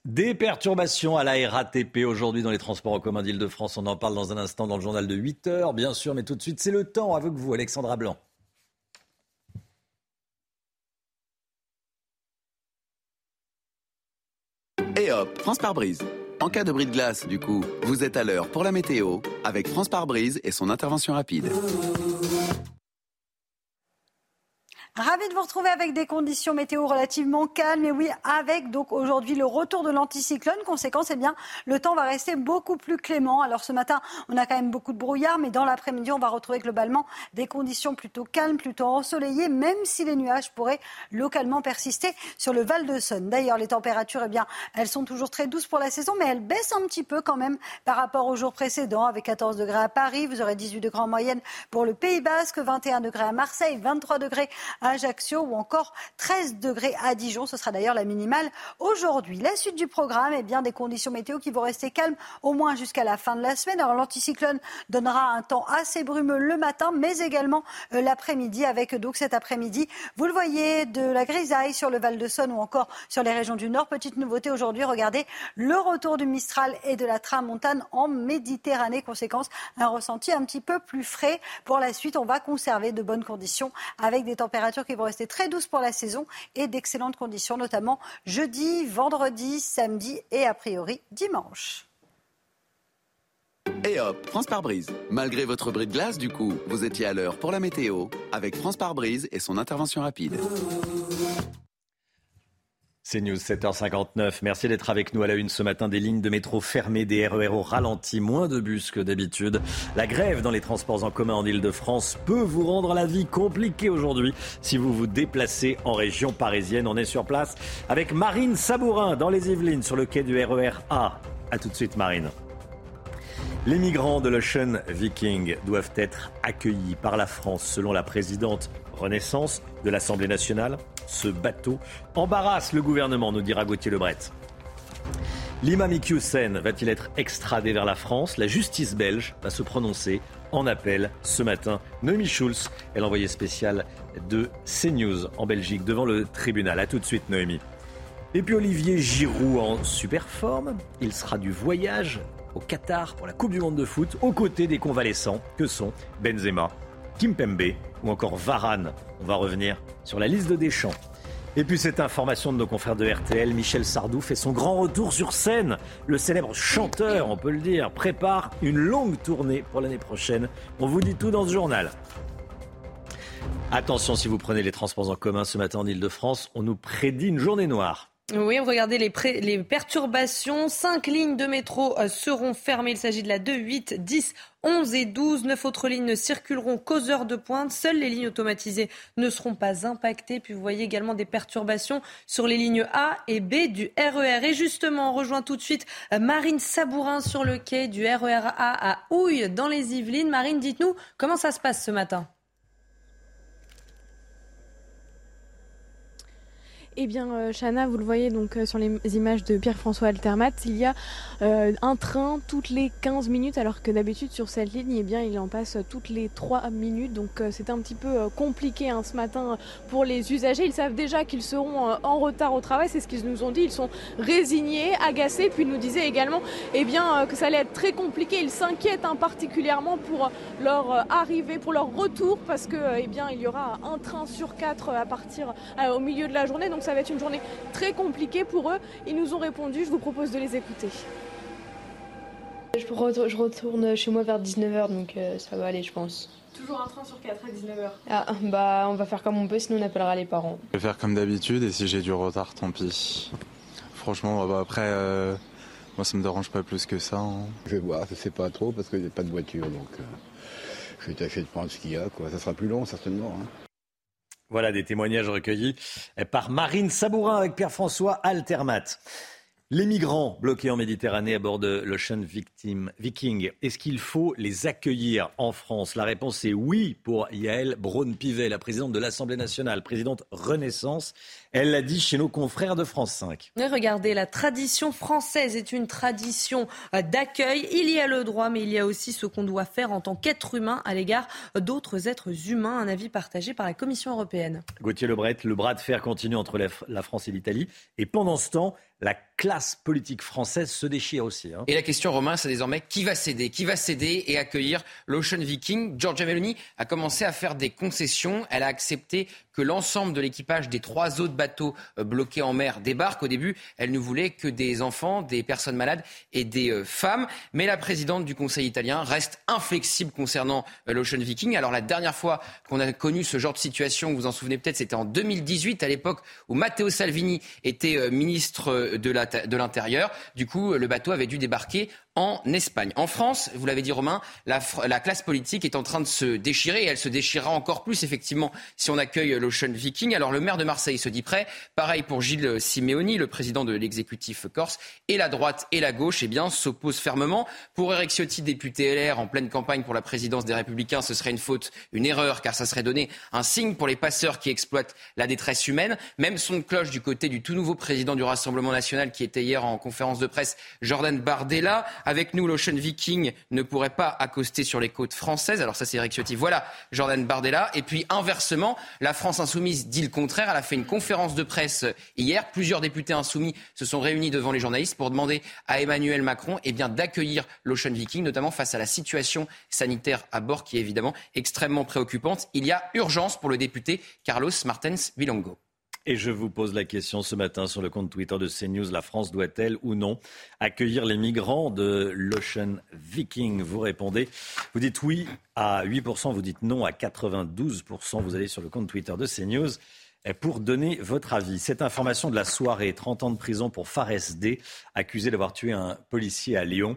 Des perturbations à la RATP aujourd'hui dans les transports en commun d'Île-de-France. On en parle dans un instant dans le journal de 8 heures, bien sûr, mais tout de suite, c'est le temps avec vous, Alexandra Blanc. Et hop, France par brise. En cas de bris de glace, du coup, vous êtes à l'heure pour la météo avec France par brise et son intervention rapide. Ravi de vous retrouver avec des conditions météo relativement calmes. Et oui, avec donc aujourd'hui le retour de l'anticyclone. Conséquence, eh bien, le temps va rester beaucoup plus clément. Alors ce matin, on a quand même beaucoup de brouillard, mais dans l'après-midi, on va retrouver globalement des conditions plutôt calmes, plutôt ensoleillées, même si les nuages pourraient localement persister sur le Val de Saône. D'ailleurs, les températures, eh bien, elles sont toujours très douces pour la saison, mais elles baissent un petit peu quand même par rapport aux jours précédents, avec 14 degrés à Paris. Vous aurez 18 degrés en moyenne pour le Pays Basque, 21 degrés à Marseille, 23 degrés à Ajaccio ou encore 13 degrés à Dijon. Ce sera d'ailleurs la minimale aujourd'hui. La suite du programme, eh bien, des conditions météo qui vont rester calmes au moins jusqu'à la fin de la semaine. Alors l'anticyclone donnera un temps assez brumeux le matin, mais également euh, l'après-midi avec donc cet après-midi, vous le voyez, de la grisaille sur le Val de Saône ou encore sur les régions du Nord. Petite nouveauté aujourd'hui, regardez le retour du Mistral et de la Tramontane en Méditerranée. Conséquence, un ressenti un petit peu plus frais. Pour la suite, on va conserver de bonnes conditions avec des températures qui vont rester très douces pour la saison et d'excellentes conditions, notamment jeudi, vendredi, samedi et a priori dimanche. Et hop, France par brise. Malgré votre bris de glace, du coup, vous étiez à l'heure pour la météo avec France par brise et son intervention rapide. C'est News 7h59. Merci d'être avec nous à la une ce matin. Des lignes de métro fermées, des RER au ralenti, moins de bus que d'habitude. La grève dans les transports en commun en Ile-de-France peut vous rendre la vie compliquée aujourd'hui si vous vous déplacez en région parisienne. On est sur place avec Marine Sabourin dans les Yvelines sur le quai du RER A. A tout de suite Marine. Les migrants de l'Ocean Viking doivent être accueillis par la France selon la présidente Renaissance de l'Assemblée nationale. Ce bateau embarrasse le gouvernement, nous dira Gauthier Lebret. L'imam Iqiyoussen va-t-il être extradé vers la France? La justice belge va se prononcer en appel ce matin. Noémie Schulz est l'envoyée spéciale de CNews en Belgique devant le tribunal. A tout de suite Noémie. Et puis Olivier Giroud en super forme. Il sera du voyage au Qatar pour la Coupe du Monde de foot aux côtés des convalescents que sont Benzema, Kimpembe ou encore Varane. On va revenir sur la liste de Deschamps. Et puis cette information de nos confrères de RTL, Michel Sardou fait son grand retour sur scène. Le célèbre chanteur, on peut le dire, prépare une longue tournée pour l'année prochaine. On vous dit tout dans ce journal. Attention si vous prenez les transports en commun ce matin en Ile-de-France, on nous prédit une journée noire. Oui, regardez les, les perturbations. Cinq lignes de métro euh, seront fermées. Il s'agit de la 2, 8, 10, 11 et 12. Neuf autres lignes ne circuleront qu'aux heures de pointe. Seules les lignes automatisées ne seront pas impactées. Puis vous voyez également des perturbations sur les lignes A et B du RER. E et justement, on rejoint tout de suite euh, Marine Sabourin sur le quai du RER e à Houille dans les Yvelines. Marine, dites-nous comment ça se passe ce matin Eh bien, euh, Chana, vous le voyez donc euh, sur les images de Pierre-François Altermat, il y a euh, un train toutes les 15 minutes, alors que d'habitude sur cette ligne, eh bien, il en passe toutes les 3 minutes. Donc c'est un petit peu compliqué hein, ce matin pour les usagers. Ils savent déjà qu'ils seront en retard au travail, c'est ce qu'ils nous ont dit. Ils sont résignés, agacés, puis ils nous disaient également eh bien, que ça allait être très compliqué. Ils s'inquiètent hein, particulièrement pour leur arrivée, pour leur retour, parce que eh bien, il y aura un train sur quatre à partir au milieu de la journée. Ça va être une journée très compliquée pour eux. Ils nous ont répondu, je vous propose de les écouter. Je retourne chez moi vers 19h, donc euh, ça va aller, je pense. Toujours un train sur 4 à 19h. Ah, bah on va faire comme on peut, sinon on appellera les parents. Je vais faire comme d'habitude et si j'ai du retard, tant pis. Franchement, bah, après, euh, moi ça me dérange pas plus que ça. Hein. Je vais voir, je sais pas trop parce qu'il n'y a pas de voiture, donc euh, je vais tâcher de prendre ce qu'il y a. Quoi. Ça sera plus long certainement. Hein. Voilà des témoignages recueillis par Marine Sabourin avec Pierre-François Altermat. Les migrants bloqués en Méditerranée à bord de l'Ocean Viking, est-ce qu'il faut les accueillir en France? La réponse est oui pour Yael Braun-Pivet, la présidente de l'Assemblée nationale, présidente Renaissance. Elle l'a dit chez nos confrères de France 5. regardez, la tradition française est une tradition euh, d'accueil. Il y a le droit, mais il y a aussi ce qu'on doit faire en tant qu'être humain à l'égard d'autres êtres humains. Un avis partagé par la Commission européenne. Gauthier Lebret, le bras de fer continue entre la France et l'Italie. Et pendant ce temps, la classe politique française se déchire aussi. Hein. Et la question, Romain, c'est désormais qui va céder Qui va céder et accueillir l'Ocean Viking Giorgia Meloni a commencé à faire des concessions. Elle a accepté que l'ensemble de l'équipage des trois autres bateaux euh, bloqués en mer débarque. Au début, elle ne voulait que des enfants, des personnes malades et des euh, femmes. Mais la présidente du Conseil italien reste inflexible concernant euh, l'Ocean Viking. Alors la dernière fois qu'on a connu ce genre de situation, vous vous en souvenez peut-être, c'était en 2018, à l'époque où Matteo Salvini était ministre de l'Intérieur. Du coup, le bateau avait dû débarquer en Espagne. En France, vous l'avez dit Romain, la, classe politique est en train de se déchirer et elle se déchirera encore plus effectivement si on accueille l'Ocean Viking. Alors le maire de Marseille se dit prêt. Pareil pour Gilles Simeoni, le président de l'exécutif corse. Et la droite et la gauche eh bien, s'opposent fermement. Pour Eric Ciotti, député LR en pleine campagne pour la présidence des Républicains, ce serait une faute, une erreur car ça serait donner un signe pour les passeurs qui exploitent la détresse humaine. Même son cloche du côté du tout nouveau président du Rassemblement national qui était hier en conférence de presse, Jordan Bardella avec nous, l'Ocean Viking ne pourrait pas accoster sur les côtes françaises. Alors ça, c'est Eric Ciotti. Voilà Jordan Bardella. Et puis inversement, la France insoumise dit le contraire. Elle a fait une conférence de presse hier. Plusieurs députés insoumis se sont réunis devant les journalistes pour demander à Emmanuel Macron eh bien, d'accueillir l'Ocean Viking, notamment face à la situation sanitaire à bord qui est évidemment extrêmement préoccupante. Il y a urgence pour le député Carlos Martens Vilongo. Et je vous pose la question ce matin sur le compte Twitter de CNews. La France doit-elle ou non accueillir les migrants de l'Ocean Viking? Vous répondez. Vous dites oui à 8%, vous dites non à 92%. Vous allez sur le compte Twitter de CNews pour donner votre avis. Cette information de la soirée, 30 ans de prison pour Fares D, accusé d'avoir tué un policier à Lyon.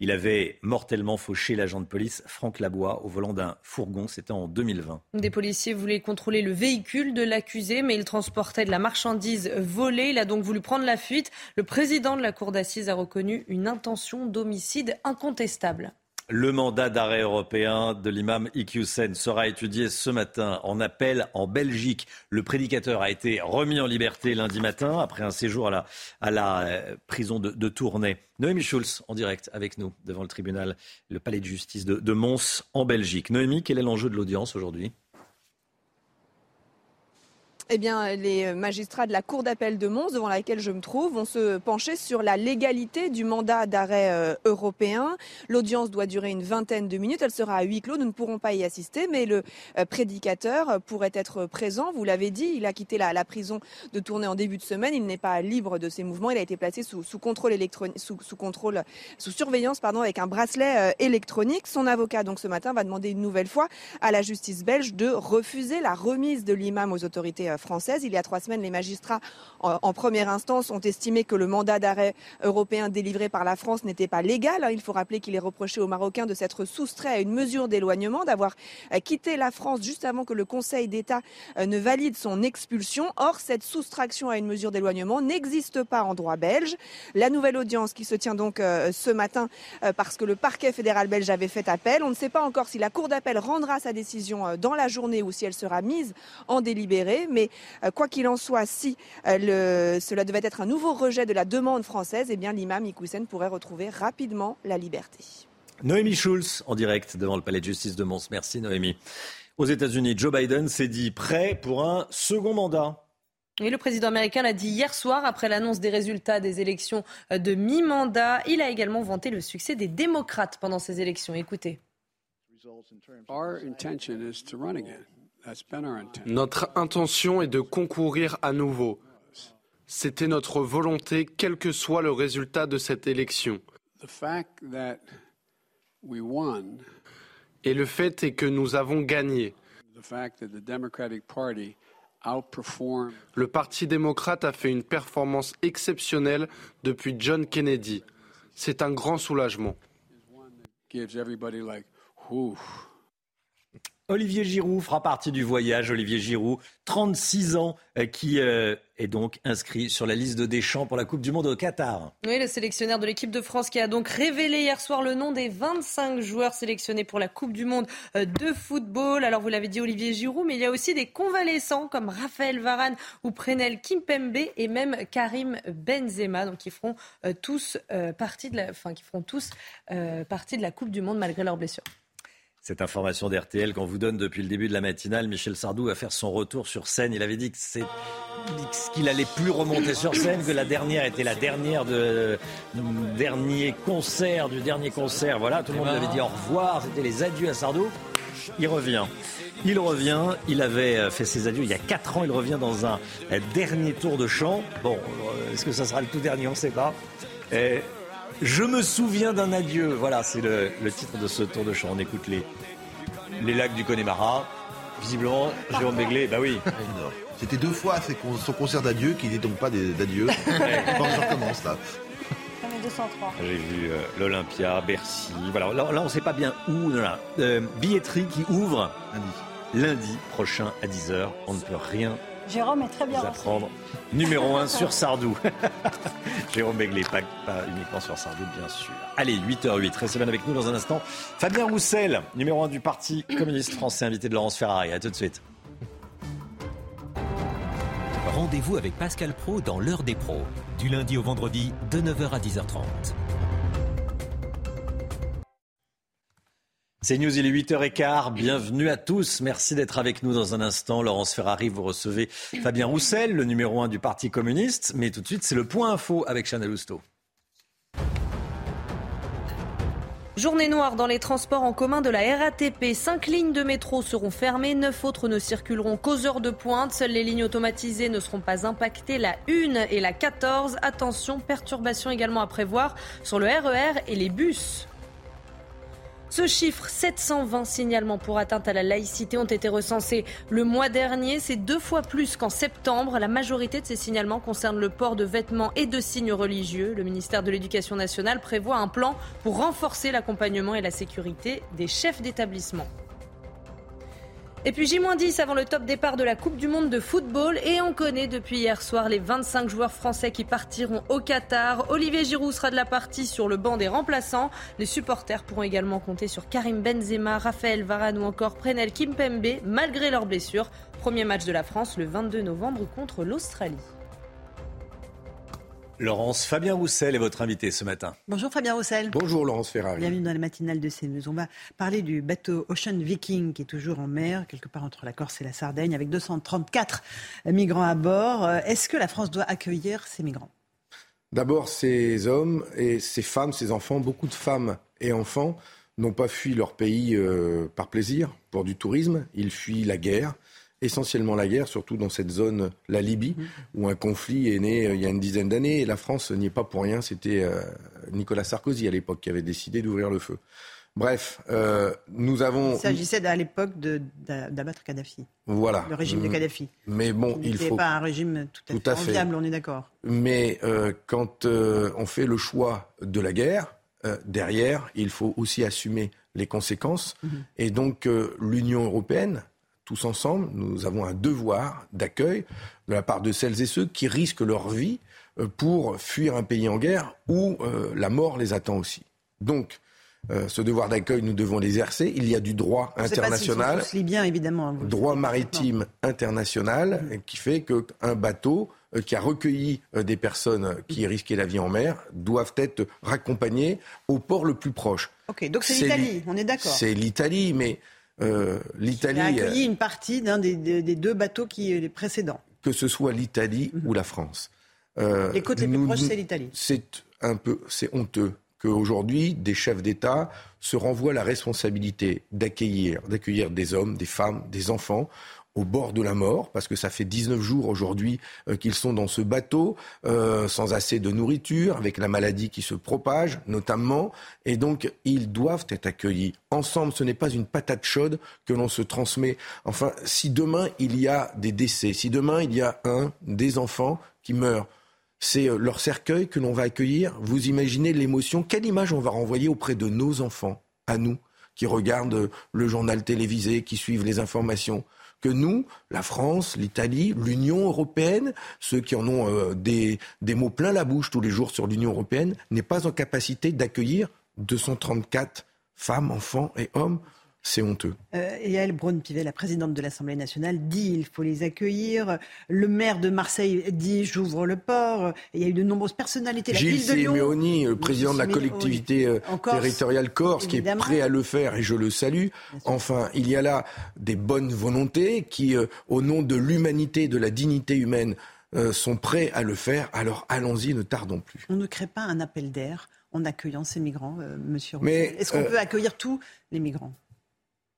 Il avait mortellement fauché l'agent de police Franck Labois au volant d'un fourgon. C'était en 2020. Des policiers voulaient contrôler le véhicule de l'accusé, mais il transportait de la marchandise volée. Il a donc voulu prendre la fuite. Le président de la cour d'assises a reconnu une intention d'homicide incontestable. Le mandat d'arrêt européen de l'imam Iqiyoussen sera étudié ce matin en appel en Belgique. Le prédicateur a été remis en liberté lundi matin après un séjour à la, euh, prison de, Tournai. Noémie Schulz en direct avec nous devant le tribunal, le palais de justice de, de Mons en Belgique. Noémie, quel est l'enjeu de l'audience aujourd'hui? Eh bien, les magistrats de la Cour d'appel de Mons, devant laquelle je me trouve, vont se pencher sur la légalité du mandat d'arrêt euh, européen. L'audience doit durer une vingtaine de minutes. Elle sera à huis clos. Nous ne pourrons pas y assister, mais le euh, prédicateur pourrait être présent. Vous l'avez dit, il a quitté la, prison de tournée en début de semaine. Il n'est pas libre de ses mouvements. Il a été placé sous, contrôle électronique, sous, contrôle, sous surveillance, pardon, avec un bracelet euh, électronique. Son avocat, donc ce matin, va demander une nouvelle fois à la justice belge de refuser la remise de l'imam aux autorités Il y a trois semaines, les magistrats en, en première instance ont estimé que le mandat d'arrêt européen délivré par la France n'était pas légal. Il faut rappeler qu'il est reproché aux Marocains de s'être soustrait à une mesure d'éloignement, d'avoir euh, quitté la France juste avant que le Conseil d'État euh, ne valide son expulsion. Or, cette soustraction à une mesure d'éloignement n'existe pas en droit belge. La nouvelle audience qui se tient donc euh, ce matin parce que le parquet fédéral belge avait fait appel. On ne sait pas encore si la Cour d'appel rendra sa décision dans la journée ou si elle sera mise en délibéré. Mais quoi qu'il en soit, si le, cela devait être un nouveau rejet de la demande française, eh bien l'imam Iqoussen pourrait retrouver rapidement la liberté. Noémie Schulz en direct devant le palais de justice de Mons. Merci Noémie. Aux États-Unis, Joe Biden s'est dit prêt pour un second mandat. Et le président américain l'a dit hier soir après l'annonce des résultats des élections de mi-mandat. Il a également vanté le succès des démocrates pendant ces élections. Écoutez. Notre intention est de concourir à nouveau. C'était notre volonté, quel que soit le résultat de cette élection. Et le fait est que nous avons gagné. Le Parti démocrate a fait une performance exceptionnelle depuis John Kennedy. C'est un grand soulagement. Olivier Giroud fera partie du voyage. Olivier Giroud, 36 ans, euh, qui euh, est donc inscrit sur la liste de Deschamps pour la Coupe du Monde au Qatar. Oui, le sélectionneur de l'équipe de France qui a donc révélé hier soir le nom des 25 joueurs sélectionnés pour la Coupe du Monde euh, de football. Alors vous l'avez dit Olivier Giroud, mais il y a aussi des convalescents comme Raphaël Varane ou Prenel Kimpembe et même Karim Benzema, donc qui feront tous partie de la, enfin qui feront tous partie de la Coupe du Monde malgré leurs blessures. Cette information d'RTL qu'on vous donne depuis le début de la matinale, Michel Sardou va faire son retour sur scène. Il avait dit que c'est qu'il allait plus remonter sur scène, que la dernière était la dernière de dernier concert du dernier concert. Voilà, tout le monde lui avait dit au revoir. C'était les adieux à Sardou. Il revient. Il revient. Il avait fait ses adieux il y a 4 ans. Il revient dans un dernier tour de chant. Bon, euh, est-ce que ça sera le tout dernier? On ne sait pas. Et je me souviens d'un adieu. Voilà, c'est le, titre de ce tour de chant. On écoute les, les lacs du Connemara. Visiblement, Jérôme Béglé, bah oui. C'était deux fois son concert d'adieu qui n'est donc pas d'adieu. bon, je recommence là. J'ai vu euh, l'Olympia, Bercy. Voilà, là, on ne sait pas bien où. Euh, billetterie qui ouvre lundi. lundi prochain à 10h. On ne peut rien Jérôme est très bien. apprendre. Numéro 1 sur Sardou. Jérôme Begley, pas, uniquement sur Sardou, bien sûr. Allez, 8h08, restez bien avec nous dans un instant. Fabien Roussel, numéro 1 du Parti communiste français, invité de Laurence Ferrari. À tout de suite. Rendez-vous avec Pascal Pro dans l'heure des pros, du lundi au vendredi de 9h à 10h30. C'est News, il est 8h15. Bienvenue à tous. Merci d'être avec nous dans un instant. Laurence Ferrari, vous recevez Fabien Roussel, le numéro 1 du Parti communiste. Mais tout de suite, c'est le point info avec Chanel Housteau. Journée noire dans les transports en commun de la RATP. Cinq lignes de métro seront fermées, neuf autres ne circuleront qu'aux heures de pointe. Seules les lignes automatisées ne seront pas impactées, la 1 et la 14. Attention, perturbations également à prévoir sur le RER et les bus. Ce chiffre, 720 signalements pour atteinte à la laïcité ont été recensés le mois dernier. C'est deux fois plus qu'en septembre. La majorité de ces signalements concernent le port de vêtements et de signes religieux. Le ministère de l'Éducation nationale prévoit un plan pour renforcer l'accompagnement et la sécurité des chefs d'établissement. Et puis J-10 avant le top départ de la Coupe du Monde de football. Et on connaît depuis hier soir les 25 joueurs français qui partiront au Qatar. Olivier Giroud sera de la partie sur le banc des remplaçants. Les supporters pourront également compter sur Karim Benzema, Raphaël Varane ou encore Prenel Kimpembe malgré leurs blessures. Premier match de la France le 22 novembre contre l'Australie. Laurence Fabien Roussel est votre invité ce matin. Bonjour Fabien Roussel. Bonjour Laurence Ferrari. Bienvenue dans la matinale de CNews. On va parler du bateau Ocean Viking qui est toujours en mer, quelque part entre la Corse et la Sardaigne, avec 234 migrants à bord. Est-ce que la France doit accueillir ces migrants? D'abord, ces hommes et ces femmes, ces enfants, beaucoup de femmes et enfants n'ont pas fui leur pays euh, par plaisir, pour du tourisme. Ils fuient la guerre essentiellement la guerre, surtout dans cette zone, la Libye, mmh. où un conflit est né euh, il y a une dizaine d'années. Et la France n'y est pas pour rien. C'était euh, Nicolas Sarkozy à l'époque qui avait décidé d'ouvrir le feu. Bref, euh, nous avons. Il s'agissait à l'époque d'abattre Kadhafi. Voilà. Le régime de. Kadhafi. Mais bon, il faut. pas un régime tout à Tout fait à fait. enviable, on est d'accord. Mais euh, quand euh, on fait le choix de la guerre, derrière, il faut aussi assumer les conséquences. Mhm. Et donc, l'Union européenne, tous ensemble, nous avons un devoir d'accueil de la part de celles et ceux qui risquent leur vie euh, pour fuir un pays en guerre où euh, la mort les attend aussi. Donc, euh, ce devoir d'accueil, nous devons l'exercer. Il y a du droit international tous libyens, évidemment. le droit maritime international euh, qui fait qu'un bateau euh, qui a recueilli des personnes qui risquaient la vie en mer doivent être raccompagnés au port le plus proche. Ok, donc c'est l'Italie, l'I- on est d'accord. C'est l'Italie, mais euh, Il l'Italie, a euh, accueilli une partie d'un des, deux bateaux qui les précédents. que ce soit l'Italie ou la France. Euh, Mhm. Les côtes les plus nous- proches, c'est l'Italie. C'est un peu, c'est honteux qu'aujourd'hui des chefs d'État se renvoient la responsabilité d'accueillir, d'accueillir des hommes, des femmes, des enfants au bord de la mort, parce que ça fait 19 jours aujourd'hui euh, qu'ils sont dans ce bateau, euh, sans assez de nourriture, avec la maladie qui se propage notamment, et donc ils doivent être accueillis. Ensemble, ce n'est pas une patate chaude que l'on se transmet. Enfin, si demain il y a des décès, si demain il y a un des enfants qui meurt, c'est euh, leur cercueil que l'on va accueillir? Vous imaginez l'émotion, quelle image on va renvoyer auprès de nos enfants, à nous, qui regardent le journal télévisé, qui suivent les informations? Que nous, la France, l'Italie, l'Union européenne, ceux qui en ont euh, des, des mots plein la bouche tous les jours sur l'Union européenne, n'est pas en capacité d'accueillir 234 femmes, enfants et hommes. C'est honteux. Euh, Yael Braun-Pivet, la présidente de l'Assemblée nationale, dit il faut les accueillir. Le maire de Marseille dit j'ouvre le port. Il y a eu de nombreuses personnalités. La Gilles Simeoni, le président de la collectivité euh, Corse, territoriale corse, qui est prêt à le faire et je le salue. Enfin, il y a là des bonnes volontés qui, euh, au nom de l'humanité, de la dignité humaine, euh, sont prêts à le faire. Alors allons-y, ne tardons plus. on ne crée pas un appel d'air en accueillant ces migrants, euh, monsieur Est-ce qu'on euh, peut accueillir tous les migrants?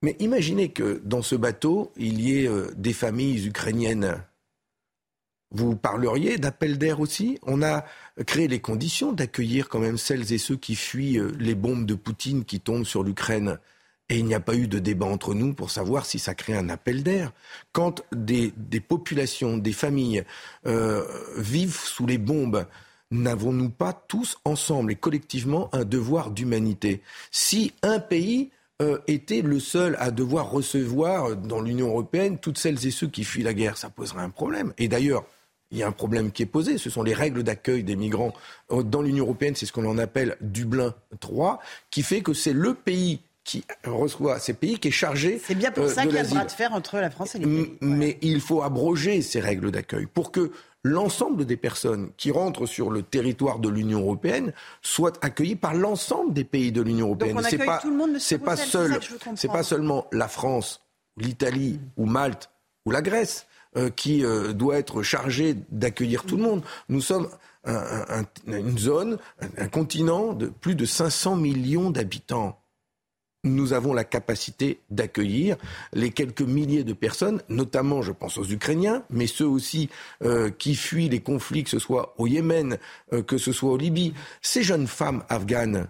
Mais imaginez que dans ce bateau, il y ait euh, des familles ukrainiennes. Vous parleriez d'appel d'air aussi? On a créé les conditions d'accueillir quand même celles et ceux qui fuient euh, les bombes de Poutine qui tombent sur l'Ukraine. Et il n'y a pas eu de débat entre nous pour savoir si ça crée un appel d'air. Quand des, populations, des familles euh, vivent sous les bombes, n'avons-nous pas tous ensemble et collectivement un devoir d'humanité? Si un pays euh, était le seul à devoir recevoir dans l'Union européenne toutes celles et ceux qui fuient la guerre, ça poserait un problème. Et d'ailleurs, il y a un problème qui est posé, ce sont les règles d'accueil des migrants dans l'Union européenne, c'est ce qu'on en appelle Dublin 3, qui fait que c'est le pays qui reçoit ces pays qui est chargé C'est bien pour euh, ça qu'il y a le l'asile. bras de fer entre la France et M- l'Italie. Mais il faut abroger ces règles d'accueil pour que l'ensemble des personnes qui rentrent sur le territoire de l'Union européenne soient accueillies par l'ensemble des pays de l'Union européenne. C'est pas, tout le monde, monsieur c'est pas seul, c'est pas seulement la France, l'Italie ou Malte ou la Grèce euh, qui euh, doit être chargée d'accueillir tout le monde. Nous sommes un- un- un- une zone, un, un continent de plus de 500 millions d'habitants nous avons la capacité d'accueillir les quelques milliers de personnes, notamment, je pense aux Ukrainiens, mais ceux aussi euh, qui fuient les conflits, que ce soit au Yémen, euh, que ce soit au Libye. Ces jeunes femmes afghanes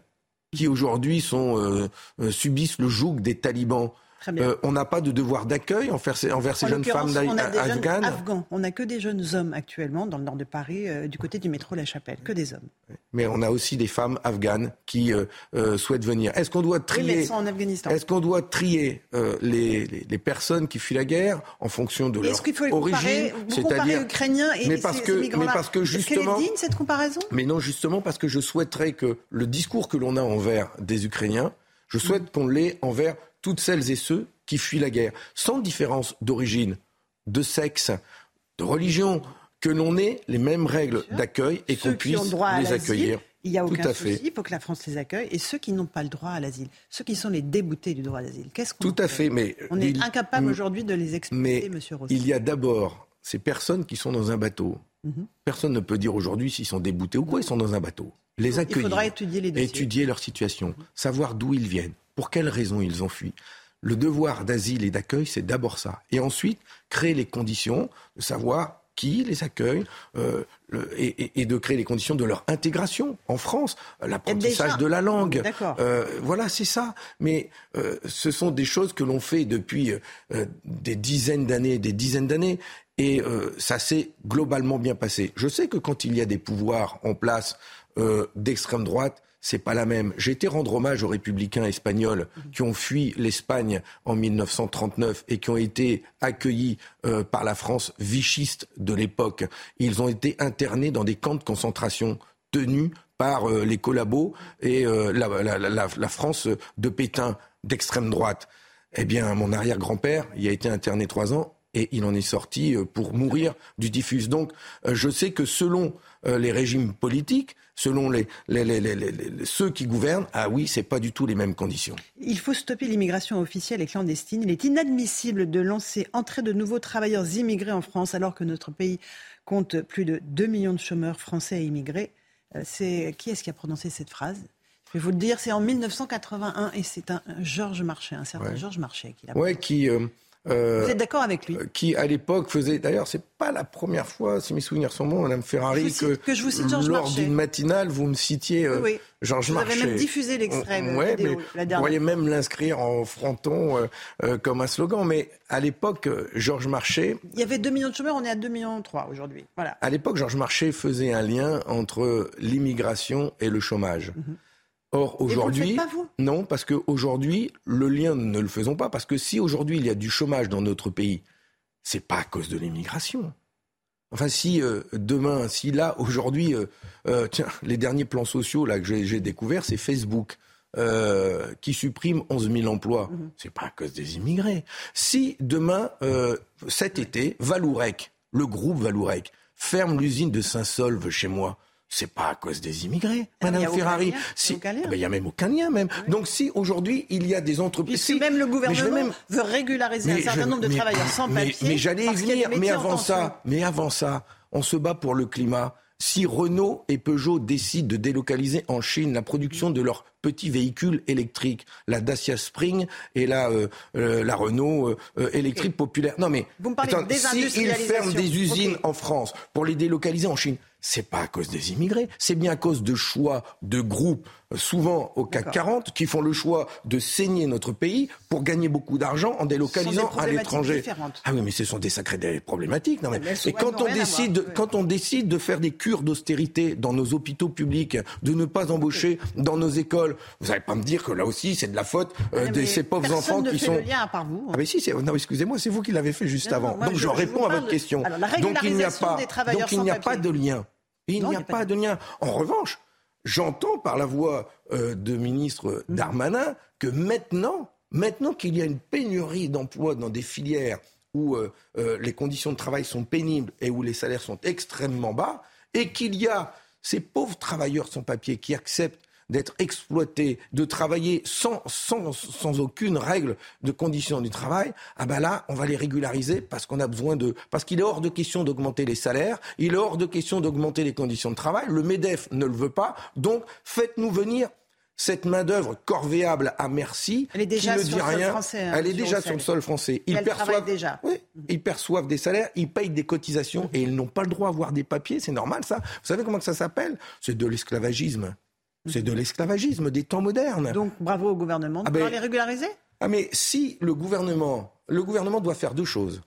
qui aujourd'hui euh, euh, subissent le joug des talibans. Euh, on n'a pas de devoir d'accueil envers ces, envers ces En jeunes femmes l'occurrence, on a des jeunes afghanes. afghans. On n'a que des jeunes hommes actuellement dans le nord de Paris, euh, du côté du métro La Chapelle. Que des hommes. mais on a aussi des femmes afghanes qui euh, souhaitent venir. Est-ce qu'on doit trier en Afghanistan. Est-ce qu'on doit trier les, les, les personnes qui fuient la guerre en fonction de leur Est-ce qu'il faut les origine comparez Ukrainiens et mais parce ces que, mais parce que Est-ce justement, qu'elle est digne cette comparaison? Mais non justement parce que je souhaiterais que le discours que l'on a envers des Ukrainiens, je souhaite Mm. qu'on l'ait envers toutes celles et ceux qui fuient la guerre, sans différence d'origine, de sexe, de religion, que l'on ait les mêmes règles d'accueil et qu'on puisse droit à les accueillir. Il n'y a aucun souci, il faut que la France les accueille. Et ceux qui n'ont pas le droit à l'asile, ceux qui sont les déboutés du droit à l'asile, qu'est-ce qu'on Tout à fait, mais On est il- incapable aujourd'hui de les Mais monsieur Rossi. il y a d'abord ces personnes qui sont dans un bateau. Mhm. Personne ne peut dire aujourd'hui s'ils sont déboutés ou quoi, ils sont dans un bateau. Les accueillir, faudra étudier les dossiers. étudier leur situation, savoir d'où ils viennent, pour quelles raisons ils ont fui? Le devoir d'asile et d'accueil, c'est d'abord ça. Et ensuite, créer les conditions de savoir qui les accueille euh, le- et, de créer les conditions de leur intégration en France, euh, l'apprentissage de la langue. D'accord. Euh, voilà, c'est ça. Mais euh, ce sont des choses que l'on fait depuis des dizaines d'années, des dizaines d'années. Et ça s'est globalement bien passé. Je sais que quand il y a des pouvoirs en place d'extrême droite, c'est pas la même. J'ai été rendre hommage aux républicains espagnols qui ont fui l'Espagne en 1939 et qui ont été accueillis euh, par la France vichiste de l'époque. Ils ont été internés dans des camps de concentration tenus par euh, les collabos et euh, la, la- la- la- la France de Pétain d'extrême droite. Eh bien, mon arrière-grand-père y a été interné trois ans et il en est sorti pour mourir du typhus. Donc, je sais que selon les régimes politiques, selon les, les- les- les- les- les- ceux qui gouvernent, ah oui, c'est pas du tout les mêmes conditions. Il faut stopper l'immigration officielle et clandestine. Il est inadmissible de lancer entrer de nouveaux travailleurs immigrés en France alors que notre pays compte plus de 2 millions de chômeurs français et immigrés. Euh, C'est qui est-ce qui a prononcé cette phrase? Je vais vous le dire, c'est en 1981 et c'est un un Georges Marchais, un certain Ouais. Georges Marchais qui l'a. Ouais, qui. euh, euh, Vous êtes d'accord avec lui? Qui, à l'époque, faisait. D'ailleurs, c'est pas la première fois, si mes souvenirs sont bons, Madame Ferrari, que je vous cite Georges lors Marchais. d'une matinale, vous me citiez euh, Oui, oui. Georges Vous avez Marchais. même diffusé l'extrait, euh, ouais, vidéo, mais la vous pourriez même l'inscrire en fronton euh, euh, comme un slogan. Mais à l'époque, euh, Georges Marchais, Il y avait 2 millions de chômeurs, on est à 2 millions 3 aujourd'hui. Voilà. à l'époque, Georges Marchais faisait un lien entre l'immigration et le chômage. Mhm. Le aujourd'hui, non, parce qu'aujourd'hui, le lien, ne le faisons pas, parce que si aujourd'hui il y a du chômage dans notre pays, c'est pas à cause de l'immigration. Enfin, si euh, demain, si là, aujourd'hui, euh, euh, tiens, les derniers plans sociaux là que j'ai découverts, c'est Facebook. qui supprime 11 000 emplois, c'est pas à cause des immigrés. Si demain, cet été, Valourec, le groupe Valourec, ferme l'usine de Saint-Solve chez moi, c'est pas à cause des immigrés, Ah, Madame Ferrari. Si. Ah ben, il y a même aucun lien même. Donc si aujourd'hui il y a des entreprises, Puisque même le gouvernement même- veut régulariser un certain je- nombre de mais- travailleurs sans papier. Mais j'allais y venir. Mais avant ça, mais avant ça, on se bat pour le climat. Si Renault et Peugeot décident de délocaliser en Chine la production de leurs petits véhicules électriques, la Dacia Spring et la, euh, euh, la Renault euh, électrique populaire. Non mais Vous me parlez de attends, s'ils désindustrialisation. ferment des usines en France pour les délocaliser en Chine, c'est pas à cause des immigrés, c'est bien à cause de choix de groupes, euh, souvent au CAC 40, qui font le choix de saigner notre pays pour gagner beaucoup d'argent en délocalisant à l'étranger. Ah oui, mais ce sont des sacrées des problématiques. Non, mais- Et quand on décide, quand on décide de faire des cures d'austérité dans nos hôpitaux publics, de ne pas embaucher dans nos écoles, vous n'allez pas me dire que là aussi c'est de la faute euh, de ces pauvres enfants ne qui fait sont. le lien à part vous. Ah mais si, c'est- non, excusez-moi, c'est vous qui l'avez fait juste Non, avant. moi, Donc je- réponds à votre de- question. Alors, la Donc il n'y a pas, donc il n'y a pas de lien. Il n'y a a pas de lien. En revanche, j'entends par la voix euh, de ministre Mhm. Darmanin que maintenant, maintenant qu'il y a une pénurie d'emplois dans des filières où euh, euh, les conditions de travail sont pénibles et où les salaires sont extrêmement bas, et qu'il y a ces pauvres travailleurs sans papier qui acceptent d'être exploités, de travailler sans, sans, sans aucune règle de conditions du travail, ah ben là, on va les régulariser parce qu'on a besoin de... Parce qu'il est hors de question d'augmenter les salaires, il est hors de question d'augmenter les conditions de travail, le MEDEF ne le veut pas, donc faites-nous venir cette main-d'œuvre corvéable à merci, Elle est déjà qui ne sur dit le sol rien, français, hein, elle est déjà sur le sol français. Ils perçoivent déjà. oui, ils perçoivent des salaires, ils payent des cotisations et ils n'ont pas le droit à avoir des papiers. C'est normal, ça. Vous savez comment que ça s'appelle? C'est de l'esclavagisme. C'est de l'esclavagisme des temps modernes. Donc bravo au gouvernement de Ah pouvoir ben- les régulariser? Ah mais si le gouvernement, le gouvernement doit faire deux choses.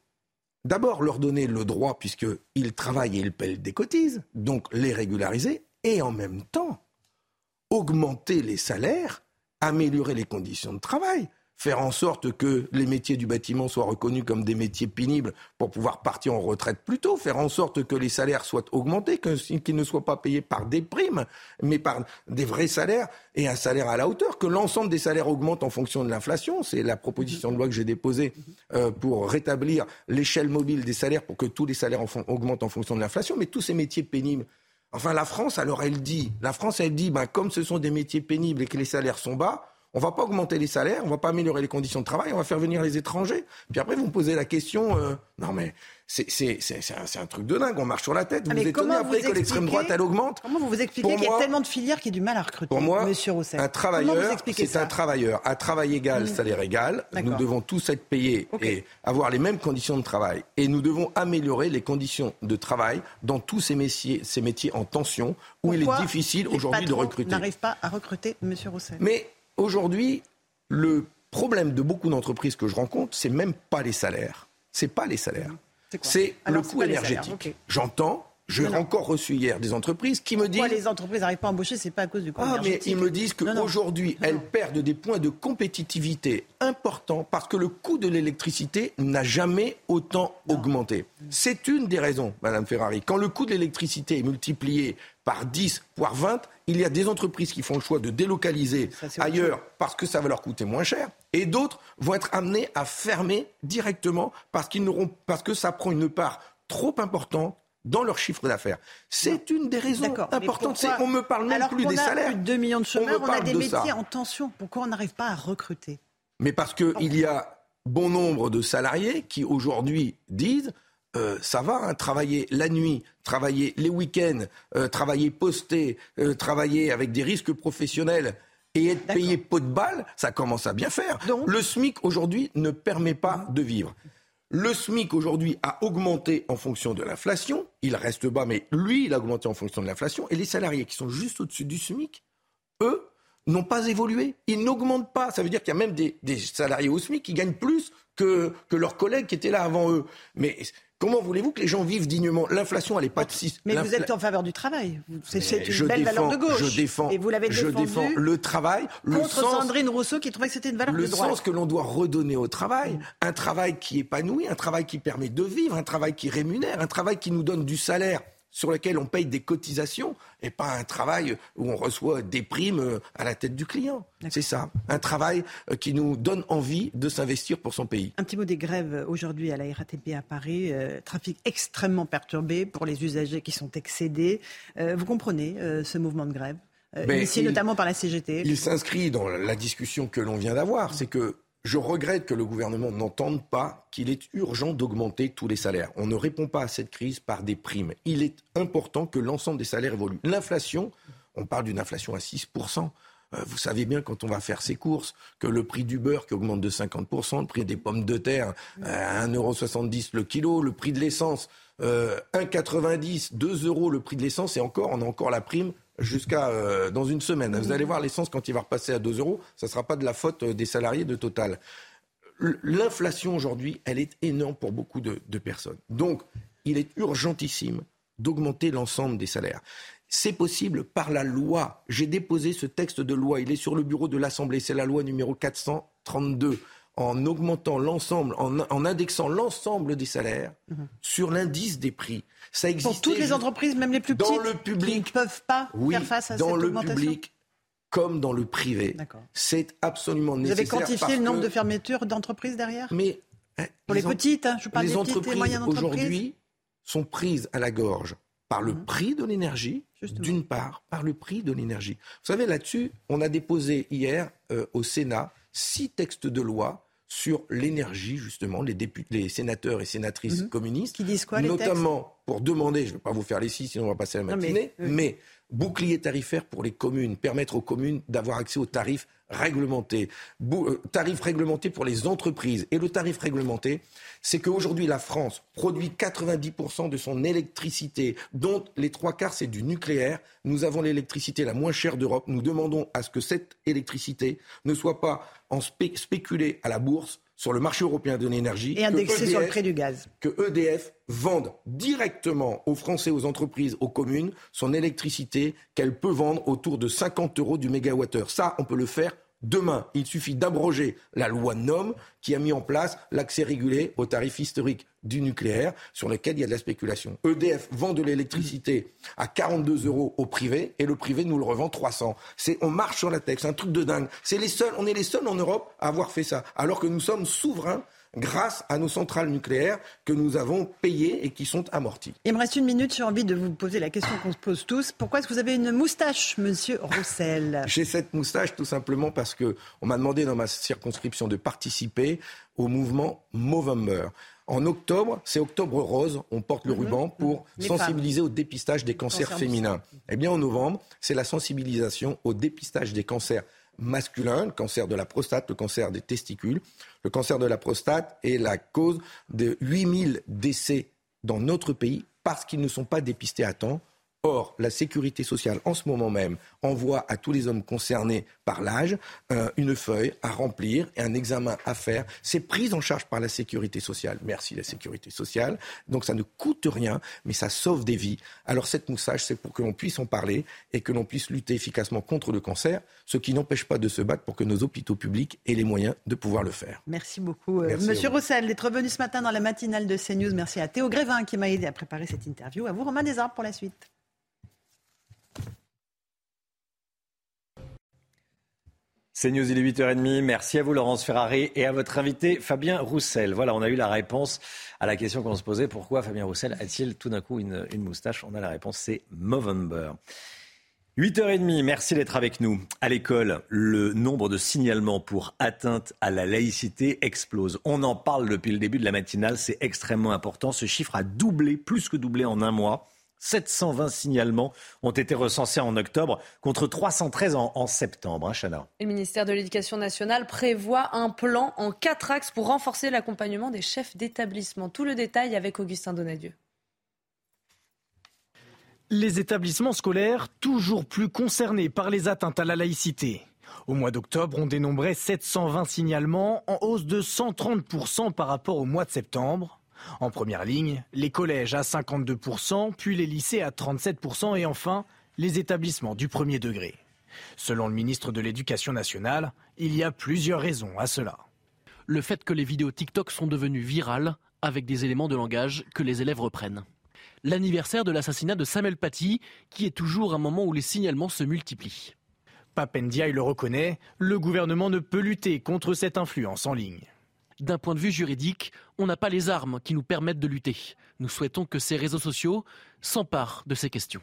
D'abord leur donner le droit puisqu'ils travaillent et ils paient des cotises, donc les régulariser, et en même temps augmenter les salaires, améliorer les conditions de travail, faire en sorte que les métiers du bâtiment soient reconnus comme des métiers pénibles pour pouvoir partir en retraite plus tôt, faire en sorte que les salaires soient augmentés, qu'ils ne soient pas payés par des primes, mais par des vrais salaires et un salaire à la hauteur, que l'ensemble des salaires augmentent en fonction de l'inflation. C'est la proposition de loi que j'ai déposée euh, pour rétablir l'échelle mobile des salaires pour que tous les salaires augmentent en fonction de l'inflation, mais tous ces métiers pénibles. Enfin, la France, alors elle dit, la France, elle dit, ben, comme ce sont des métiers pénibles et que les salaires sont bas, On va pas augmenter les salaires, on va pas améliorer les conditions de travail, on va faire venir les étrangers. Puis après, vous me posez la question, euh, non mais c'est c'est- c'est- c'est un, truc de dingue, on marche sur la tête. Vous Ah, vous étonnez après vous que l'extrême droite, elle augmente Comment vous vous expliquez Pour qu'il y a moi- tellement de filières qui ont du mal à recruter Pour moi, Monsieur Roussel un travailleur, c'est un travailleur. À travail égal, Mm. salaire égal. Nous devons tous être payés et avoir les mêmes conditions de travail. Et nous devons améliorer les conditions de travail dans tous ces métiers, ces métiers en tension où il est difficile aujourd'hui de recruter. n'arrivent pas à recruter, Monsieur Roussel Mais aujourd'hui, le problème de beaucoup d'entreprises que je rencontre, c'est même pas les salaires. C'est pas les salaires. C'est le c'est coût énergétique. J'entends, j'ai encore reçu hier des entreprises qui me disent Pourquoi les entreprises n'arrivent pas à embaucher C'est pas à cause du coût ah, mais énergétique. ils me disent qu'aujourd'hui, elles perdent des points de compétitivité importants parce que le coût de l'électricité n'a jamais autant augmenté. C'est une des raisons, Madame Ferrari. Quand le coût de l'électricité est multiplié par 10, voire 20, il y a des entreprises qui font le choix de délocaliser ailleurs parce que ça va leur coûter moins cher, et d'autres vont être amenées à fermer directement parce, qu'ils n'auront, parce que ça prend une part trop importante dans leur chiffre d'affaires. C'est une des raisons importantes. pourquoi- On me parle même Alors plus qu'on des a salaires. plus de 2 millions de On me chômeurs, on, a des de métiers ça. en tension. Pourquoi on n'arrive pas à recruter? Mais parce qu'il y a bon nombre de salariés qui aujourd'hui disent euh, ça va, hein, travailler la nuit, travailler les week-ends, euh, travailler posté, euh, travailler avec des risques professionnels et être payé pot de balle, ça commence à bien faire. le SMIC aujourd'hui ne permet pas de vivre. Le SMIC aujourd'hui a augmenté en fonction de l'inflation. Il reste bas, mais lui, il a augmenté en fonction de l'inflation. Et les salariés qui sont juste au-dessus du SMIC, eux, n'ont pas évolué. Ils n'augmentent pas. Ça veut dire qu'il y a même des, des salariés au SMIC qui gagnent plus que, que leurs collègues qui étaient là avant eux. Mais comment voulez-vous que les gens vivent dignement? L'inflation, elle n'est pas de 6. Mais vous êtes en faveur du travail. Vous- C'est une belle valeur de gauche. Je défends, Et vous l'avez je défends le travail, le contre sens, Sandrine Rousseau qui trouvait que c'était une valeur le de droite. sens que l'on doit redonner au travail, un travail qui épanouit, un travail qui permet de vivre, un travail qui rémunère, un travail qui nous donne du salaire sur lequel on paye des cotisations et pas un travail où on reçoit des primes euh, à la tête du client. C'est ça, un travail euh, qui nous donne envie de s'investir pour son pays. Un petit mot des grèves aujourd'hui à la RATP à Paris. Euh, trafic extrêmement perturbé pour les usagers qui sont excédés. Euh, vous comprenez euh, ce mouvement de grève euh, Ben, initié il- notamment par la CGT Il s'inscrit dans la discussion que l'on vient d'avoir. C'est que je regrette que le gouvernement n'entende pas qu'il est urgent d'augmenter tous les salaires. On ne répond pas à cette crise par des primes. Il est important que l'ensemble des salaires évoluent. L'inflation, on parle d'une inflation à 6%. Euh, Vous savez bien quand on va faire ses courses que le prix du beurre qui augmente de 50%, le prix des pommes de terre euh, à 1,70€ le kilo, le prix de l'essence euh, 1,90, 2 euros le prix de l'essence et encore, on a encore la prime jusqu'à euh, dans une semaine. Vous allez voir l'essence quand il va repasser à 2 euros, ça ne sera pas de la faute euh, des salariés de Total. L'inflation aujourd'hui, elle est énorme pour beaucoup de, de personnes. Donc, il est urgentissime d'augmenter l'ensemble des salaires. C'est possible par la loi. J'ai déposé ce texte de loi. Il est sur le bureau de l'Assemblée. C'est la loi numéro 432. En augmentant l'ensemble, en, en indexant l'ensemble des salaires sur l'indice des prix. Ça existe Pour toutes les entreprises, même les plus dans petites, le public, qui ne peuvent pas oui, faire face à dans cette le augmentation public comme dans le privé. C'est absolument Vous avez nécessaire. quantifié le nombre que- de fermetures d'entreprises derrière? Mais Pour les, petites, hein, je parle les des petites et entreprises moyennes entreprises. aujourd'hui sont prises à la gorge par le Mhm. prix de l'énergie, d'une part, par le prix de l'énergie. Vous savez, là-dessus, on a déposé hier euh, au Sénat six textes de loi sur l'énergie, justement, les, députés, les sénateurs et sénatrices Mhm. communistes. Qui disent quoi, les Notamment pour demander, je ne vais pas vous faire les six, sinon on va passer la Non, mais- matinée, oui. mais bouclier tarifaire pour les communes, permettre aux communes d'avoir accès aux tarifs réglementés, euh, tarifs réglementés pour les entreprises. Et le tarif réglementé, c'est qu'aujourd'hui la France produit 90% de son électricité, dont les trois quarts c'est du nucléaire. Nous avons l'électricité la moins chère d'Europe. Nous demandons à ce que cette électricité ne soit pas en spé- spéculée à la bourse sur le marché européen de l'énergie. Et que indexée sur le EDF prix du gaz. que EDF vende directement aux Français, aux entreprises, aux communes, son électricité qu'elle peut vendre autour de 50 euros du mégawattheure. Ça, on peut le faire demain. Il suffit d'abroger la loi NOM qui a mis en place l'accès régulé au tarif historique du nucléaire sur lequel il y a de la spéculation. EDF vend de l'électricité à 42 euros au privé et le privé nous le revend 300. C'est, on marche sur la tête, c'est un truc de dingue. C'est les seuls, on est les seuls en Europe à avoir fait ça, alors que nous sommes souverains grâce à nos centrales nucléaires que nous avons payées et qui sont amorties. Il me reste une minute, j'ai envie de vous poser la question qu'on se pose tous. Pourquoi est-ce que vous avez une moustache, monsieur Roussel? J'ai cette moustache tout simplement parce que on m'a demandé dans ma circonscription de participer au mouvement Movember. En octobre, c'est Octobre Rose, on porte le Mhm. ruban pour sensibiliser au dépistage des cancers Cancers féminins. Eh bien, en novembre, c'est la sensibilisation au dépistage des cancers masculins, le cancer de la prostate, le cancer des testicules. Le cancer de la prostate est la cause de 8000 décès dans notre pays parce qu'ils ne sont pas dépistés à temps. Or, la sécurité sociale, en ce moment même, envoie à tous les hommes concernés par l'âge euh, une feuille à remplir et un examen à faire. C'est pris en charge par la sécurité sociale. Merci la sécurité sociale. Donc ça ne coûte rien, mais ça sauve des vies. Alors cette moussage, c'est pour que l'on puisse en parler et que l'on puisse lutter efficacement contre le cancer, ce qui n'empêche pas de se battre pour que nos hôpitaux publics aient les moyens de pouvoir le faire. Merci beaucoup, euh, Merci Monsieur. Roussel, d'être revenu ce matin dans la matinale de CNews. Merci à Théo Grévin qui m'a aidé à préparer cette interview. À vous, Romain Desarbes, pour la suite. C'est News, il est 8h30. Merci à vous, Laurence Ferrari, et à votre invité, Fabien Roussel. Voilà, on a eu la réponse à la question qu'on se posait. Pourquoi Fabien Roussel a-t-il tout d'un coup une, moustache? On a la réponse, c'est Movember. 8h30, merci d'être avec nous. À l'école, le nombre de signalements pour atteinte à la laïcité explose. On en parle depuis le début de la matinale, c'est extrêmement important. Ce chiffre a doublé, plus que doublé en un mois. 720 signalements ont été recensés en octobre contre 313 en, en septembre, hein, Chana. Le ministère de l'Éducation nationale prévoit un plan en quatre axes pour renforcer l'accompagnement des chefs d'établissement. Tout le détail avec Augustin Donadieu. Les établissements scolaires toujours plus concernés par les atteintes à la laïcité. Au mois d'octobre, on dénombrait 720 signalements, en hausse de 130% par rapport au mois de septembre. En première ligne, les collèges à 52%, puis les lycées à 37% et enfin les établissements du premier degré. Selon le ministre de l'Éducation nationale, il y a plusieurs raisons à cela. Le fait que les vidéos TikTok sont devenues virales avec des éléments de langage que les élèves reprennent. L'anniversaire de l'assassinat de Samuel Paty, qui est toujours un moment où les signalements se multiplient. Papendiaï le reconnaît, le gouvernement ne peut lutter contre cette influence en ligne. D'un point de vue juridique, on n'a pas les armes qui nous permettent de lutter. Nous souhaitons que ces réseaux sociaux s'emparent de ces questions.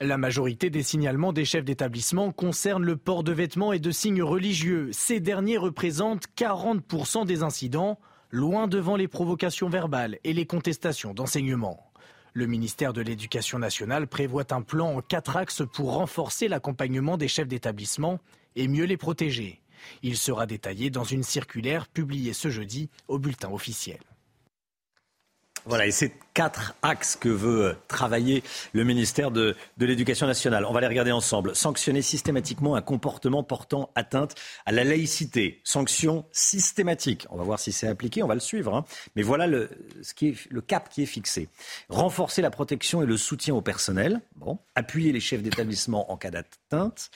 La majorité des signalements des chefs d'établissement concernent le port de vêtements et de signes religieux. Ces derniers représentent 40% des incidents, loin devant les provocations verbales et les contestations d'enseignement. Le ministère de l'Éducation nationale prévoit un plan en quatre axes pour renforcer l'accompagnement des chefs d'établissement et mieux les protéger. Il sera détaillé dans une circulaire publiée ce jeudi au bulletin officiel. Voilà, et c'est quatre axes que veut euh, travailler le ministère de, de l'Éducation nationale. On va les regarder ensemble. Sanctionner systématiquement un comportement portant atteinte à la laïcité. Sanction systématique. On va voir si c'est appliqué, on va le suivre. hein. Mais voilà le, ce qui est, le cap qui est fixé. Renforcer la protection et le soutien au personnel. Bon. Appuyer les chefs d'établissement en cas d'atteinte.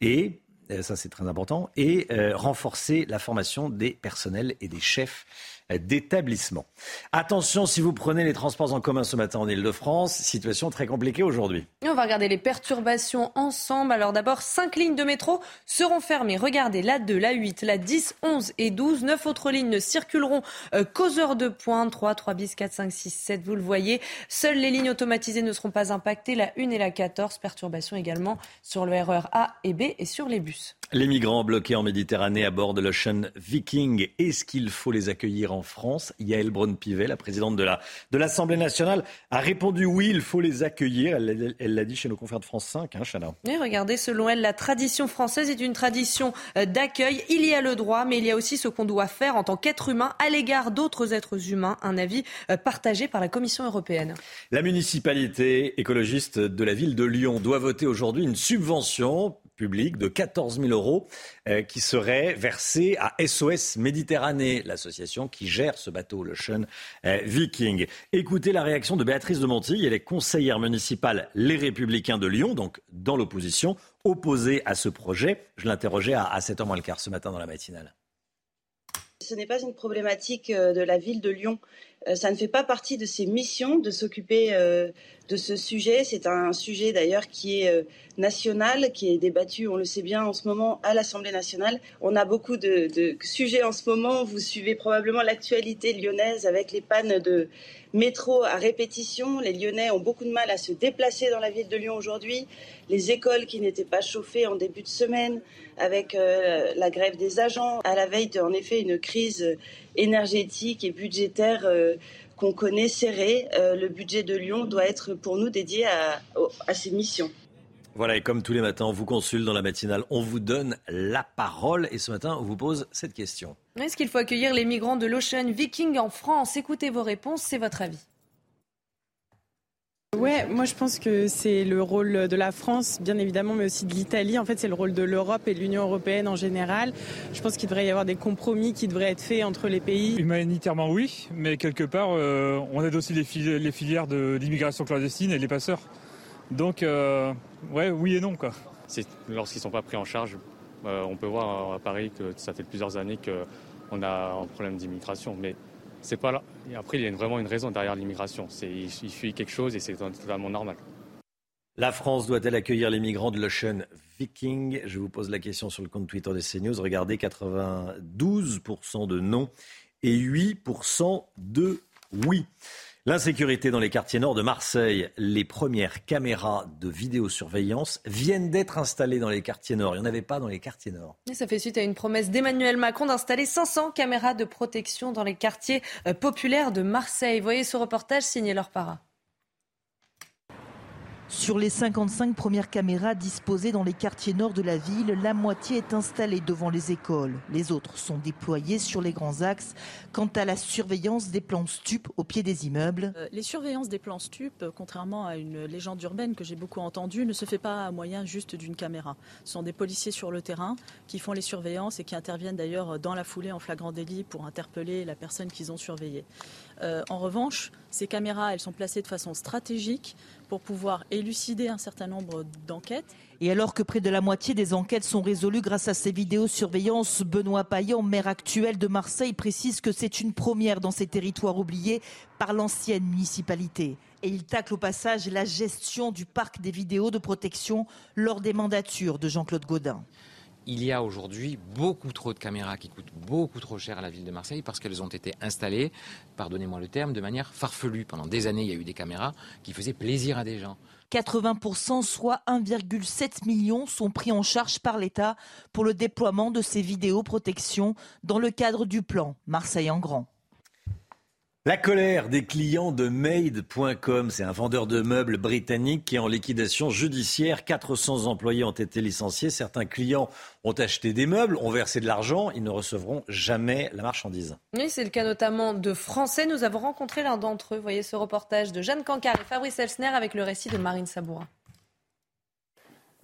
Et ça c'est très important, et euh, renforcer la formation des personnels et des chefs euh, d'établissement. Attention si vous prenez les transports en commun ce matin en Ile-de-France, situation très compliquée aujourd'hui. On va regarder les perturbations ensemble. Alors d'abord, cinq lignes de métro seront fermées. Regardez, la 2, la 8, la 10, 11 et 12. Neuf autres lignes ne circuleront euh, qu'aux heures de pointe. 3, 3 bis, 4, 5, 6, 7, vous le voyez. Seules les lignes automatisées ne seront pas impactées. La 1 et la 14. Perturbations également sur le RER A et B et sur les bus. Les migrants bloqués en Méditerranée à bord de l'Ocean Viking, est-ce qu'il faut les accueillir en France Yael Braun-Pivet, la présidente de la de l'Assemblée nationale, a répondu oui, il faut les accueillir. Elle elle- elle l'a dit chez nos confrères de France 5, hein, Chana. Et regardez, selon elle, la tradition française est une tradition euh, d'accueil. Il y a le droit, mais il y a aussi ce qu'on doit faire en tant qu'être humain à l'égard d'autres êtres humains. Un avis euh, partagé par la Commission européenne. La municipalité écologiste de la ville de Lyon doit voter aujourd'hui une subvention publique de 14 000 euros euh, qui serait versée à SOS Méditerranée, l'association qui gère ce bateau, le Sean euh, Viking. Écoutez la réaction de Béatrice de Montilly, elle est conseillère municipale Les Républicains de Lyon, donc dans l'opposition, opposée à ce projet. Je l'interrogeais à, à 7h moins le quart ce matin dans la matinale. Ce n'est pas une problématique euh, de la ville de Lyon. Euh, ça ne fait pas partie de ses missions de s'occuper euh, de ce sujet. C'est un sujet d'ailleurs qui est national, qui est débattu, on le sait bien, en ce moment à l'Assemblée nationale. On a beaucoup de, de sujets en ce moment. Vous suivez probablement l'actualité lyonnaise avec les pannes de métro à répétition. Les Lyonnais ont beaucoup de mal à se déplacer dans la ville de Lyon aujourd'hui. Les écoles qui n'étaient pas chauffées en début de semaine avec euh, la grève des agents, à la veille en effet une crise énergétique et budgétaire euh, qu'on connaît serrée. Euh, le budget de Lyon doit être pour nous dédié à, à ces missions. Voilà, et comme tous les matins, on vous consulte dans la matinale, on vous donne la parole. Et ce matin, on vous pose cette question. Est-ce qu'il faut accueillir les migrants de l'Ocean Viking en France? Écoutez vos réponses, c'est votre avis. Ouais, moi je pense que c'est le rôle de la France, bien évidemment, mais aussi de l'Italie. En fait, c'est le rôle de l'Europe et de l'Union européenne en général. Je pense qu'il devrait y avoir des compromis qui devraient être faits entre les pays. Humanitairement, oui, mais quelque part, euh, on aide aussi les, filières d'immigration clandestine et les passeurs. Donc, euh, ouais, oui et non, quoi. Lorsqu'ils ne sont pas pris en charge, on peut voir à Paris que ça fait plusieurs années qu'on a un problème d'immigration. Mais c'est pas là. après, il y a vraiment une raison derrière l'immigration. Il, il fuit quelque chose et c'est totalement normal. La France doit-elle accueillir les migrants de l'Ocean Viking? Je vous pose la question sur le compte Twitter de CNews. Regardez, 92% de non et 8% de oui. L'insécurité dans les quartiers nord de Marseille. Les premières caméras de vidéosurveillance viennent d'être installées dans les quartiers nord. Il n'y en avait pas dans les quartiers nord. Et ça fait suite à une promesse d'Emmanuel Macron d'installer 500 caméras de protection dans les quartiers euh, populaires de Marseille. Voyez ce reportage signé leur para. Sur les 55 premières caméras disposées dans les quartiers nord de la ville, la moitié est installée devant les écoles. Les autres sont déployées sur les grands axes. Quant à la surveillance des plans stupes au pied des immeubles. Euh, les surveillances des plans stupes, contrairement à une légende urbaine que j'ai beaucoup entendue, ne se fait pas à moyen juste d'une caméra. Ce sont des policiers sur le terrain qui font les surveillances et qui interviennent d'ailleurs dans la foulée en flagrant délit pour interpeller la personne qu'ils ont surveillée. Euh, en revanche, ces caméras, elles sont placées de façon stratégique pour pouvoir élucider un certain nombre d'enquêtes. Et alors que près de la moitié des enquêtes sont résolues grâce à ces vidéosurveillances, Benoît Payan, maire actuel de Marseille, précise que c'est une première dans ces territoires oubliés par l'ancienne municipalité. Et il tacle au passage la gestion du parc des vidéos de protection lors des mandatures de Jean-Claude Gaudin il y a aujourd'hui beaucoup trop de caméras qui coûtent beaucoup trop cher à la ville de Marseille parce qu'elles ont été installées, pardonnez-moi le terme, de manière farfelue. Pendant des années, il y a eu des caméras qui faisaient plaisir à des gens. 80%, soit 1,7 million, sont pris en charge par l'État pour le déploiement de ces vidéoprotections dans le cadre du plan Marseille en grand. La colère des clients de Made.com, c'est un vendeur de meubles britannique qui est en liquidation judiciaire. 400 employés ont été licenciés. Certains clients ont acheté des meubles, ont versé de l'argent. Ils ne recevront jamais la marchandise. Oui, c'est le cas notamment de Français. Nous avons rencontré l'un d'entre eux. Voyez ce reportage de Jeanne Cancard et Fabrice Elsner avec le récit de Marine Sabourin.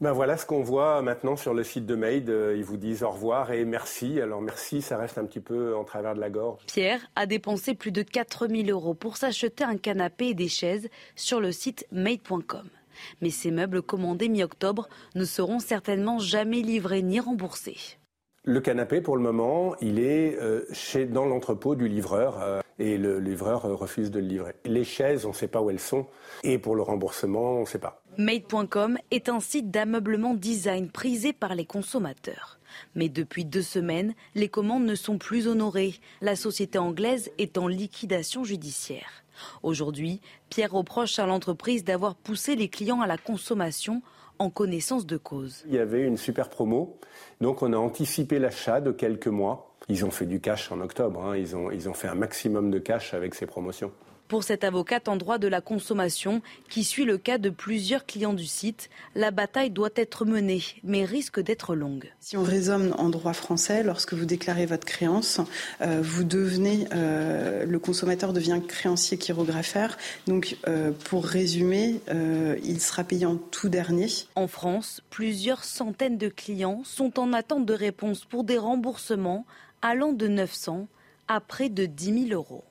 Ben voilà ce qu'on voit maintenant sur le site de Made. Euh, ils vous disent au revoir et merci. Alors merci, ça reste un petit peu en travers de la gorge. Pierre a dépensé plus de 4000 euros pour s'acheter un canapé et des chaises sur le site made.com. Mais ces meubles commandés mi-octobre ne seront certainement jamais livrés ni remboursés. Le canapé, pour le moment, il est euh, chez, dans l'entrepôt du livreur euh, et le livreur refuse de le livrer. Les chaises, on ne sait pas où elles sont et pour le remboursement, on ne sait pas. Made.com est un site d'ameublement design prisé par les consommateurs. Mais depuis deux semaines, les commandes ne sont plus honorées. La société anglaise est en liquidation judiciaire. Aujourd'hui, Pierre reproche à l'entreprise d'avoir poussé les clients à la consommation en connaissance de cause. Il y avait une super promo, donc on a anticipé l'achat de quelques mois. Ils ont fait du cash en octobre, hein. ils, ont, ils ont fait un maximum de cash avec ces promotions. Pour cette avocate en droit de la consommation, qui suit le cas de plusieurs clients du site, la bataille doit être menée, mais risque d'être longue. Si on raisonne en droit français, lorsque vous déclarez votre créance, euh, vous devenez, euh, le consommateur devient créancier chirographaire. Donc, euh, pour résumer, il sera payé en tout dernier. En France, plusieurs centaines de clients sont en attente de réponse pour des remboursements allant de 900 à près de 10 000 euros.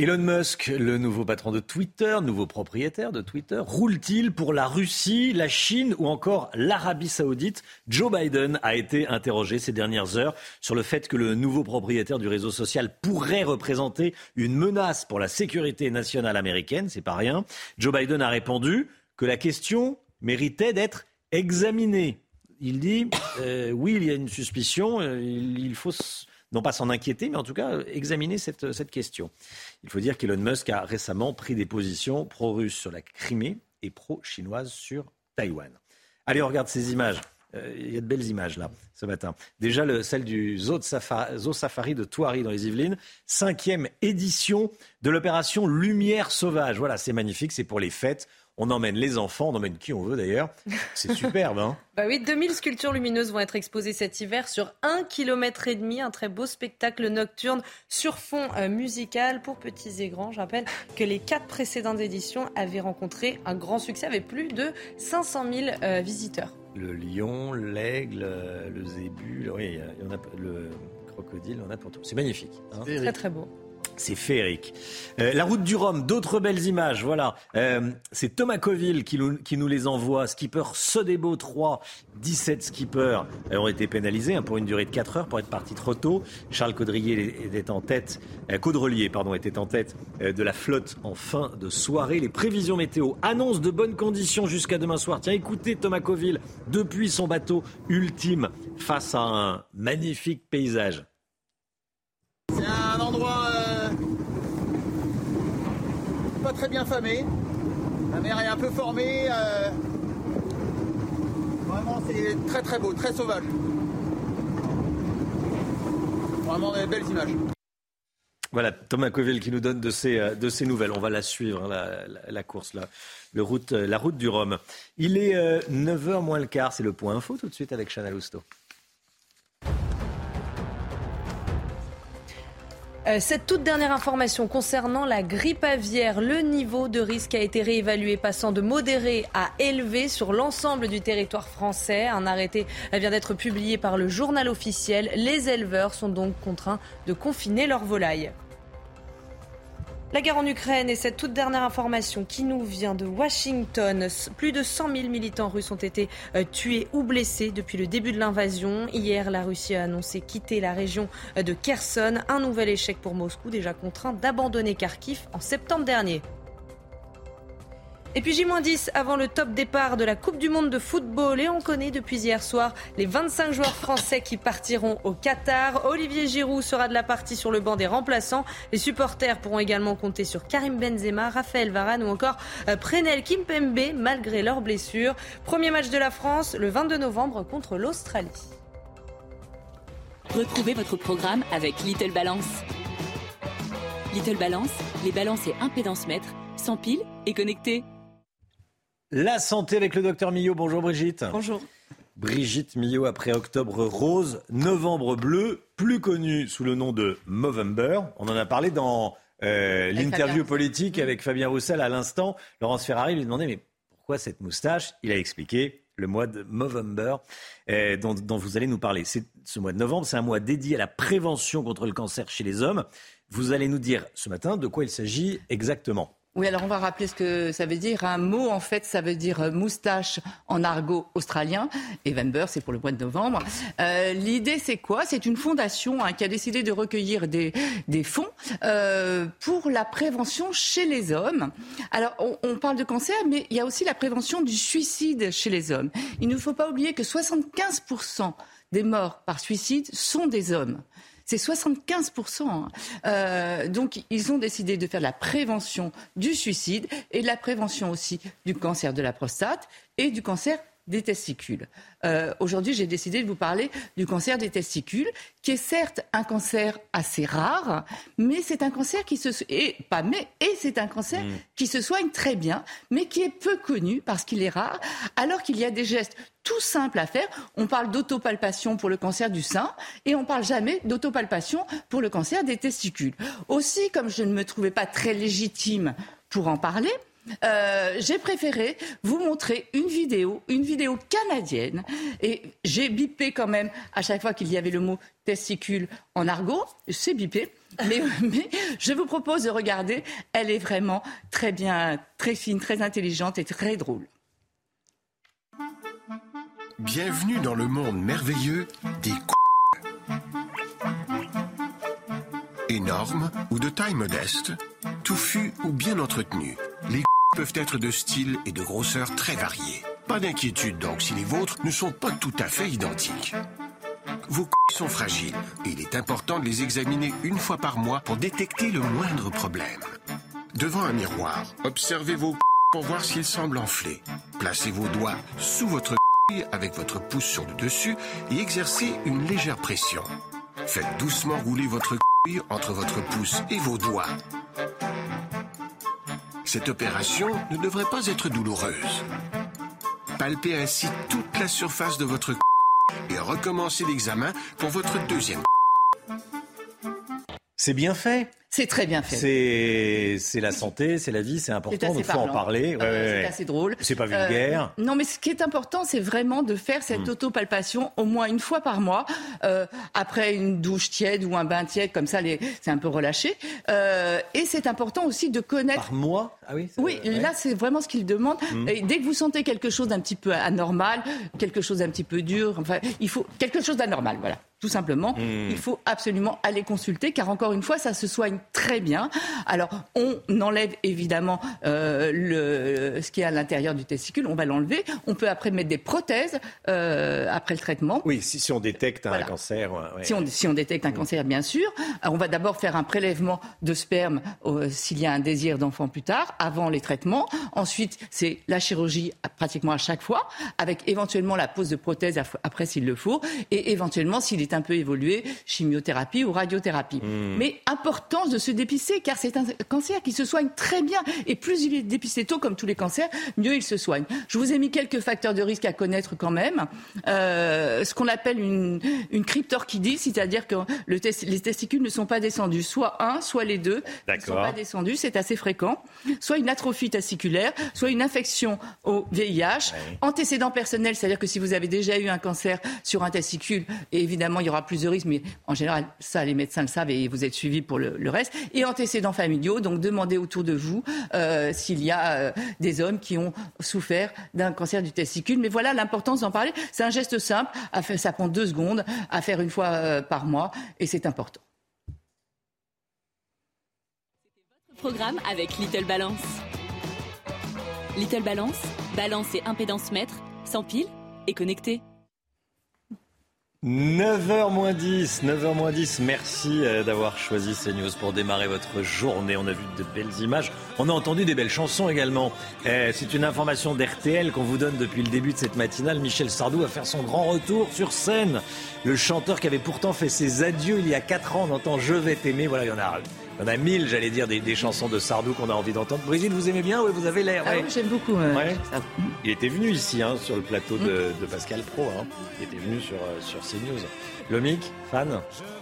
Elon Musk, le nouveau patron de Twitter, nouveau propriétaire de Twitter, roule-t-il pour la Russie, la Chine ou encore l'Arabie saoudite? Joe Biden a été interrogé ces dernières heures sur le fait que le nouveau propriétaire du réseau social pourrait représenter une menace pour la sécurité nationale américaine, c'est pas rien. Joe Biden a répondu que la question méritait d'être examinée. Il dit euh, oui, il y a une suspicion, euh, il faut non pas s'en inquiéter, mais en tout cas examiner cette, cette question. Il faut dire qu'Elon Musk a récemment pris des positions pro-russes sur la Crimée et pro-chinoises sur Taïwan. Allez, on regarde ces images. Euh, il y a de belles images là ce matin. Déjà le, celle du zoo, safari, de Thoiry dans les Yvelines, cinquième édition de l'opération Lumière sauvage. Voilà, c'est magnifique, c'est pour les fêtes. On emmène les enfants, on emmène qui on veut d'ailleurs. C'est superbe. Hein bah oui, 2000 sculptures lumineuses vont être exposées cet hiver sur un kilomètre et demi. Un très beau spectacle nocturne sur fond euh, musical pour petits et grands. Je rappelle que les quatre précédentes éditions avaient rencontré un grand succès avec plus de 500 000 euh, visiteurs. Le lion, l'aigle, le zébu, oui, il y en a, le crocodile, on a pour tout. C'est magnifique. Hein. très très beau. C'est féerique. Euh, la route du Rhum, d'autres belles images. Voilà. Euh, c'est Thomas Coville qui nous, les envoie. Skipper Sodebo 3, 17 skippers ont été pénalisés hein, pour une durée de 4 heures pour être partis trop tôt. Charles Caudrier était en tête, euh, Caudrelier pardon, était en tête de la flotte en fin de soirée. Les prévisions météo annoncent de bonnes conditions jusqu'à demain soir. Tiens, écoutez Thomas Coville depuis son bateau ultime face à un magnifique paysage. C'est un endroit pas très bien famé. La mer est un peu formée. Euh, vraiment, c'est très très beau, très sauvage. Vraiment des belles images. Voilà, Thomas Coville qui nous donne de ces, euh, de nouvelles. On va la suivre, hein, la, course, la, le route, euh, la route du Rhum. Il est 9h moins le quart, c'est le point info tout de suite avec Chanel Housteau. Cette toute dernière information concernant la grippe aviaire, le niveau de risque a été réévalué, passant de modéré à élevé sur l'ensemble du territoire français. Un arrêté vient d'être publié par le journal officiel. Les éleveurs sont donc contraints de confiner leurs volailles. La guerre en Ukraine et cette toute dernière information qui nous vient de Washington. Plus de 100 000 militants russes ont été euh, tués ou blessés depuis le début de l'invasion. Hier, la Russie a annoncé quitter la région euh, de Kherson. Un nouvel échec pour Moscou, déjà contraint d'abandonner Kharkiv en septembre dernier. Et puis J-10 avant le top départ de la Coupe du Monde de football. Et on connaît depuis hier soir les 25 joueurs français qui partiront au Qatar. Olivier Giroud sera de la partie sur le banc des remplaçants. Les supporters pourront également compter sur Karim Benzema, Raphaël Varane ou encore euh, Prenel Kimpembe malgré leurs blessures. Premier match de la France le 22 novembre contre l'Australie. Retrouvez votre programme avec Little Balance. Little Balance, les balances et impédance mètres, sans pile et connectés. La santé avec le docteur Millot. Bonjour Brigitte. Bonjour. Brigitte Millot après Octobre Rose, Novembre Bleu, plus connu sous le nom de Movember. On en a parlé dans euh, l'interview politique avec Fabien Roussel à l'instant. Laurence Ferrari lui demandait mais pourquoi cette moustache? Il a expliqué le mois de Movember euh, dont, dont, vous allez nous parler. Ce mois de novembre, c'est un mois dédié à la prévention contre le cancer chez les hommes. Vous allez nous dire ce matin de quoi il s'agit exactement. Oui, alors on va rappeler ce que ça veut dire. Un mot, en fait, ça veut dire moustache en argot australien. Et c'est pour le mois de novembre. Euh, L'idée, c'est quoi? C'est une fondation hein, qui a décidé de recueillir des, fonds euh, pour la prévention chez les hommes. Alors, on, parle de cancer, mais il y a aussi la prévention du suicide chez les hommes. Il ne faut pas oublier que 75% des morts par suicide sont des hommes. C'est 75%. Hein. Euh, donc, ils ont décidé de faire la prévention du suicide et la prévention aussi du cancer de la prostate et du cancer des testicules. Euh, aujourd'hui, j'ai décidé de vous parler du cancer des testicules, qui est certes un cancer assez rare, mais c'est un cancer qui se et pas mais et c'est un cancer mmh. qui se soigne très bien, mais qui est peu connu parce qu'il est rare, alors qu'il y a des gestes tout simples à faire. On parle d'autopalpation pour le cancer du sein et on parle jamais d'autopalpation pour le cancer des testicules. Aussi, comme je ne me trouvais pas très légitime pour en parler, euh, j'ai préféré vous montrer une vidéo, une vidéo canadienne. Et j'ai bipé quand même à chaque fois qu'il y avait le mot testicule en argot. C'est bipé. Mais, mais, je vous propose de regarder. Elle est vraiment très bien, très fine, très intelligente et très drôle. Bienvenue dans le monde merveilleux des Énormes ou de taille modeste, touffus ou bien entretenus, les peuvent être de style et de grosseur très variés. Pas d'inquiétude donc si les vôtres ne sont pas tout à fait identiques. Vos sont fragiles et il est important de les examiner une fois par mois pour détecter le moindre problème. Devant un miroir, observez vos pour voir s'ils semblent enflés. Placez vos doigts sous votre avec votre pouce sur le dessus et exercez une légère pression. Faites doucement rouler votre entre votre pouce et vos doigts. Cette opération ne devrait pas être douloureuse. Palpez ainsi toute la surface de votre et recommencez l'examen pour votre deuxième. C'est bien fait. C'est très bien fait. C'est la santé, c'est la vie, c'est important, il faut en parler. c'est assez drôle. C'est pas vulgaire. Euh, non, mais ce qui est important, c'est vraiment de faire cette hmm. autopalpation au moins une fois par mois, euh, après une douche tiède ou un bain tiède, comme ça, c'est un peu relâché. Euh, et c'est important aussi de connaître. Par mois? Ah oui. Oui, là, c'est vraiment ce qu'il demande. Hmm. Et dès que vous sentez quelque chose d'un petit peu anormal, quelque chose d'un petit peu dur, enfin, il faut quelque chose d'anormal, voilà tout simplement. Hmm. Il faut absolument aller consulter, car encore une fois, ça se soigne très bien. Alors, on enlève évidemment euh, le, ce qui est à l'intérieur du testicule, on va l'enlever. On peut après mettre des prothèses euh, après le traitement. Oui, si, si on détecte un cancer. Si, on, si, on, détecte un cancer, bien sûr. on va d'abord faire un prélèvement de sperme euh, s'il y a un désir d'enfant plus tard, avant les traitements. Ensuite, c'est la chirurgie pratiquement à chaque fois, avec éventuellement la pose de prothèse après s'il le faut, et éventuellement s'il est un peu évolué, chimiothérapie ou radiothérapie. Hmm. Mais de se dépister, car c'est un cancer qui se soigne très bien. Et plus il est dépisté tôt, comme tous les cancers, mieux il se soigne. Je vous ai mis quelques facteurs de risque à connaître quand même. Euh, ce qu'on appelle une, une cryptorchidie, c'est-à-dire que le les testicules ne sont pas descendus, soit un, soit les deux ne sont pas descendus, c'est assez fréquent. Soit une atrophie testiculaire, soit une infection au VIH, antécédent personnel, c'est-à-dire que si vous avez déjà eu un cancer sur un testicule, évidemment il y aura plus de risques, mais en général, ça, les médecins le savent et vous êtes suivis pour le, reste. Et antécédents familiaux, donc demandez autour de vous euh, s'il y a euh, des hommes qui ont souffert d'un cancer du testicule. Mais voilà l'importance d'en parler. C'est un geste simple, ça prend deux secondes, à faire une fois euh, par mois, et c'est important. Programme avec Little Balance. Little Balance, balance et impédance mètre, sans pile et connecté. 9h moins 10, 9h moins 10, merci euh, d'avoir choisi CNews pour démarrer votre journée. On a vu de belles images, on a entendu des belles chansons également. Euh, c'est une information d'RTL qu'on vous donne depuis le début de cette matinale. Michel Sardou va faire son grand retour sur scène. Le chanteur qui avait pourtant fait ses adieux il y a 4 ans, on entend Je vais t'aimer, voilà, il y en a il y en a mille, j'allais dire, des, chansons de Sardou qu'on a envie d'entendre. Brigitte, vous aimez bien Oui, vous avez l'air. Ah oui, j'aime beaucoup. Il était venu ici, hein, sur le plateau de, Pascal Pro. Hein. Il était venu sur, euh, sur CNews. Lomic, fan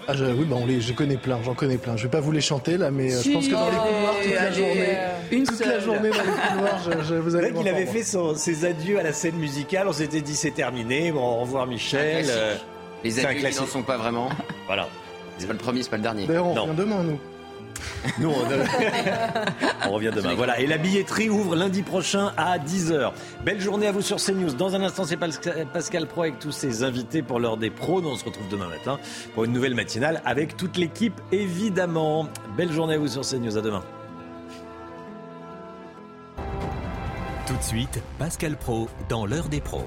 ah, Oui, bah, on les, je connais plein, j'en connais plein. Je vais pas vous les chanter là, mais euh, je pense que dans les couloirs toute la journée, une toute la journée dans les couloirs, je, vous allez. qu'il avait fait ses adieux à la scène musicale. On s'était dit c'est terminé. Bon, au revoir Michel. Euh, les adieux n'en sont pas vraiment. voilà. C'est pas le premier, c'est pas le dernier. D'ailleurs, on revient demain, nous. Nous, on, revient demain. Voilà. Et la billetterie ouvre lundi prochain à 10h. Belle journée à vous sur CNews. Dans un instant, c'est Pascal Pro avec tous ses invités pour l'heure des pros. Nous, on se retrouve demain matin pour une nouvelle matinale avec toute l'équipe, évidemment. Belle journée à vous sur CNews. À demain. Tout de suite, Pascal Pro dans l'heure des pros.